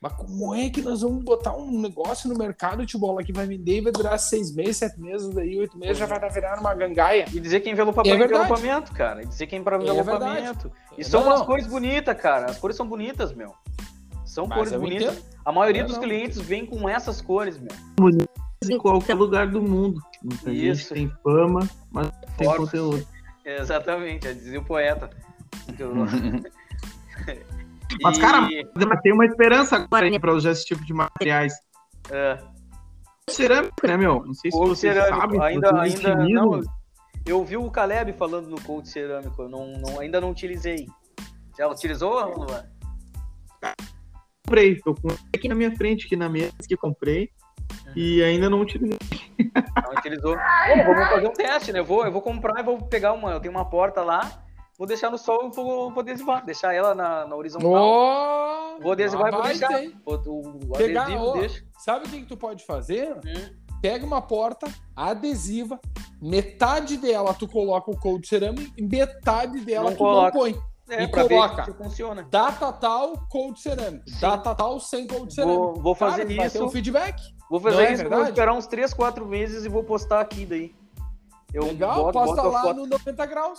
[SPEAKER 3] mas como é que nós vamos botar um negócio no mercado de bola que vai vender e vai durar seis meses, sete meses, daí oito meses já vai virar uma gangaia?
[SPEAKER 1] E dizer que envelopa
[SPEAKER 3] É verdade.
[SPEAKER 1] envelopamento, cara. E dizer que é para
[SPEAKER 3] É
[SPEAKER 1] envelopamento. e são
[SPEAKER 3] Não,
[SPEAKER 1] umas
[SPEAKER 3] não.
[SPEAKER 1] cores bonitas, cara. As cores são bonitas, meu. São
[SPEAKER 3] Mas
[SPEAKER 1] cores bonitas.
[SPEAKER 3] entendo.
[SPEAKER 1] A maioria
[SPEAKER 3] Eu
[SPEAKER 1] dos
[SPEAKER 3] não.
[SPEAKER 1] clientes vem com essas cores, meu.
[SPEAKER 2] Em qualquer lugar do mundo. Muita
[SPEAKER 1] Isso.
[SPEAKER 2] gente tem fama, mas tem conteúdo.
[SPEAKER 1] Exatamente, já dizia o poeta.
[SPEAKER 2] Mas,
[SPEAKER 1] E-
[SPEAKER 2] cara, Mas tem uma esperança agora para usar esse tipo de materiais.
[SPEAKER 1] é,
[SPEAKER 2] Cerâmica, né, meu? Não sei se vocês
[SPEAKER 1] cerâmico,
[SPEAKER 2] sabem.
[SPEAKER 1] ainda- ainda não. eu vi o Caleb falando no coach cerâmico, eu não, não- ainda não utilizei. Já utilizou, Luan?
[SPEAKER 2] comprei. Tô com aqui na minha frente, aqui na mesa que comprei. E ainda não utilizei.
[SPEAKER 1] Não utilizou. Pô, vamos fazer um teste, né? Eu vou, eu vou comprar e vou pegar uma. Eu tenho uma porta lá, vou deixar no sol e vou, vou adesivar. Deixar ela na, na horizontal.
[SPEAKER 3] Oh,
[SPEAKER 1] Vou adesivar e vou deixar.
[SPEAKER 3] hein?
[SPEAKER 1] O, o,
[SPEAKER 3] Pegar,
[SPEAKER 1] adesivo
[SPEAKER 3] ó,
[SPEAKER 1] deixa.
[SPEAKER 3] Sabe o que, que tu pode fazer?
[SPEAKER 1] Hum.
[SPEAKER 3] Pega uma porta adesiva, metade dela tu coloca o cold cerâmico e metade dela
[SPEAKER 1] Não
[SPEAKER 3] tu
[SPEAKER 1] coloca.
[SPEAKER 3] não põe.
[SPEAKER 1] É,
[SPEAKER 3] E coloca.
[SPEAKER 1] ver funciona.
[SPEAKER 3] Data tal, cold cerâmico.
[SPEAKER 1] Sim.
[SPEAKER 3] Data tal, sem cold cerâmico.
[SPEAKER 1] Vou, vou fazer
[SPEAKER 3] Cara, vai ter
[SPEAKER 1] isso.
[SPEAKER 3] um feedback.
[SPEAKER 1] Vou fazer
[SPEAKER 3] é
[SPEAKER 1] isso, vou esperar uns 3, 4 meses e vou postar aqui daí. Eu
[SPEAKER 3] Legal,
[SPEAKER 1] boto,
[SPEAKER 3] posta
[SPEAKER 1] boto
[SPEAKER 3] lá no 90 graus.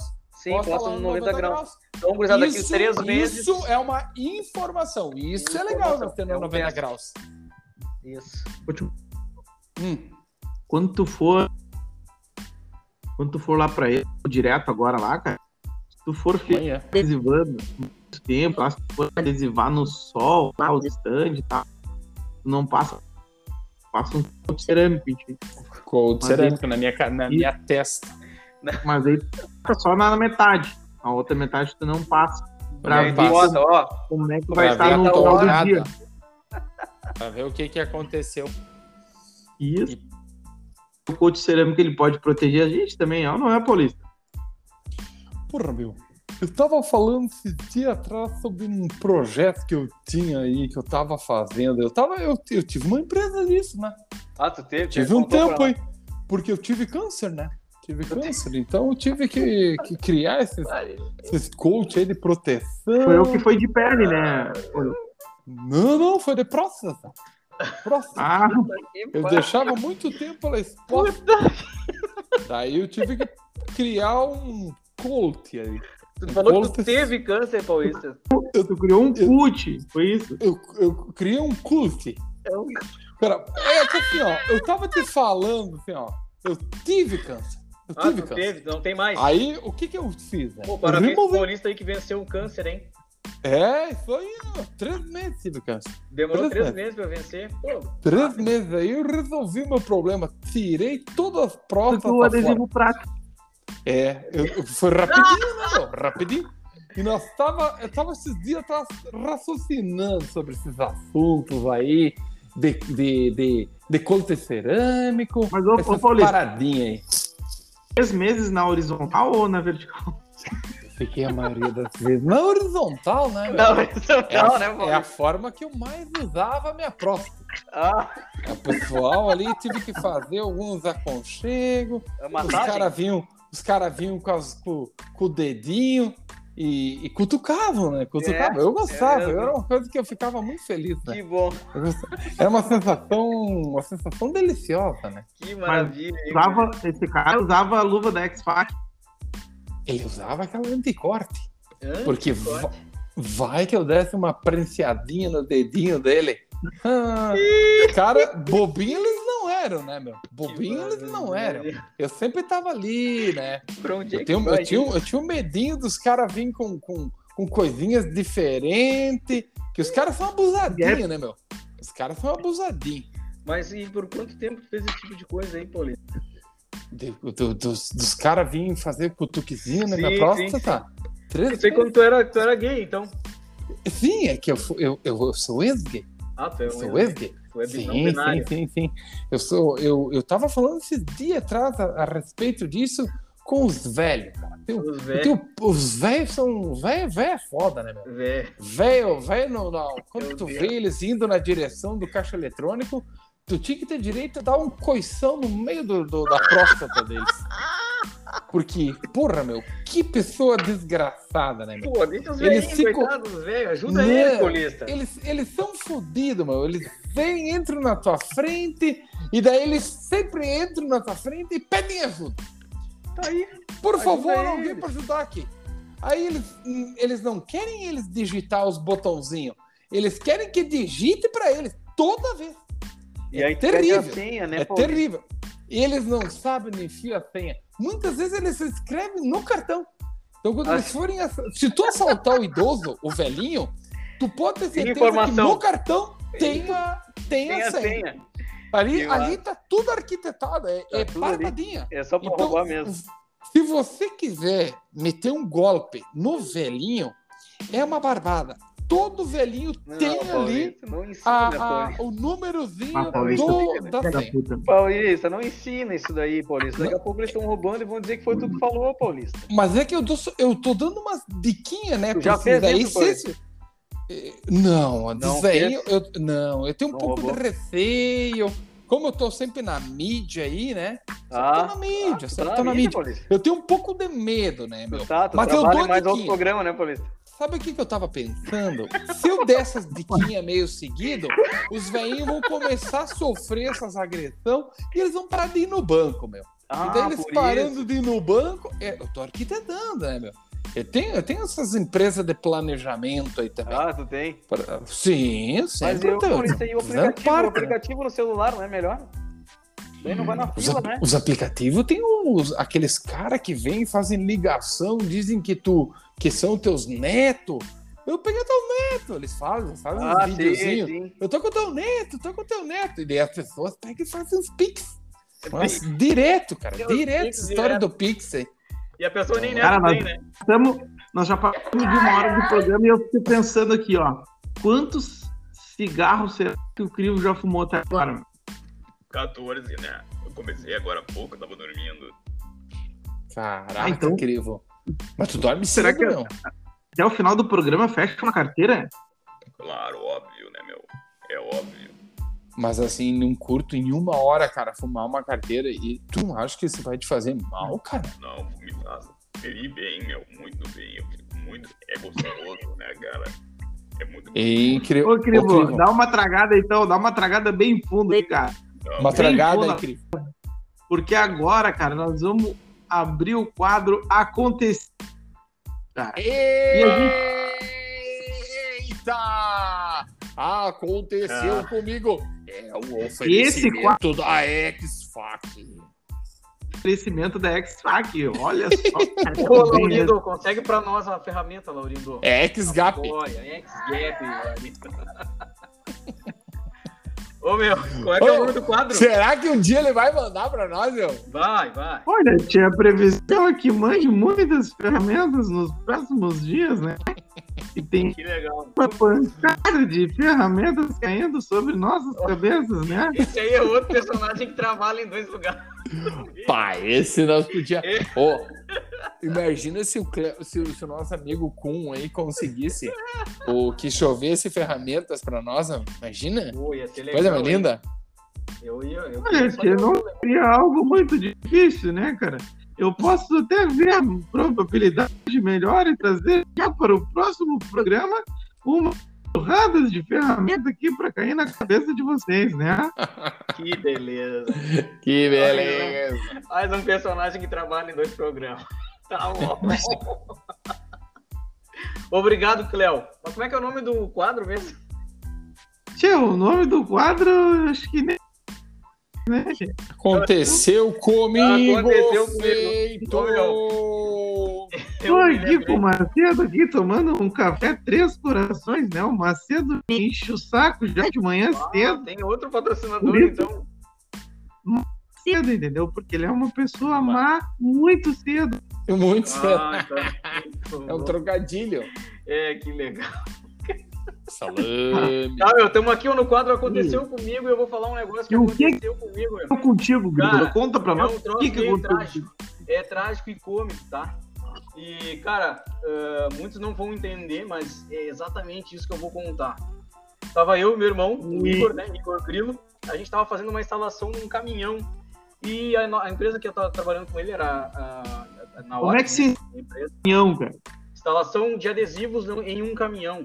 [SPEAKER 1] Sim,
[SPEAKER 3] posta
[SPEAKER 1] posta no 90 graus. Então,
[SPEAKER 3] Isso,
[SPEAKER 1] gurizada, daqui 3 meses.
[SPEAKER 3] isso é uma informação. Isso é legal nós tendo
[SPEAKER 1] É
[SPEAKER 3] no
[SPEAKER 1] um
[SPEAKER 3] 90
[SPEAKER 1] teste.
[SPEAKER 3] graus.
[SPEAKER 1] Isso.
[SPEAKER 3] Hum,
[SPEAKER 2] Quando tu for. Quando tu for lá pra ele, direto agora lá, cara, se tu for
[SPEAKER 3] amanhã.
[SPEAKER 2] adesivando muito tempo, lá, se tu for adesivar no sol, lá, o stand e tal, tu não passa. Passa um de cerâmico, gente.
[SPEAKER 3] Cold cerâmico na minha, na minha testa.
[SPEAKER 2] Mas aí tu fica só na metade. A outra metade tu não passa. Pra
[SPEAKER 1] E
[SPEAKER 2] ver
[SPEAKER 1] bota, ó,
[SPEAKER 2] como é que vai estar
[SPEAKER 3] a
[SPEAKER 2] no final do dia.
[SPEAKER 3] Pra ver o que, que aconteceu.
[SPEAKER 2] Isso. O coach cerâmico ele pode proteger a gente também, ó, não é, Paulista?
[SPEAKER 3] Porra, meu. Eu tava falando esse dia atrás sobre um projeto que eu tinha aí, que eu tava fazendo. Eu, tava, eu, eu tive uma empresa disso, né?
[SPEAKER 1] ah, tu teve,
[SPEAKER 3] Tive um tempo aí. Porque eu tive câncer, né? Tive câncer. Então eu tive que, que criar esses, esses coach aí de proteção.
[SPEAKER 2] Foi eu que foi de pele, né?
[SPEAKER 3] Não, não, foi de próstata. Próstata.
[SPEAKER 2] Ah,
[SPEAKER 3] Eu deixava muito tempo ela exposta. Daí eu tive que criar um coach aí.
[SPEAKER 1] Tu falou que tu teve câncer, Paulista.
[SPEAKER 2] tu criou um cut, foi isso?
[SPEAKER 3] Eu, eu criei um cult. Cara, é que assim, ó, eu tava te falando assim, ó, eu tive câncer. Eu
[SPEAKER 1] Ah,
[SPEAKER 3] tive
[SPEAKER 1] tu
[SPEAKER 3] câncer.
[SPEAKER 1] teve, não tem mais.
[SPEAKER 3] Aí, o que que eu fiz, né?
[SPEAKER 1] Pô, parabéns pro Paulista aí que venceu o câncer, hein?
[SPEAKER 3] É, isso aí, ó, três meses tive câncer.
[SPEAKER 1] Demorou
[SPEAKER 3] Três
[SPEAKER 1] três meses pra vencer. Pô,
[SPEAKER 3] Três meses aí eu resolvi meu problema. Tirei todas as próstatas
[SPEAKER 2] Porque o adesivo prático.
[SPEAKER 3] É, eu, eu- foi rapidinho, né, meu? Rapidinho. E nós tava, eu tava esses dias tava raciocinando sobre esses assuntos aí, de, de, de, de cerâmico,
[SPEAKER 2] Mas, ô, ô Paulista,
[SPEAKER 3] paradinhas aí.
[SPEAKER 2] Três meses na horizontal ou na vertical?
[SPEAKER 3] Fiquei a maioria das vezes na horizontal, né?
[SPEAKER 1] não, isso
[SPEAKER 3] É
[SPEAKER 1] né,
[SPEAKER 3] é a forma que eu mais usava a minha próstata.
[SPEAKER 1] Ah,
[SPEAKER 3] O pessoal ali tive que fazer alguns aconchegos,
[SPEAKER 1] a
[SPEAKER 3] os caras vinham, os cara vinham com, as- com- com o dedinho e, e cutucavam, né? Cutucavam.
[SPEAKER 1] É,
[SPEAKER 3] eu gostava,
[SPEAKER 1] é
[SPEAKER 3] era uma coisa que eu ficava muito feliz, né?
[SPEAKER 1] Que bom.
[SPEAKER 3] Era uma sensação, uma sensação deliciosa, né?
[SPEAKER 1] que maravilha.
[SPEAKER 2] Usava, esse cara usava a luva da X-Fac.
[SPEAKER 3] Ele usava aquela anticorte,
[SPEAKER 1] Hã?
[SPEAKER 3] porque vai que eu desse uma prenseadinha no dedinho dele. Ah, cara, bobinho eles não eram, né, meu? Bobinho eles não eram. Eu sempre tava ali, né?
[SPEAKER 1] Pra onde é
[SPEAKER 3] Eu,
[SPEAKER 1] que
[SPEAKER 3] tenho, eu, tinha, um- eu tinha um medinho dos caras virem com, com, com coisinhas diferentes. Que os caras são abusadinhos, né, meu? Os caras são abusadinhos.
[SPEAKER 1] Mas e por quanto tempo tu fez esse tipo de coisa aí, Paulista?
[SPEAKER 3] De- do- dos dos caras virem fazer cutuquezinho na
[SPEAKER 1] Sim,
[SPEAKER 3] minha
[SPEAKER 1] sim,
[SPEAKER 3] próstata. Três
[SPEAKER 1] Eu sei quando tu era, tu era gay, então.
[SPEAKER 3] Sim, é que eu, eu, eu sou ex-gay.
[SPEAKER 1] Ah, tu é um. Tu é não
[SPEAKER 3] Sim, sim, sim, sim. Eu sou, eu, eu tava falando esses dias atrás a, a respeito disso com os velhos, cara. Eu,
[SPEAKER 1] Os
[SPEAKER 3] eu
[SPEAKER 1] velhos.
[SPEAKER 3] tenho- os velhos são. Velho, velho é foda, né, meu?
[SPEAKER 1] Velho.
[SPEAKER 3] Velho, velho, no, no- quando
[SPEAKER 1] Meu
[SPEAKER 3] tu
[SPEAKER 1] Deus.
[SPEAKER 3] vê eles indo na direção do caixa eletrônico, tu tinha que ter direito a dar um coição no meio do, do- da próstata deles. Porque, porra, meu, que pessoa desgraçada, né, meu?
[SPEAKER 1] Pô, deixa os
[SPEAKER 3] Eles
[SPEAKER 1] velhinhos, coitados dos velhos. Ajuda
[SPEAKER 3] Não.
[SPEAKER 1] eles, Paulista.
[SPEAKER 3] Eles, eles são fodidos, meu. Eles vêm, entram na tua frente, e daí eles sempre entram na tua frente e pedem ajuda.
[SPEAKER 1] Tá aí.
[SPEAKER 3] Por
[SPEAKER 1] Ajuda
[SPEAKER 3] favor,
[SPEAKER 1] eles.
[SPEAKER 3] alguém para ajudar aqui. Aí eles, eles não querem eles digitar os botãozinhos. Eles querem que digite para eles toda vez.
[SPEAKER 1] E
[SPEAKER 3] É
[SPEAKER 1] aí
[SPEAKER 3] terrível.
[SPEAKER 1] a senha, né,
[SPEAKER 3] é terrível. E eles não sabem nem fio a senha. Muitas vezes eles escrevem no cartão. Então, quando eles forem. Se tu assaltar o idoso, o velhinho, tu pode ter certeza que
[SPEAKER 1] informação.
[SPEAKER 3] no cartão tem a, tem
[SPEAKER 1] Tem
[SPEAKER 3] a senha.
[SPEAKER 1] senha.
[SPEAKER 3] Ali,
[SPEAKER 1] Eu
[SPEAKER 3] ali tá tudo arquitetado. É,
[SPEAKER 1] Tá
[SPEAKER 3] é.
[SPEAKER 1] É só pra
[SPEAKER 3] Então,
[SPEAKER 1] roubar mesmo.
[SPEAKER 3] Se você quiser meter um golpe no velhinho, é uma barbada. Todo velhinho
[SPEAKER 1] Não,
[SPEAKER 3] tem ali
[SPEAKER 1] Paulista, não ensina,
[SPEAKER 3] a- a- o númerozinho
[SPEAKER 2] Ah, Paulista,
[SPEAKER 3] do, da
[SPEAKER 2] puta.
[SPEAKER 1] Paulista, não ensina isso daí, Paulista. Daqui a pouco eles estão roubando e vão dizer que foi tu que falou, Paulista.
[SPEAKER 3] Mas é que eu, dou, eu tô dando umas diquinhas, né?
[SPEAKER 1] Tu já fez
[SPEAKER 3] daí,
[SPEAKER 1] isso,
[SPEAKER 3] se
[SPEAKER 1] Paulista?
[SPEAKER 3] esse- Eh, Não,
[SPEAKER 1] Não
[SPEAKER 3] eu, não, eu tenho um
[SPEAKER 1] Não
[SPEAKER 3] pouco
[SPEAKER 1] roubou?
[SPEAKER 3] de receio. Como eu tô sempre na mídia aí, né?
[SPEAKER 1] Ah,
[SPEAKER 3] tô na mídia, sempre
[SPEAKER 1] tá
[SPEAKER 3] tô na mídia.
[SPEAKER 1] Paulista.
[SPEAKER 3] Eu tenho um pouco de medo, né, meu?
[SPEAKER 1] Tá, tu
[SPEAKER 3] Mas eu dou
[SPEAKER 1] mais outro programa, né, Paulista?
[SPEAKER 3] Sabe o que, que eu tava pensando? Se eu der essas diquinhas meio seguido, os velhinhos vão começar a sofrer essas agressões e eles vão parar de ir no banco, meu.
[SPEAKER 1] Ah,
[SPEAKER 3] e daí eles
[SPEAKER 1] por
[SPEAKER 3] parando
[SPEAKER 1] isso.
[SPEAKER 3] de ir no banco, é, eu tô arquitetando, né, meu? Eu tenho, eu tenho essas empresas de planejamento aí também.
[SPEAKER 1] Ah, tu tem.
[SPEAKER 3] Pra- Sim,
[SPEAKER 1] Mas eu,
[SPEAKER 3] tô.
[SPEAKER 1] Paulista, e o aplicativo, o
[SPEAKER 3] né?
[SPEAKER 1] aplicativo no celular não é melhor? Isso aí não vai na
[SPEAKER 3] Os,
[SPEAKER 1] fila,
[SPEAKER 3] ap-
[SPEAKER 1] né?
[SPEAKER 3] os aplicativos tem uns, aqueles caras que vêm e fazem ligação, dizem que tu que são teus netos. Eu peguei teu neto, eles fazem, fazem uns
[SPEAKER 1] Ah, sim,
[SPEAKER 3] videozinhos. Eu tô com teu neto, tô com teu neto. E daí as pessoas pegam e fazem uns pix. Mas direto, cara,
[SPEAKER 1] Tem uns
[SPEAKER 3] direto,
[SPEAKER 1] Pix
[SPEAKER 3] história
[SPEAKER 1] direto.
[SPEAKER 3] do pix aí.
[SPEAKER 1] E a pessoa nem
[SPEAKER 2] Cara,
[SPEAKER 1] neto
[SPEAKER 2] mas-
[SPEAKER 1] tem, né?
[SPEAKER 2] Estamos, nós já passamos de uma hora do programa e eu fico pensando aqui, ó. Quantos cigarros será que o Crivo já fumou até agora?
[SPEAKER 5] 14, né? Eu comecei agora há pouco, eu tava dormindo.
[SPEAKER 3] Caraca,
[SPEAKER 2] Ah, então-
[SPEAKER 3] incrível. Mas tu dorme
[SPEAKER 2] Será
[SPEAKER 3] cedo,
[SPEAKER 2] que-
[SPEAKER 3] meu.
[SPEAKER 2] Até o final do programa fecha uma carteira?
[SPEAKER 5] Claro, óbvio, né, meu? É óbvio.
[SPEAKER 3] Mas assim, num curto, em uma hora, cara, fumar uma carteira e tu não acha que isso vai te fazer mal, cara?
[SPEAKER 5] Não, me faz feliz bem, meu. Muito bem. Eu fico muito. É gostoso, né, cara? É muito
[SPEAKER 3] É incrível.
[SPEAKER 2] Ô, Crivo, dá uma tragada então, dá uma tragada bem fundo aí, cara.
[SPEAKER 5] Não,
[SPEAKER 3] uma
[SPEAKER 2] bem
[SPEAKER 3] tragada
[SPEAKER 2] fundo.
[SPEAKER 3] incrível.
[SPEAKER 2] Porque agora, cara, nós vamos abrir o quadro Acontecer. Cara.
[SPEAKER 3] Eita! Aconteceu
[SPEAKER 5] Ah.
[SPEAKER 3] comigo. É o
[SPEAKER 2] Esse
[SPEAKER 3] oferecimento da X-Fac.
[SPEAKER 2] Oferecimento da X-Fac, olha só. cara,
[SPEAKER 1] Ô,
[SPEAKER 2] bem
[SPEAKER 1] Laurindo, consegue pra nós a ferramenta, Laurindo?
[SPEAKER 3] É X-Gap.
[SPEAKER 1] X-Gap. Ô, meu, qual é que é o nome do quadro?
[SPEAKER 3] Será que um dia ele vai mandar pra nós, meu?
[SPEAKER 1] Vai, vai.
[SPEAKER 2] Olha, tinha previsão aqui, mande muitas ferramentas nos próximos dias, né? E tem
[SPEAKER 1] Que legal.
[SPEAKER 2] uma pancada de ferramentas caindo sobre nossas cabeças, né?
[SPEAKER 1] Esse aí é outro personagem que trabalha em dois lugares.
[SPEAKER 3] Pá, esse nós podia.
[SPEAKER 1] É.
[SPEAKER 3] Ô, imagina se o, Cle... se, o- se o nosso amigo Kun aí conseguisse o que chovesse ferramentas pra nós, imagina?
[SPEAKER 1] Pô, ia ser legal.
[SPEAKER 3] Coisa mais linda.
[SPEAKER 1] Eu ia. Eu ver
[SPEAKER 2] não seria algo muito difícil, né, cara? Eu posso até ver a probabilidade melhor e trazer já para o próximo programa uma porrada de ferramenta aqui para cair na cabeça de vocês, né?
[SPEAKER 1] Que beleza.
[SPEAKER 3] Que beleza.
[SPEAKER 1] Mais um personagem que trabalha em dois programas. Tá bom. Obrigado, Cléo. Mas como é que é o nome do quadro mesmo?
[SPEAKER 2] O nome do quadro, acho que nem. Né?
[SPEAKER 3] Aconteceu comigo,
[SPEAKER 1] Aconteceu comigo.
[SPEAKER 3] feito.
[SPEAKER 2] Aqui com o Macedo aqui tomando um café Três Corações, né? O Macedo enche o saco já de manhã
[SPEAKER 1] Ah,
[SPEAKER 2] cedo,
[SPEAKER 1] tem outro patrocinador, então.
[SPEAKER 2] cedo, entendeu? Porque ele é uma pessoa má muito cedo.
[SPEAKER 3] Muito.
[SPEAKER 1] Ah, tá.
[SPEAKER 3] É um trocadilho.
[SPEAKER 1] É, que legal.
[SPEAKER 3] Salame.
[SPEAKER 1] Tá, meu, estamos aqui no quadro Aconteceu Comigo e eu vou falar um negócio que
[SPEAKER 2] E o que-
[SPEAKER 1] aconteceu comigo, meu.
[SPEAKER 2] Tô contigo,
[SPEAKER 1] Cara.
[SPEAKER 2] Conta pra
[SPEAKER 1] É
[SPEAKER 2] nós.
[SPEAKER 1] um
[SPEAKER 2] O
[SPEAKER 1] troço
[SPEAKER 2] que, que
[SPEAKER 1] meio
[SPEAKER 2] aconteceu?
[SPEAKER 1] trágico. É trágico e cômico, tá? E, cara, ah, muitos não vão entender, mas é exatamente isso que eu vou contar. Tava eu e meu irmão, o Igor, né? Igor Grilo. A gente tava fazendo uma instalação num caminhão. E a, a empresa que eu tava trabalhando com ele era a, na
[SPEAKER 2] Como é que se
[SPEAKER 1] empresa.
[SPEAKER 2] caminhão, cara?
[SPEAKER 1] Instalação de adesivos em um caminhão.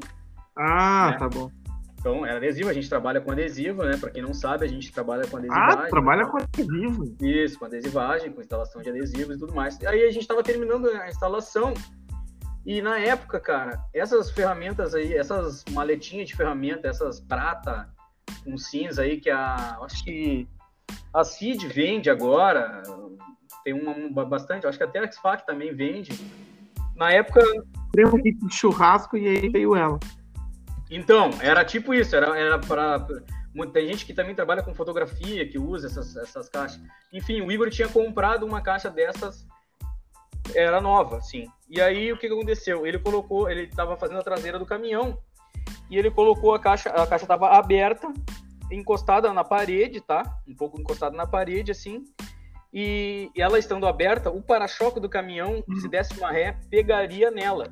[SPEAKER 2] Ah,
[SPEAKER 1] É.
[SPEAKER 2] tá bom.
[SPEAKER 1] Então, era adesivo, a gente trabalha com adesivo, né? Pra quem não sabe, a gente trabalha com
[SPEAKER 2] Ah,
[SPEAKER 1] adesivagem.
[SPEAKER 2] trabalha
[SPEAKER 1] tá?
[SPEAKER 2] com adesivo.
[SPEAKER 1] Isso, com adesivagem, com instalação de adesivos e tudo mais. Aí a gente estava terminando a instalação e na época, cara, essas ferramentas aí, essas maletinhas de ferramenta, essas prata com cinza aí que a, acho que a Cid vende agora, tem uma, bastante, acho que até a X-Fac também vende. Na época,
[SPEAKER 2] Tem um de churrasco e aí veio ela.
[SPEAKER 1] Então, era tipo isso, era, era para. Tem gente que também trabalha com fotografia, que usa essas, essas caixas. Enfim, o Igor tinha comprado uma caixa dessas, era nova, sim. E aí o que, que aconteceu? Ele colocou, ele estava fazendo a traseira do caminhão e ele colocou a caixa, a caixa estava aberta, encostada na parede, tá? Um pouco encostada na parede, assim. E ela estando aberta, o para-choque do caminhão, se desse uma ré, pegaria nela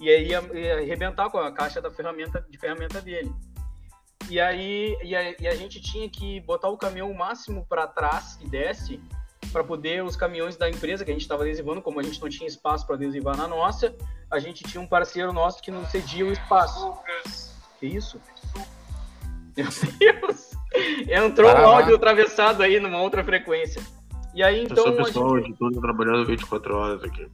[SPEAKER 1] e aí ia, ia arrebentar com a caixa da ferramenta de ferramenta dele. E aí e a, e a gente tinha que botar o caminhão o máximo para trás e desce para poder os caminhões da empresa que a gente estava adesivando, como a gente não tinha espaço para adesivar na nossa, a gente tinha um parceiro nosso que nos cedia o espaço. Que isso? Meu Deus! Entrou um áudio atravessado aí numa outra frequência. E aí então a gente...
[SPEAKER 2] editor trabalhando 24 horas aqui.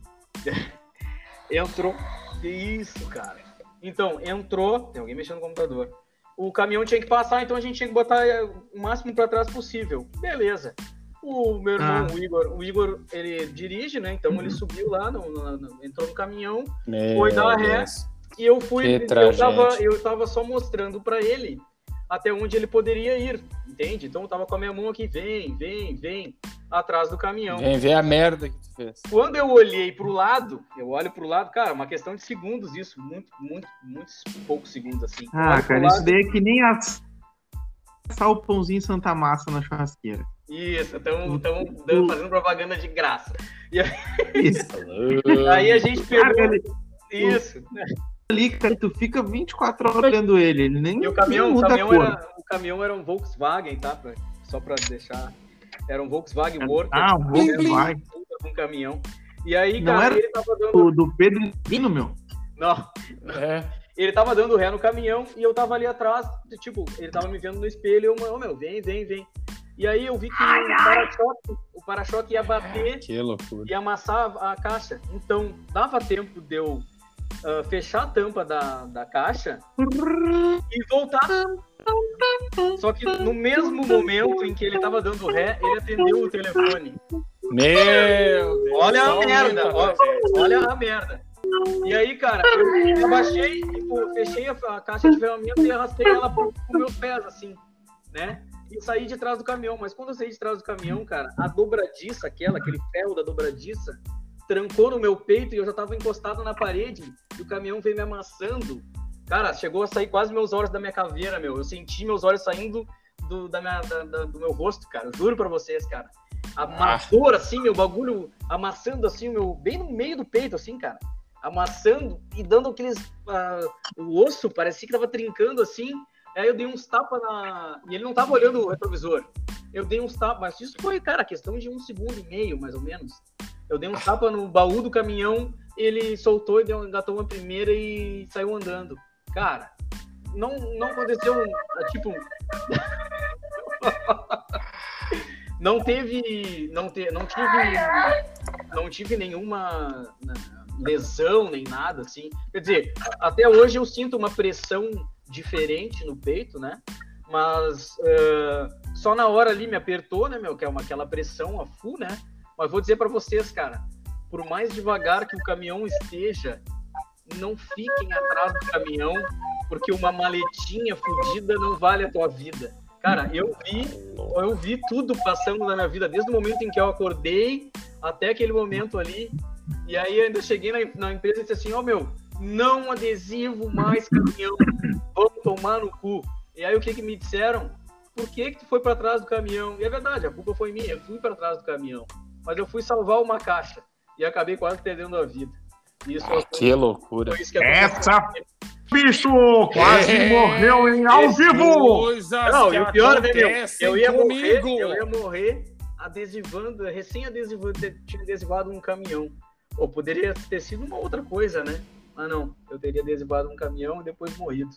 [SPEAKER 1] Entrou. Que isso, cara. Então, entrou. Tem alguém mexendo no computador. O caminhão tinha que passar, então a gente tinha que botar eh, o máximo para trás possível. Beleza. O meu irmão,
[SPEAKER 2] Ah.
[SPEAKER 1] o Igor, o Igor, ele dirige, né? Então ele subiu lá, no- no- no- entrou no caminhão
[SPEAKER 3] Meu
[SPEAKER 1] Foi dar ré.
[SPEAKER 3] Deus.
[SPEAKER 1] e eu fui. Eu, tava, eu tava só mostrando pra ele até onde ele poderia ir, entende? Então eu tava com a minha mão aqui, vem, vem, vem, atrás do caminhão.
[SPEAKER 3] Vem ver a merda que tu fez.
[SPEAKER 1] Quando eu olhei pro lado, eu olho pro lado, cara, uma questão de segundos isso, muito, muito, muitos poucos segundos assim.
[SPEAKER 2] Ah, cara, isso
[SPEAKER 1] lado-
[SPEAKER 2] daí é que nem as- assar o pãozinho Santa Massa na churrasqueira.
[SPEAKER 1] Isso, estão
[SPEAKER 2] Tu-
[SPEAKER 1] fazendo propaganda de graça.
[SPEAKER 2] Isso.
[SPEAKER 1] Aí a gente pegou.
[SPEAKER 2] Cara, ele-
[SPEAKER 1] Isso.
[SPEAKER 2] Ali, cara, tu fica 24 horas olhando ele. Ele nem,
[SPEAKER 1] E o caminhão,
[SPEAKER 2] nem
[SPEAKER 1] o
[SPEAKER 2] muda
[SPEAKER 1] caminhão,
[SPEAKER 2] a cor.
[SPEAKER 1] era, o caminhão era um Volkswagen, tá? Só pra deixar. Era um Volkswagen Worker.
[SPEAKER 2] Ah, o
[SPEAKER 3] Blim, blim.
[SPEAKER 2] Volkswagen.
[SPEAKER 1] Um caminhão. E aí,
[SPEAKER 2] Não
[SPEAKER 1] cara,
[SPEAKER 2] era
[SPEAKER 1] ele tava dando.
[SPEAKER 2] Do, do Pedro Lino, meu.
[SPEAKER 1] Não,
[SPEAKER 3] É.
[SPEAKER 1] ele tava dando ré no caminhão e eu tava ali atrás, tipo, ele tava me vendo no espelho e eu, ô meu, vem, vem, vem. E aí eu vi que o para-choque, o para-choque ia bater
[SPEAKER 3] Que loucura.
[SPEAKER 1] e amassar a caixa. Então, dava tempo de eu ah, fechar a tampa da, da caixa e voltar. Só que no mesmo momento em que ele tava dando ré, ele atendeu o telefone.
[SPEAKER 3] Meu Deus.
[SPEAKER 1] Olha a merda, ó,
[SPEAKER 3] né?
[SPEAKER 1] olha a merda. E aí, cara, eu abaixei, tipo, fechei a, caixa de ferramenta e arrastei ela com meus pés, assim, né? E saí de trás do caminhão. Mas quando eu saí de trás do caminhão, cara, a dobradiça, aquela, aquele ferro da dobradiça, trancou no meu peito e eu já tava encostado na parede e o caminhão veio me amassando. Cara, chegou a sair quase meus olhos da minha caveira, meu. Eu senti meus olhos saindo do, da minha, da- da- do meu rosto, cara. Eu juro pra vocês, cara. A dor, assim, meu bagulho amassando, assim, meu, bem no meio do peito, assim, cara. Amassando e dando aqueles. ah, o osso parecia que tava trincando, assim. Aí eu dei uns tapas na. E ele não tava olhando o retrovisor. Eu dei uns tapas, mas isso foi, cara, questão de um segundo e meio, mais ou menos. Eu dei uns tapas no baú do caminhão, ele soltou e deu, engatou uma primeira e saiu andando. Cara, não, não aconteceu, ah, tipo. não teve. Não, te, não tive. Não tive nenhuma né, lesão, nem nada, assim. Quer dizer, até hoje eu sinto uma pressão diferente no peito, né? Mas eh, só na hora ali me apertou, né, meu? Que é uma, aquela pressão a full, né? Mas vou dizer para vocês, cara, por mais devagar que o caminhão esteja, não fiquem atrás do caminhão, porque uma maletinha fodida não vale a tua vida. Cara, eu vi, eu vi tudo passando na minha vida, desde o momento em que eu acordei até aquele momento ali. E aí ainda cheguei na, na empresa e disse assim, ó meu, não adesivo mais caminhão, vamos tomar no cu. E aí o que que me disseram? Por que que tu foi para trás do caminhão? E é verdade, a culpa foi minha, eu fui para trás do caminhão. Mas eu fui salvar uma caixa e acabei quase perdendo a vida. Isso
[SPEAKER 3] Ah, que loucura.
[SPEAKER 1] foi isso que.
[SPEAKER 2] Essa bicho quase
[SPEAKER 3] É.
[SPEAKER 2] morreu em ao
[SPEAKER 1] Esse
[SPEAKER 2] vivo!
[SPEAKER 1] Não, e o pior, né, meu? Eu ia morrer,
[SPEAKER 3] comigo.
[SPEAKER 1] eu ia morrer adesivando, recém-adesivando, tinha adesivado um caminhão. Ou poderia ter sido uma outra coisa, né? Mas não, eu teria adesivado um caminhão e depois morrido.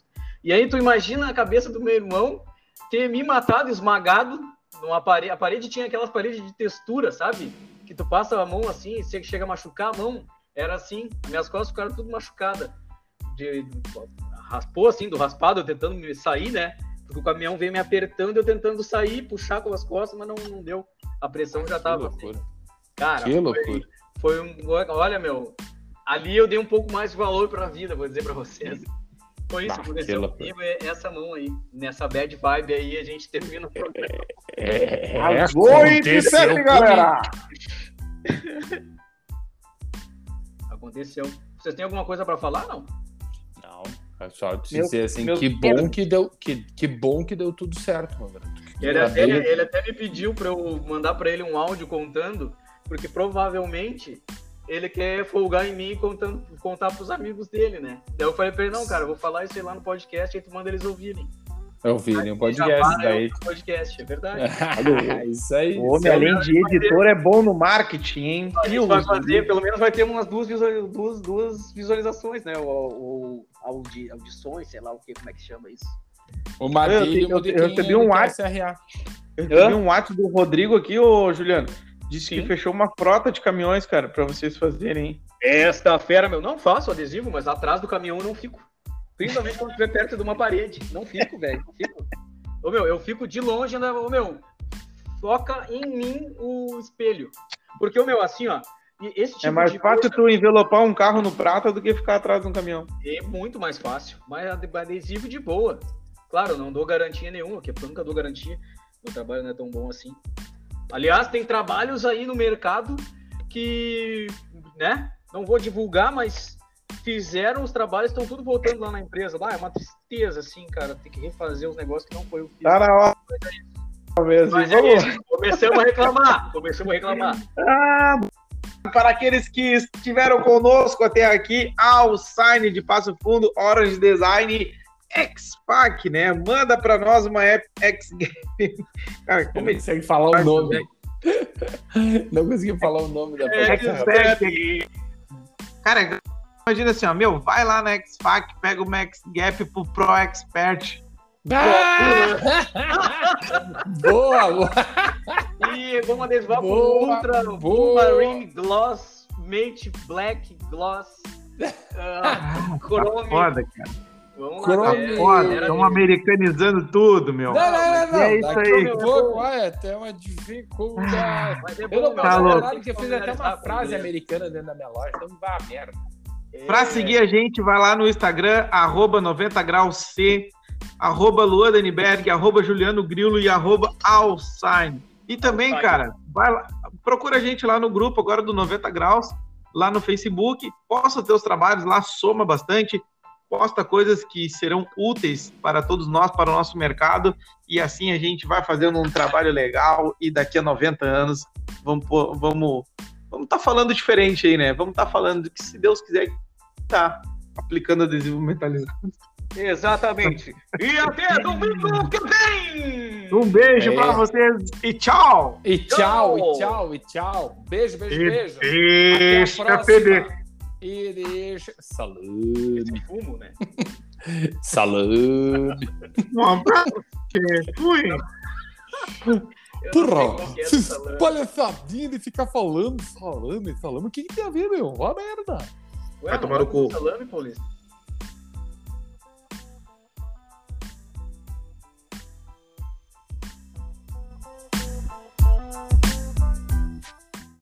[SPEAKER 1] E aí tu imagina a cabeça do meu irmão ter me matado, esmagado numa parede. A parede tinha aquelas paredes de textura, sabe? Que tu passa a mão assim e você chega a machucar a mão. Era assim, minhas costas ficaram tudo machucadas. De, raspou assim, do raspado, eu tentando me sair, né? Porque o caminhão veio me apertando, eu tentando sair, puxar com as costas, mas não, não deu. A pressão já
[SPEAKER 3] Que
[SPEAKER 1] tava.
[SPEAKER 3] loucura.
[SPEAKER 1] Cara,
[SPEAKER 3] Que
[SPEAKER 1] foi-
[SPEAKER 3] loucura.
[SPEAKER 1] foi um. Olha, meu, ali eu dei um pouco mais de valor pra vida, vou dizer pra vocês. Foi isso aconteceu comigo, é essa mão aí. Nessa bad vibe aí, a gente termina o programa.
[SPEAKER 3] É,
[SPEAKER 2] Às
[SPEAKER 3] aconteceu
[SPEAKER 2] sete,
[SPEAKER 3] comigo.
[SPEAKER 2] galera!
[SPEAKER 1] Aconteceu. Vocês têm alguma coisa pra falar, não?
[SPEAKER 3] Não, é só te
[SPEAKER 2] Meu-
[SPEAKER 3] dizer assim,
[SPEAKER 2] meu
[SPEAKER 3] que
[SPEAKER 2] Deus.
[SPEAKER 3] bom que deu, que, que bom que deu tudo certo, garoto.
[SPEAKER 1] Ele
[SPEAKER 3] bem-
[SPEAKER 1] ele até me pediu pra eu mandar pra ele um áudio contando, porque provavelmente ele quer folgar em mim e contando, contar pros amigos dele, né? Daí eu falei pra ele, não, cara, eu vou falar isso aí lá no podcast, aí tu manda eles ouvirem.
[SPEAKER 3] Eu vi um podcast
[SPEAKER 1] para
[SPEAKER 3] daí.
[SPEAKER 1] eu no podcast, é verdade.
[SPEAKER 3] isso aí.
[SPEAKER 2] O homem, além de editor, é bom no marketing, hein?
[SPEAKER 1] A gente vai fazer, pelo menos vai ter umas duas, visual- duas, duas visualizações, né? O, o audi, audições, sei lá o que, como é que chama isso.
[SPEAKER 3] O Madilho,
[SPEAKER 2] Eu- eu- eu recebi um WhatsApp. Eu recebi um WhatsApp do Rodrigo aqui, ô Juliano. Disse
[SPEAKER 1] Sim.
[SPEAKER 2] que fechou uma frota de caminhões, cara, pra vocês fazerem?
[SPEAKER 1] Esta fera, meu, não faço adesivo, mas atrás do caminhão eu não fico. Principalmente quando estiver perto de uma parede. Não fico, velho, não fico. Ô, meu, eu fico de longe, ainda, ô, meu, foca em mim o espelho. Porque o meu, assim, ó, esse tipo
[SPEAKER 2] É mais fácil
[SPEAKER 1] coisa
[SPEAKER 2] tu envelopar um carro no prata do que ficar atrás de um caminhão.
[SPEAKER 1] é muito mais fácil. Mas ade- adesivo de boa. Claro, não dou garantia nenhuma, porque eu nunca dou garantia. Meu trabalho não é tão bom assim. Aliás, tem trabalhos aí no mercado que, né? Não vou divulgar, mas fizeram os trabalhos, estão tudo voltando lá na empresa. Lá é uma tristeza, assim, cara. Tem que refazer os negócios que não foi o que.
[SPEAKER 2] Tá na hora. Mesmo.
[SPEAKER 1] Mas é isso, começamos a reclamar. Começamos a reclamar.
[SPEAKER 2] Ah, para aqueles que estiveram conosco até aqui, ao Sign de Passo Fundo, Orange Design, X-Pac, né? Manda para nós uma app X-Game. Cara, como
[SPEAKER 3] Não
[SPEAKER 2] ele
[SPEAKER 3] consegue falar o nome. Não consegui falar o nome da
[SPEAKER 1] É.
[SPEAKER 2] Cara, imagina assim, ó, meu, vai lá na X-Pac, pega o Max Gap pro Pro Expert.
[SPEAKER 3] Boa, boa.
[SPEAKER 1] E vamos adesivar
[SPEAKER 3] Boa,
[SPEAKER 1] Ultra
[SPEAKER 3] boa.
[SPEAKER 1] Marine Gloss, Mate Black Gloss, uh, Chrome.
[SPEAKER 2] Foda, cara.
[SPEAKER 1] Vamos
[SPEAKER 3] Chrome.
[SPEAKER 1] lá.
[SPEAKER 2] Foda, estão
[SPEAKER 1] de-
[SPEAKER 2] americanizando tudo, meu.
[SPEAKER 3] Não, não, não, não.
[SPEAKER 2] É isso
[SPEAKER 3] Daqui
[SPEAKER 2] aí.
[SPEAKER 3] a pouco vai ter uma dificuldade.
[SPEAKER 1] Mas é
[SPEAKER 3] Eu não
[SPEAKER 2] Tá louco.
[SPEAKER 3] que eu fiz até uma frase americana dentro da minha loja, então vai a merda.
[SPEAKER 1] É,
[SPEAKER 2] Pra seguir a gente, vai lá no Instagram, arroba 90 graus C, arroba Luan Daniberg, arroba Juliano Grilo e arroba Alsign. E também, cara, vai lá, procura a gente lá no grupo agora do 90 graus, lá no Facebook, posta teus trabalhos lá, soma bastante, posta coisas que serão úteis para todos nós, para o nosso mercado, e assim a gente vai fazendo um trabalho legal e daqui a 90 anos vamos vamos vamos estar falando diferente aí, né? Vamos estar falando que se Deus quiser tá aplicando adesivo metalizado.
[SPEAKER 1] Exatamente. E até domingo que vem!
[SPEAKER 2] Um beijo
[SPEAKER 3] É.
[SPEAKER 2] pra vocês e tchau!
[SPEAKER 3] E tchau,
[SPEAKER 1] Tchau.
[SPEAKER 3] e tchau, e tchau. Beijo, beijo,
[SPEAKER 2] E
[SPEAKER 3] beijo.
[SPEAKER 2] deixa
[SPEAKER 3] Até a próxima. E deixa. Salude,
[SPEAKER 1] Fumo, né?
[SPEAKER 3] salude.
[SPEAKER 2] Um abraço. Fui.
[SPEAKER 3] Porra,
[SPEAKER 1] é
[SPEAKER 3] esses
[SPEAKER 1] essa lã.
[SPEAKER 3] palhaçadinhos de ficar falando, falando, falando. O que, que tem a ver, meu? Ó a merda.
[SPEAKER 1] Ué,
[SPEAKER 2] Vai tomar no cu.
[SPEAKER 1] Salame, Paulista?